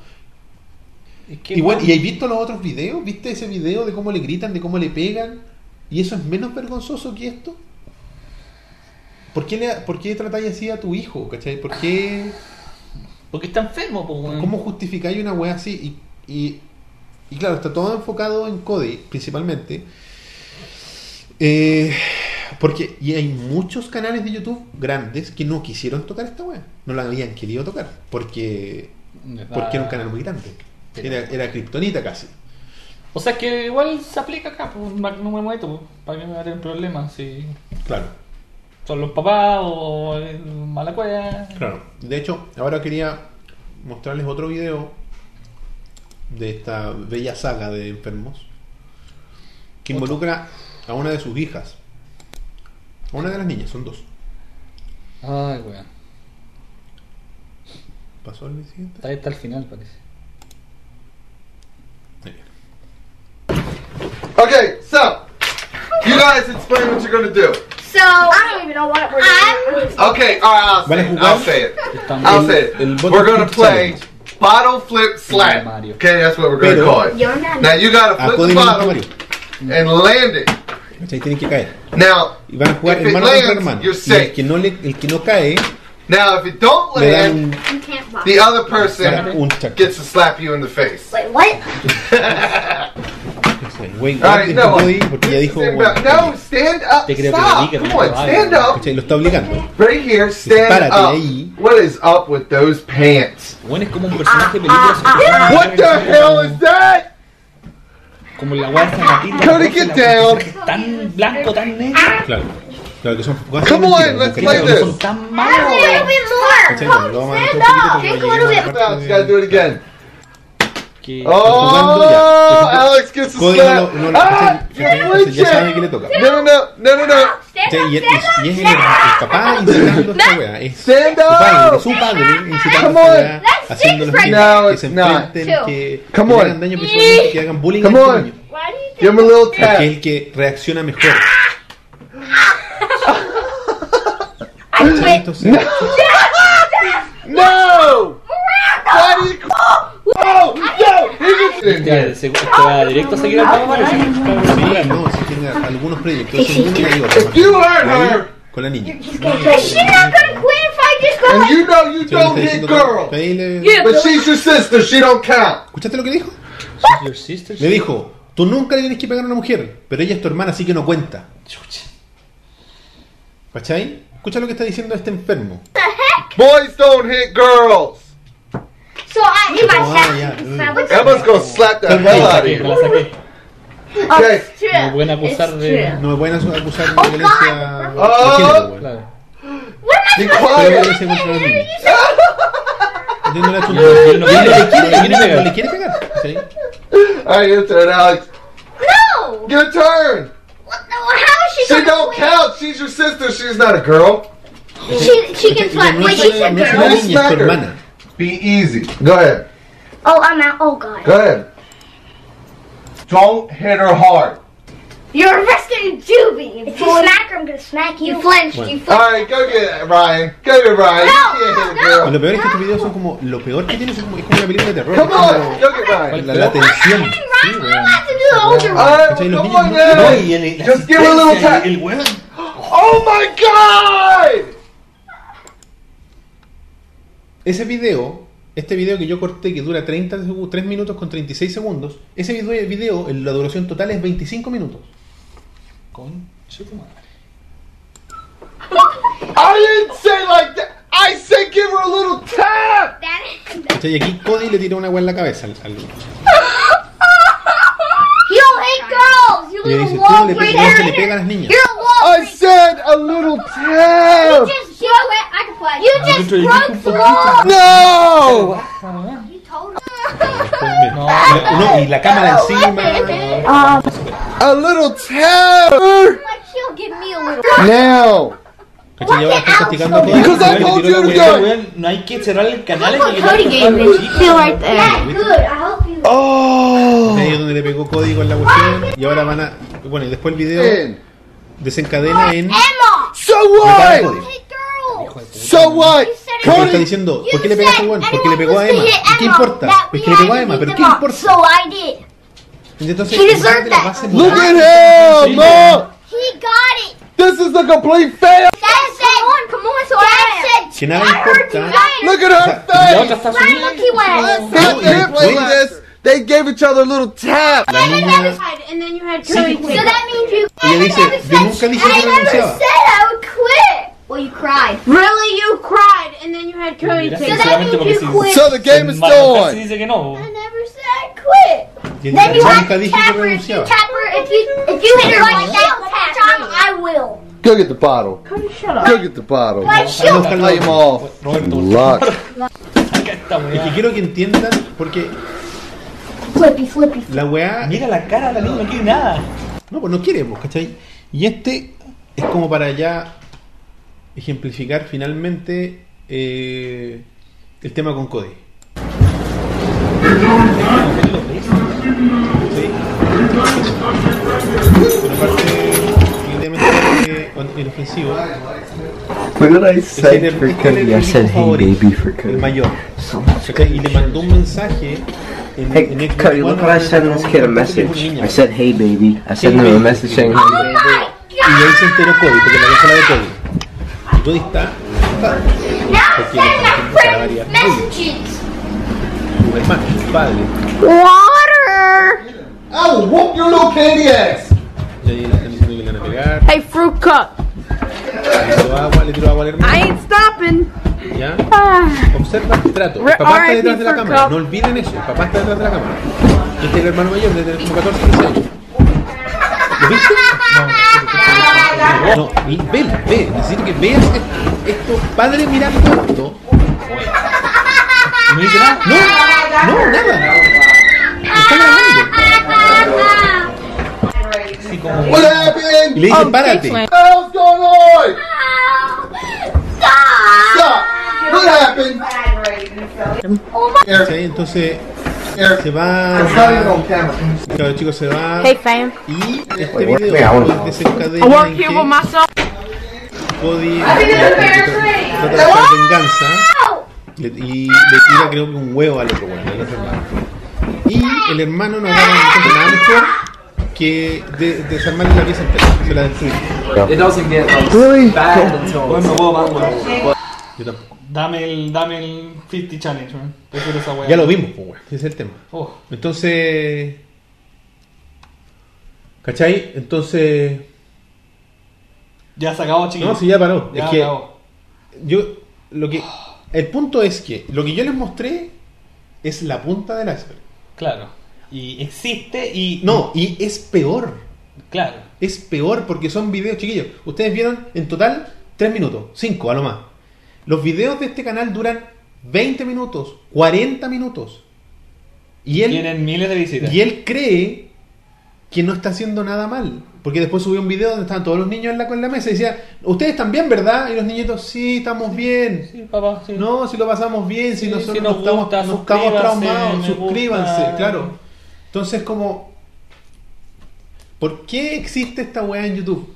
Es Y bueno, ¿y has visto los otros videos? ¿Viste ese video de cómo le gritan, de cómo le pegan? ¿Y eso es menos vergonzoso que esto? ¿Por qué, le, ¿por qué tratáis así a tu hijo? ¿Cachai? ¿Por qué? Porque está enfermo, po, weón. ¿Cómo justificáis una wea así? Y, y, y claro, está todo enfocado en Cody, principalmente. Eh, porque y hay muchos canales de YouTube grandes que no quisieron tocar esta wea. No la habían querido tocar. Porque, porque era un canal muy grande. Era, era Kryptonita casi. O sea que igual se aplica acá, pues, no me pues, para que me va a tener problemas si Claro. son los papás o el mala cueva. Claro. De hecho, ahora quería mostrarles otro video de esta bella saga de enfermos que involucra a una de sus hijas. A una de las niñas, son dos. Ay, weón. ¿Pasó el siguiente? Está ahí hasta el final, parece. Viene. Okay, so you guys explain what you're gonna do. So I don't even know what we're doing. (laughs) Okay, all right, I'll say it. I'll say it. I'll say it. We're gonna play. Bottle flip slap. Okay, that's what we're gonna call it. Now you gotta ah, flip the bottle and land it. ¿Cachai? Tienen que caer. Now, Y van a jugar if it hermano contra lands, hermano. you're Y el safe. que no, le, el que no cae, Now, if it don't le dan land, un, You can't walk. the other person un chaco. gets to slap you in the face. Wait, what? (laughs) All right, este no. Porque ya dijo. Stand bueno, up. No, stand up. Te creo que lo diga, Come on, no stand up. está obligando. Right here, stand Párate up. ahí. What is up with those pants? Bueno, es como un personaje de película. super- What the hell is that? Como la get down. Tan blanco, tan negro. Claro. Claro que son. Come on, let's play no this. son tan A malos. little bit more. Stand up. Take a little bit. gotta do it again. Que que. jugando ya. Oh, Alex gets a Cody no, no lo- ah, ¿cachai? you're Entonces ya sabe que le toca. No, no, no, no, no, no. Y, y- y es el, el papá incitando esta weá. Es su Stand padre, up. su padre incitando Come esta on. weá, haciendo los que No, se enfrenten, que, Come que on. hagan daño visualmente, que hagan bullying Come a on. Why do you Give him a little Porque es tap. el que reacciona mejor. (laughs) Entonces, (laughs) No! Oh, no! He gets in Here. se- va directo a seguir al Papa no, si tiene algunos proyectos. Con la niña. And you know you don't que- girls, but she's your sister, she don't count. ¿Escuchaste lo que dijo? She's your sister. Le dijo, tú nunca le tienes que pegar a una mujer, pero ella es tu hermana, así que no cuenta. ¿Cachai? Escucha lo que está diciendo este enfermo. the heck? Boys don't hit girls. So I if I Oh, slap yeah. you, slap Mm. you. Emma's gonna slap the Come hell on. out of Me you. la saqué. Okay. It's true. Me pueden acusar It's de- true. No me pueden acu- acusar de Oh, violencia God. de Oh. género, güey. Claro. What am I Be supposed to quiet. do? Violencia contra los niños. Entiendo la Yo- yo no chunga. quiero- Y le quiere- no le quiere no pegar. le quiere pegar. ¿sí? All right, your turn, Alex. No. Your turn. What the, how is she? She gonna don't quit? count. She's your sister. She's not a girl. She she can Ella slap. no Wait, es she's una- a no es girl. una Let's niña, es smack tu her. Hermana. Be easy. Go ahead. Oh, I'm out. Oh God. Go ahead. Don't hit her hard. You're arrested in juvie. If you smack her, I'm gonna smack you. You flinched. Bueno. You All flinched. right, go get Ryan. Go get Ryan. No, you can't hit a no. Y girl. lo peor es que estos videos son como. Lo peor que tiene es como, es como una película de terror. Come on, go get Ryan. la, la tensión. Ryan, I don't have to do the older one. right, ¿Cachai? Los come niños on, no- guys. No, y el- la Just give her a little asistencia, tap. El weón. Oh my God! Ese video, este video que yo corté que dura 30 segundos, 3 minutos con 36 segundos, ese video, video en la duración total es 25 minutos. Tu madre. (laughs) I didn't say like that. I said give her a little tap. That-. Y aquí Cody le tira una agua en la cabeza al, al- (laughs) You hate girls. You y le little dice, tú no le, pe- breaker. no se le pega a las niñas. You're I said a little You tap. just broke. I can play. You just broke the. No. You told No. no, y la cámara encima. A little tap. Like give me a little. Now. Because I told you to go. No hay que cerrar el canal. Feel right there. Yeah, good. I hope you. Oh. Ahí donde le pegó Cody con la cuestión. Y ahora van a. Bueno, y después el video. Desencadena en. Emma. So what? So what? Porque está diciendo, ¿por qué le pegas a Juan? Porque le pegó a Emma. ¿Y qué importa? Es que le pegó a Emma, pero ¿qué importa? So I did. Entonces, la Look at him. Look. He got it. This is a complete fail. Dad said, come on, come on. So Dad said, Que nada importa. Look at la her otra face. está Ryan, look, he went. They No, y didn't play después- this. They gave each other a little tap. La niña. And then you had Sí, Curly. So that means you. Ella dice, yo nunca dije que I never renunciaba. said I would quit. Well, you cried. Really, you cried, and then you had Curly Mira, take that sinceramente, means you quit. So the game is Mario still Kart on. dice que no. I never said I quit. Y Then you yo have nunca to tap her. If you renunciaba. tap her, if you if you hit her like that one time, I will. Go get the bottle. shut up. Go get the bottle. Like Anda a she'll. buscar la Play them otra. off. Luck. saca (laughs) Es que quiero que entiendan, porque Flippy, flippy. la weá. Mira la cara de la niña, no quiere nada. No, pues no quiere, pues, ¿cachai? Y este es como para ya ejemplificar finalmente eh, el tema con Cody. El, for es el Cody? I said, hijo hey favorito, baby for el Cody. mayor. Y le mandó un mensaje en, Hey, en Cody, One look what I sent this kid a message. I said, hey baby. I sent Hey, him a message saying, Oh hey baby. Oh my Y ahí god! se enteró Cody, porque la cosa la de Cody. Y está enfadado. Now send my para friends variar, messages. su hermano, su padre. Water. I will whoop your little candy ass. Y ahí le están diciendo que le van a pegar. Hey, fruit cup. Le tiró agua, le tiró agua al I ain't stopping. ¿Ya? Ah. Observa el trato. El papá está detrás de la cámara. No olviden eso. El papá está detrás de la cámara. Este es el hermano mayor, de como 14 15 años. ¿Lo viste? No, y ve, ve. Necesito que veas esto. Padre mirando esto. No dice nada. No, no, nada. está grabando. Happened? Y le dice, Oh, párate. What happened? Eric, ¿Cachai? Entonces Eric, se va. Claro, chicos, se va. Hey, fam. Y este video wanna- desencadena en que. Cody trata de hacer venganza le- y le tira creo que un huevo al otro al otro hermano. Y el hermano no encuentra nada mejor que de, desarmarle la pieza entera, se la destruye. Bueno. Yo tampoco. Dame el, dame el 50 challenge, man. Prefiero esa weá. Ya lo vimos, pues weón, ese es el tema. Oh, Entonces. ¿Cachai? Entonces. ya se acabó, chicos. No, si ya paró. Ya es que acabó. yo. Lo que. El punto es que lo que yo les mostré es la punta del iceberg. Claro. Y existe y. No, y es peor. Claro. Es peor porque son videos, chiquillos. Ustedes vieron en total 3 minutos, 5 a lo más. Los videos de este canal duran 20 minutos, 40 minutos. Y él, Tienen miles de visitas. y él cree que no está haciendo nada mal. Porque después subió un video donde estaban todos los niños en la, en la mesa y decía, ustedes están bien, ¿verdad? Y los niñitos, sí, estamos bien. Sí, papá, sí. No, si lo pasamos bien, si Sí, nosotros si no nos estamos, estamos traumados, suscríbanse, gusta. claro. Entonces, como, ¿por qué existe esta weá en YouTube?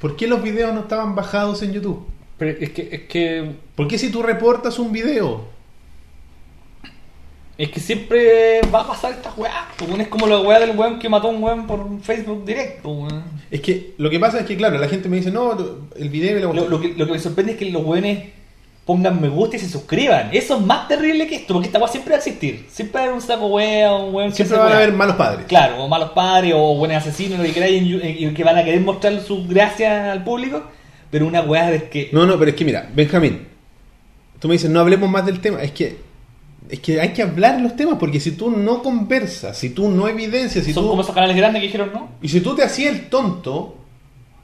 ¿Por qué los videos no estaban bajados en YouTube? Pero es que, es que. ¿Por qué si tú reportas un video? Es que siempre va a pasar esta weá. Es como la weá del weón que mató a un weón por Facebook directo, weón. Es que lo que pasa es que, claro, la gente me dice, no, el video y Lo, lo que, lo que me sorprende es que los weones pongan me gusta y se suscriban. Eso es más terrible que esto, porque esta weá siempre va a existir. Siempre va a haber un saco wea, un weón Siempre van a haber malos padres. Claro, o malos padres, o buenos asesinos, lo que queráis, en- que van a querer mostrar su gracia al público. Pero una weá es que. No, no, pero es que mira, Benjamín, tú me dices, no hablemos más del tema. Es que, es que hay que hablar los temas, porque si tú no conversas, si tú no evidencias, si son tú, como esos canales grandes que dijeron no. y si tú te hacías el tonto,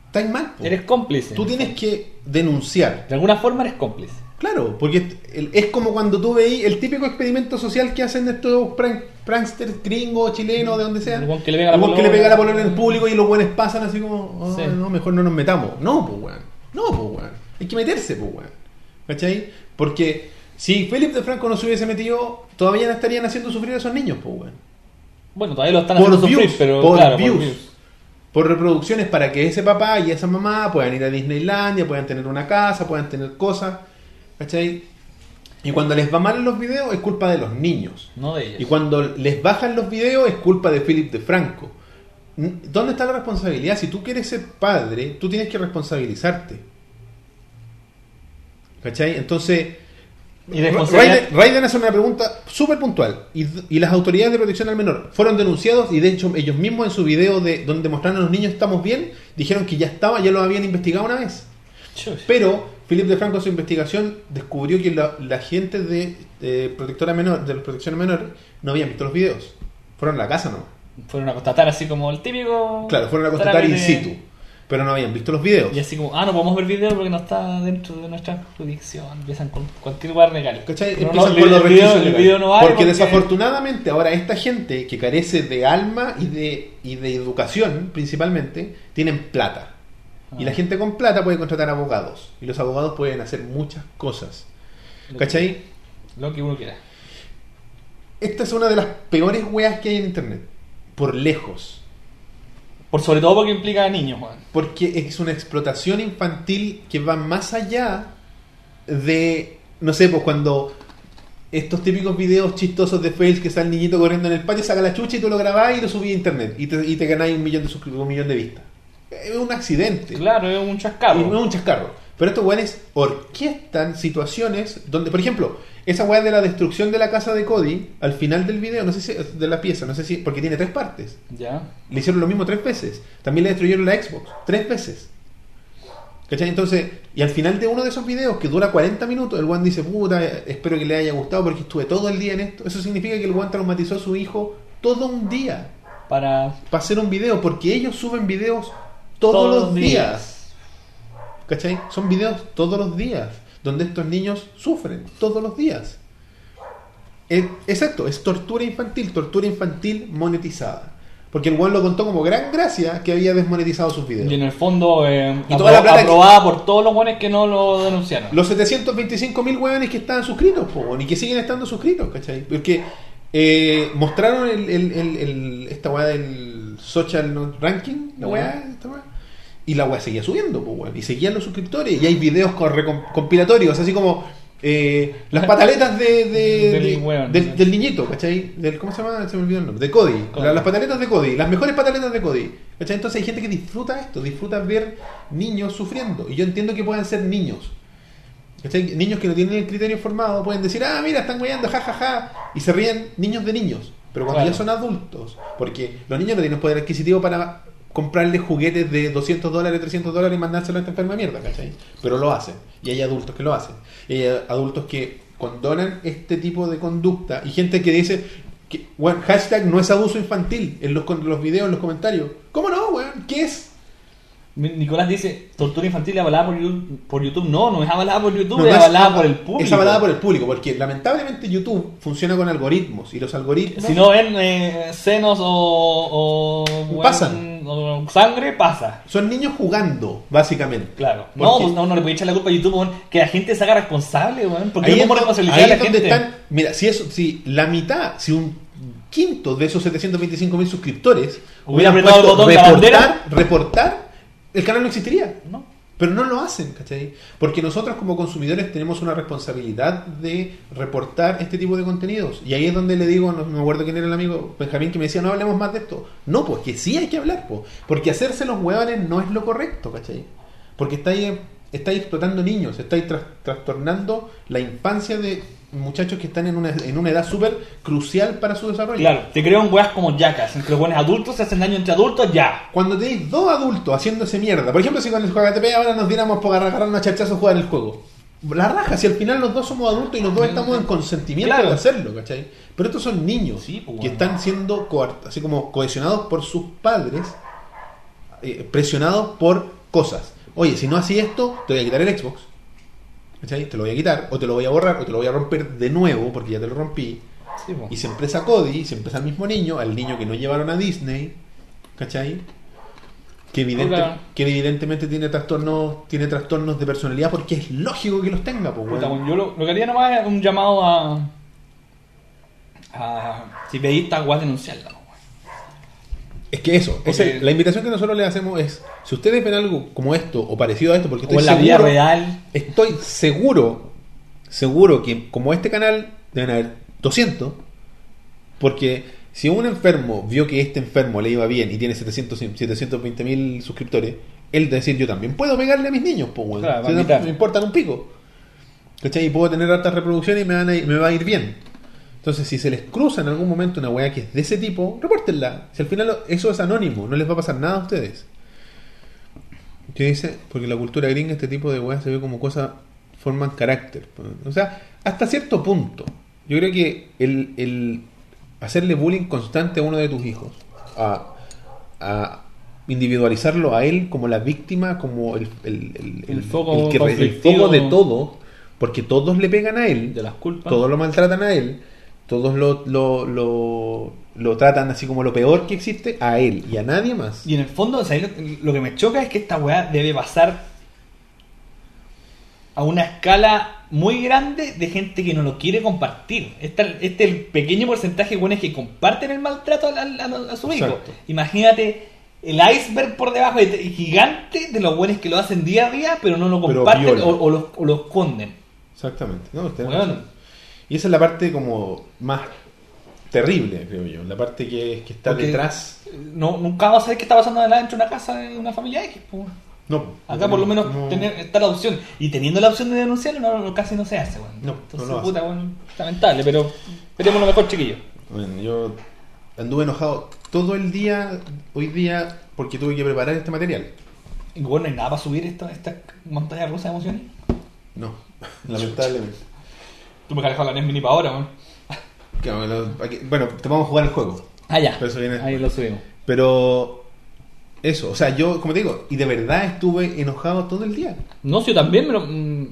estás mal. po. Eres cómplice. Tú tienes que denunciar. De alguna forma eres cómplice. Claro, porque es como cuando tú veis el típico experimento social que hacen estos prank, pranksters gringos, chilenos, de donde sea. El que le pega la polola en el público y los buenos pasan así como, "Oh, Sí. no, mejor no nos metamos. No, pues weón. No, pues weón. Hay que meterse, pues weón. ¿Cachai? Porque si Felipe de Franco no se hubiese metido, todavía no estarían haciendo sufrir a esos niños, pues weón. Bueno, todavía lo están Por haciendo views, sufrir, pero por claro, views. por views. Por reproducciones para que ese papá y esa mamá puedan ir a Disneylandia, puedan tener una casa, puedan tener cosas. ¿Cachai? Y cuando les va mal en los videos es culpa de los niños. No de ellos. Y cuando les bajan los videos es culpa de Philip de Franco. ¿Dónde está la responsabilidad? Si tú quieres ser padre, tú tienes que responsabilizarte. ¿Cachai? Entonces, Raiden, Raiden hace una pregunta súper puntual. Y, y las autoridades de protección al menor fueron denunciados y de hecho ellos mismos en su video de donde mostraron a los niños estamos bien, dijeron que ya estaba, ya lo habían investigado una vez. Pero Philip de Franco en su investigación descubrió que la, la gente de, de protectora menor, de protección menor, no habían visto los videos. Fueron a la casa, ¿no? Fueron a constatar así como el típico. Claro, fueron a constatar in situ. Pero no habían visto los videos. Y así como, ah, no podemos ver video porque no está dentro de nuestra jurisdicción. Empiezan con cualquier lugar legal. ¿Cachai? Pero Empiezan no, con el, los video, el video no porque, desafortunadamente ahora esta gente que carece de alma y de, y de educación principalmente, tienen plata. Y Ah. la gente con plata puede contratar abogados. Y los abogados pueden hacer muchas cosas. ¿Cachai? Lo que uno quiera. Esta es una de las peores weas que hay en internet. Por lejos. Por sobre todo porque implica a niños, Juan. Porque es una explotación infantil que va más allá de, no sé, pues cuando estos típicos videos chistosos de fails que está el niñito corriendo en el patio, saca la chucha y tú lo grabás y lo subís a internet y te, y te ganáis un millón de suscriptores, un millón de vistas. Es un accidente. Claro, es un chascarro. Y no es un chascarro. Pero estos weones orquestan situaciones donde, por ejemplo, esa weá de la destrucción de la casa de Cody, al final del video, no sé si, de la pieza, no sé si, porque tiene tres partes. Ya. Le hicieron lo mismo tres veces. También le destruyeron la Xbox tres veces. ¿Cachai? Entonces, y al final de uno de esos videos que dura 40 minutos, el one dice, puta, espero que le haya gustado porque estuve todo el día en esto. Eso significa que el one traumatizó a su hijo todo un día Para para hacer un video, porque ellos suben videos todos, los días. ¿Cachai? Son videos todos los días, donde estos niños sufren todos los días. Es- exacto, es tortura infantil, tortura infantil monetizada. Porque el weón lo contó como gran gracia que había desmonetizado sus videos. Y en el fondo, eh, Y toda la plata que- aprobada por todos los buenos que no lo denunciaron. Los 725 mil hueones que estaban suscritos, po, y que siguen estando suscritos, ¿cachai? Porque eh, mostraron el, el- el- el- esta weá del social ranking, la weá, esta weá, y la weá seguía subiendo, weón, y seguían los suscriptores, y hay videos con compilatorios, así como eh, las pataletas de, de- (laughs) Del de- weón, del, niñito, ¿cachai? Del, ¿Cómo se llama? Se me olvidó el nombre. De Cody. Cody. La- las pataletas de Cody. Las mejores pataletas de Cody. ¿cachai? Entonces hay gente que disfruta esto, disfruta ver niños sufriendo. Y yo entiendo que puedan ser niños. ¿cachai? Niños que no tienen el criterio formado pueden decir, ah, mira, están weyando, ja, ja, ja. Y se ríen niños de niños. Pero cuando Claro. ya son adultos, porque los niños no tienen poder adquisitivo para comprarle juguetes de 200 dólares, 300 dólares y mandárselo a esta enferma mierda, ¿cachai? Pero lo hacen. Y hay adultos que lo hacen. Y hay adultos que condonan este tipo de conducta. Y gente que dice, que, bueno, hashtag no es abuso infantil en los, con los videos, en los comentarios. ¿Cómo no, weón? ¿Qué es? Nicolás dice, tortura infantil avalada por YouTube. Por YouTube. No, no es avalada por YouTube, No, es avalada por el público. Es avalada por el público, porque lamentablemente YouTube funciona con algoritmos. Y los algoritmos... Si no ven eh, senos o, Pasan. Sangre, pasa. Son niños jugando, básicamente. Claro. No, pues no, no le puede echar la culpa a YouTube, que la gente se haga responsable, weón. Porque Ahí no es, responsabilidad ahí a la es donde gente. están. Mira, si eso, si la mitad, si un quinto de esos 725 mil suscriptores Hubiera apretado el puesto botón de la bandera. reportar, reportar, el canal no existiría. No. Pero no lo hacen, ¿cachai? Porque nosotros como consumidores tenemos una responsabilidad de reportar este tipo de contenidos. Y ahí es donde le digo, no, me acuerdo quién era el amigo Benjamín que me decía, no hablemos más de esto. No, pues que sí hay que hablar, pues. Porque hacerse los huevones no es lo correcto, ¿cachai? Porque estáis, estáis explotando niños, estáis tras- trastornando la infancia de muchachos que están en una, en una edad súper crucial para su desarrollo. Claro, te creo en weas como yacas, en que los buenos adultos se hacen daño entre adultos, ya. Cuando tenéis dos adultos haciéndose mierda, por ejemplo, si con el ATP ahora nos diéramos por agarrarnos a chachazos a jugar el juego. La raja, si al final los dos somos adultos y los dos estamos en consentimiento Claro. de hacerlo, ¿cachai? Pero estos son niños Sí, pues, que bueno. están siendo así como cohesionados por sus padres, eh, presionados por cosas. Oye, si no así esto, te voy a quitar el Xbox. ¿Cachai? Te lo voy a quitar, o te lo voy a borrar, o te lo voy a romper de nuevo, porque ya te lo rompí. Sí. Y se empresa Cody, se empresa al mismo niño, al niño que no llevaron a Disney, ¿cachai? Que, evidente- que evidentemente tiene trastornos, tiene trastornos de personalidad porque es lógico que los tenga, pues, weón, yo lo, lo que haría nomás es un llamado a. a. si pedís esta weá, denunciarla. Es que eso, Porque- esa- la invitación que nosotros le hacemos es, si ustedes ven algo como esto o parecido a esto, porque O estoy la vida seguro, real. estoy seguro, seguro que como este canal deben haber 200, porque si un enfermo vio que este enfermo le iba bien y tiene 700, 720 mil suscriptores, él de decir yo también puedo pegarle a mis niños, pues bueno, Claro, va a Si no quitar. me importan un pico. ¿Cachai? Y puedo tener altas reproducciones y me, van a ir- me va a ir bien. Entonces, si se les cruza en algún momento una weá que es de ese tipo, repórtenla. Si al final eso es anónimo, no les va a pasar nada a ustedes. ¿Qué dice? Porque la cultura gringa, este tipo de weas se ve como cosas, forman carácter. O sea, hasta cierto punto. Yo creo que el, el hacerle bullying constante a uno de tus hijos, a, a individualizarlo a él como la víctima, como el, el, el- foco que de todo, porque todos le pegan a él, De las culpas. todos lo maltratan a él, todos lo, lo, lo, lo tratan así como lo peor que existe a él y a nadie más. Y en el fondo, ¿sabes? Lo, lo que me choca es que esta weá debe pasar a una escala muy grande de gente que no lo quiere compartir. Este es el pequeño porcentaje de buenos que comparten el maltrato a, a- a- a su hijo. Exacto. Imagínate el iceberg por debajo de- gigante de los buenos que lo hacen día a día, pero no lo comparten o, o lo, o lo esconden. Exactamente. No, usted Bueno. Y esa es la parte como más terrible, creo yo. La parte que, que está Porque detrás. No, nunca vamos a saber qué está pasando dentro de una casa de una familia X. pues. No. Acá por lo menos no- tener, está la opción. Y teniendo la opción de denunciarlo, no, no- casi no se hace, weón. No, Entonces, no puta, weón, lamentable, pero esperemos lo mejor, chiquillos. Bueno, yo anduve enojado todo el día, hoy día, porque tuve que preparar este material. Y bueno, no hay nada para subir esta, esta montaña rusa de emociones. No, lamentablemente. Tú me has dejado la NES Mini para ahora, weón. Que, bueno, bueno, te vamos a jugar el juego. Ah, ya. Pero eso viene Ahí lo subimos. Pero eso, o sea, yo, como te digo, y de verdad estuve enojado todo el día. No, si yo también me lo, mm,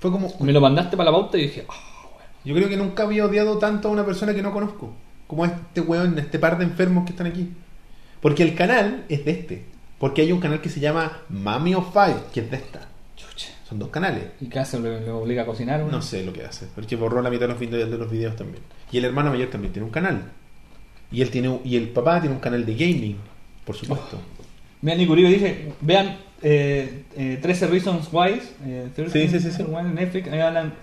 Fue como. me lo mandaste para la pauta y dije, ah, weón. Yo creo que nunca había odiado tanto a una persona que no conozco. Como a este weón, este par de enfermos que están aquí. Porque el canal es de este. Porque hay un canal que se llama Mami of Five, que es de esta. Chucha. Son dos canales. ¿Y qué hace? ¿Le, le obliga a cocinar? No sé lo que hace. Porque borró la mitad de los videos, de los videos también. Y el hermano mayor también tiene un canal. Y él tiene y el papá tiene un canal de gaming, por supuesto. Mira, Nico Uribe dice, vean eh, eh, 13 Reasons Why, eh, 13 Sí, sí, sí, en Netflix, hablan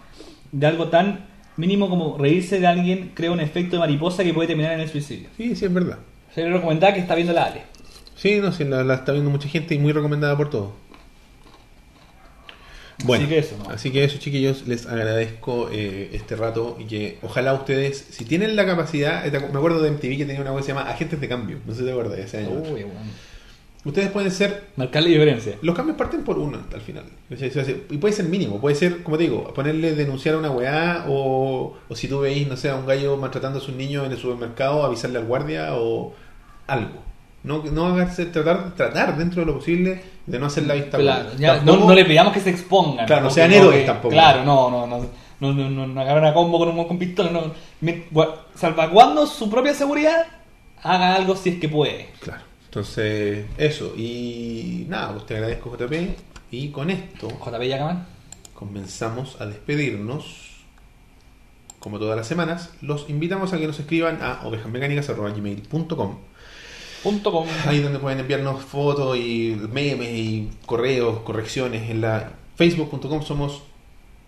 de algo tan mínimo como reírse de alguien crea un efecto de mariposa que puede terminar en el suicidio. Sí, sí, es verdad. Se le recomendaba que está viendo la Ale. Sí, no, sí, la, la está viendo mucha gente y muy recomendada por todos. Bueno, Así que eso, ¿no? así que eso, chiquillos, les agradezco eh, este rato y que ojalá ustedes, si tienen la capacidad, me acuerdo de MTV que tenía una web que se llama Agentes de Cambio, no sé si te acuerdas, ese año. Uy, bueno. Ustedes pueden ser Marcar la diferencia. Los cambios parten por uno al final. Y puede ser mínimo, puede ser, como te digo, ponerle denunciar a una weá o, o si tú veis, no sé, a un gallo maltratando a sus niños en el supermercado, avisarle al guardia o algo. No, no hagarse, tratar, tratar dentro de lo posible de no hacer la vista Claro, ya, no, Tampoco- no le pidamos que se expongan. Claro, no sean héroes tampoco. Claro, no, no, no. No, no, no, no agarran a combo con un con pistola. No, Me- salvaguardando su propia seguridad, haga algo si es que puede. Claro. Entonces, eso. Y nada, pues te agradezco, JP. Y con esto JP Yacaman. comenzamos a despedirnos. Como todas las semanas, los invitamos a que nos escriban a ovejasmecánicas.gmail.com Punto com. Ahí donde pueden enviarnos fotos y memes y correos, correcciones en la facebook.com somos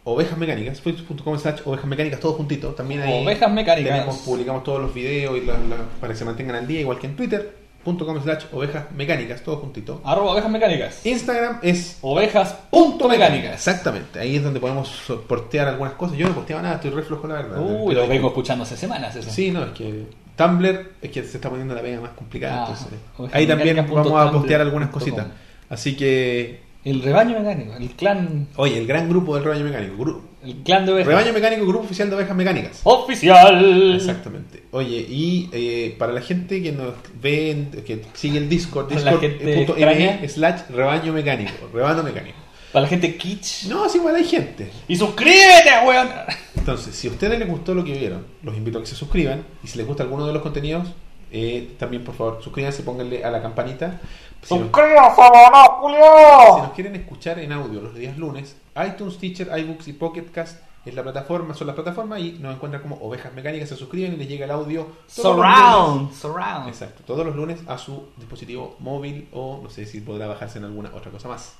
ovejas mecánicas, facebook.com slash ovejas mecánicas, todo juntito. También ahí Ovejas Mecánicas. tenemos- publicamos todos los videos y la- la- para que se mantengan al día, igual que en twitter.com slash ovejas mecánicas, todo juntito. Arroba ovejas mecánicas. Instagram es Ovejas punto mecánicas. Exactamente, ahí es donde podemos portear algunas cosas. Yo no posteaba nada, estoy re flojo la verdad. Uy, lo vengo escuchando hace semanas eso. Sí, no, es que Tumblr es que se está poniendo la pega más complicada. Ah, entonces, ahí también vamos a postear algunas cositas. Así que, El rebaño mecánico, el clan, oye, el gran grupo del Rebaño Mecánico. gru- el clan de ovejas. Rebaño Mecánico, grupo oficial de ovejas mecánicas. Oficial. Exactamente. Oye, y eh, para la gente que nos ve, que sigue el Discord, (laughs) discord.me extraña. slash rebaño mecánico, rebaño mecánico. Para la gente kitsch. No, es igual hay gente. Y suscríbete, weón. Entonces, si a ustedes les gustó lo que vieron, los invito a que se suscriban. Y si les gusta alguno de los contenidos, eh, también por favor suscríbanse, pónganle a la campanita. Si nos, si nos quieren escuchar en audio los días lunes, iTunes, Teacher, iBooks y Pocket Cast es la plataforma, son las plataformas y nos encuentran como ovejas mecánicas, se suscriben y les llega el audio. Surround. Surround. Exacto, todos los lunes a su dispositivo móvil o no sé si podrá bajarse en alguna otra cosa más.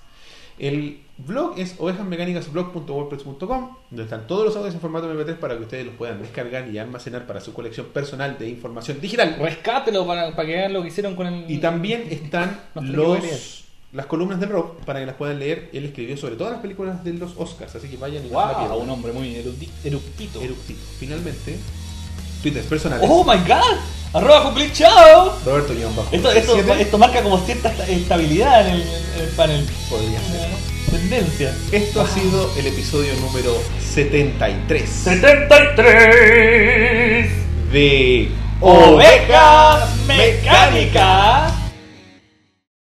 El blog es ovejasmecánicasblog.wordpress.com, donde están todos los audios en formato MP3 para que ustedes los puedan descargar y almacenar para su colección personal de información digital. Rescátelo para, para que vean lo que hicieron con el. Y también están (laughs) los las columnas del rock para que las puedan leer. Él escribió sobre todas las películas de los Oscars, así que vayan y Wow, pierdan. un hombre muy eructito. Eructito. Finalmente, Twitter personales. Oh my god. Arroba Jucli, chao. Roberto guion bajo. Esto, esto, Siete. esto marca como cierta esta- estabilidad en el, en el panel. Podría ser. Tendencia. Esto ha sido el episodio número 73 73 de Ovejas Mecánicas.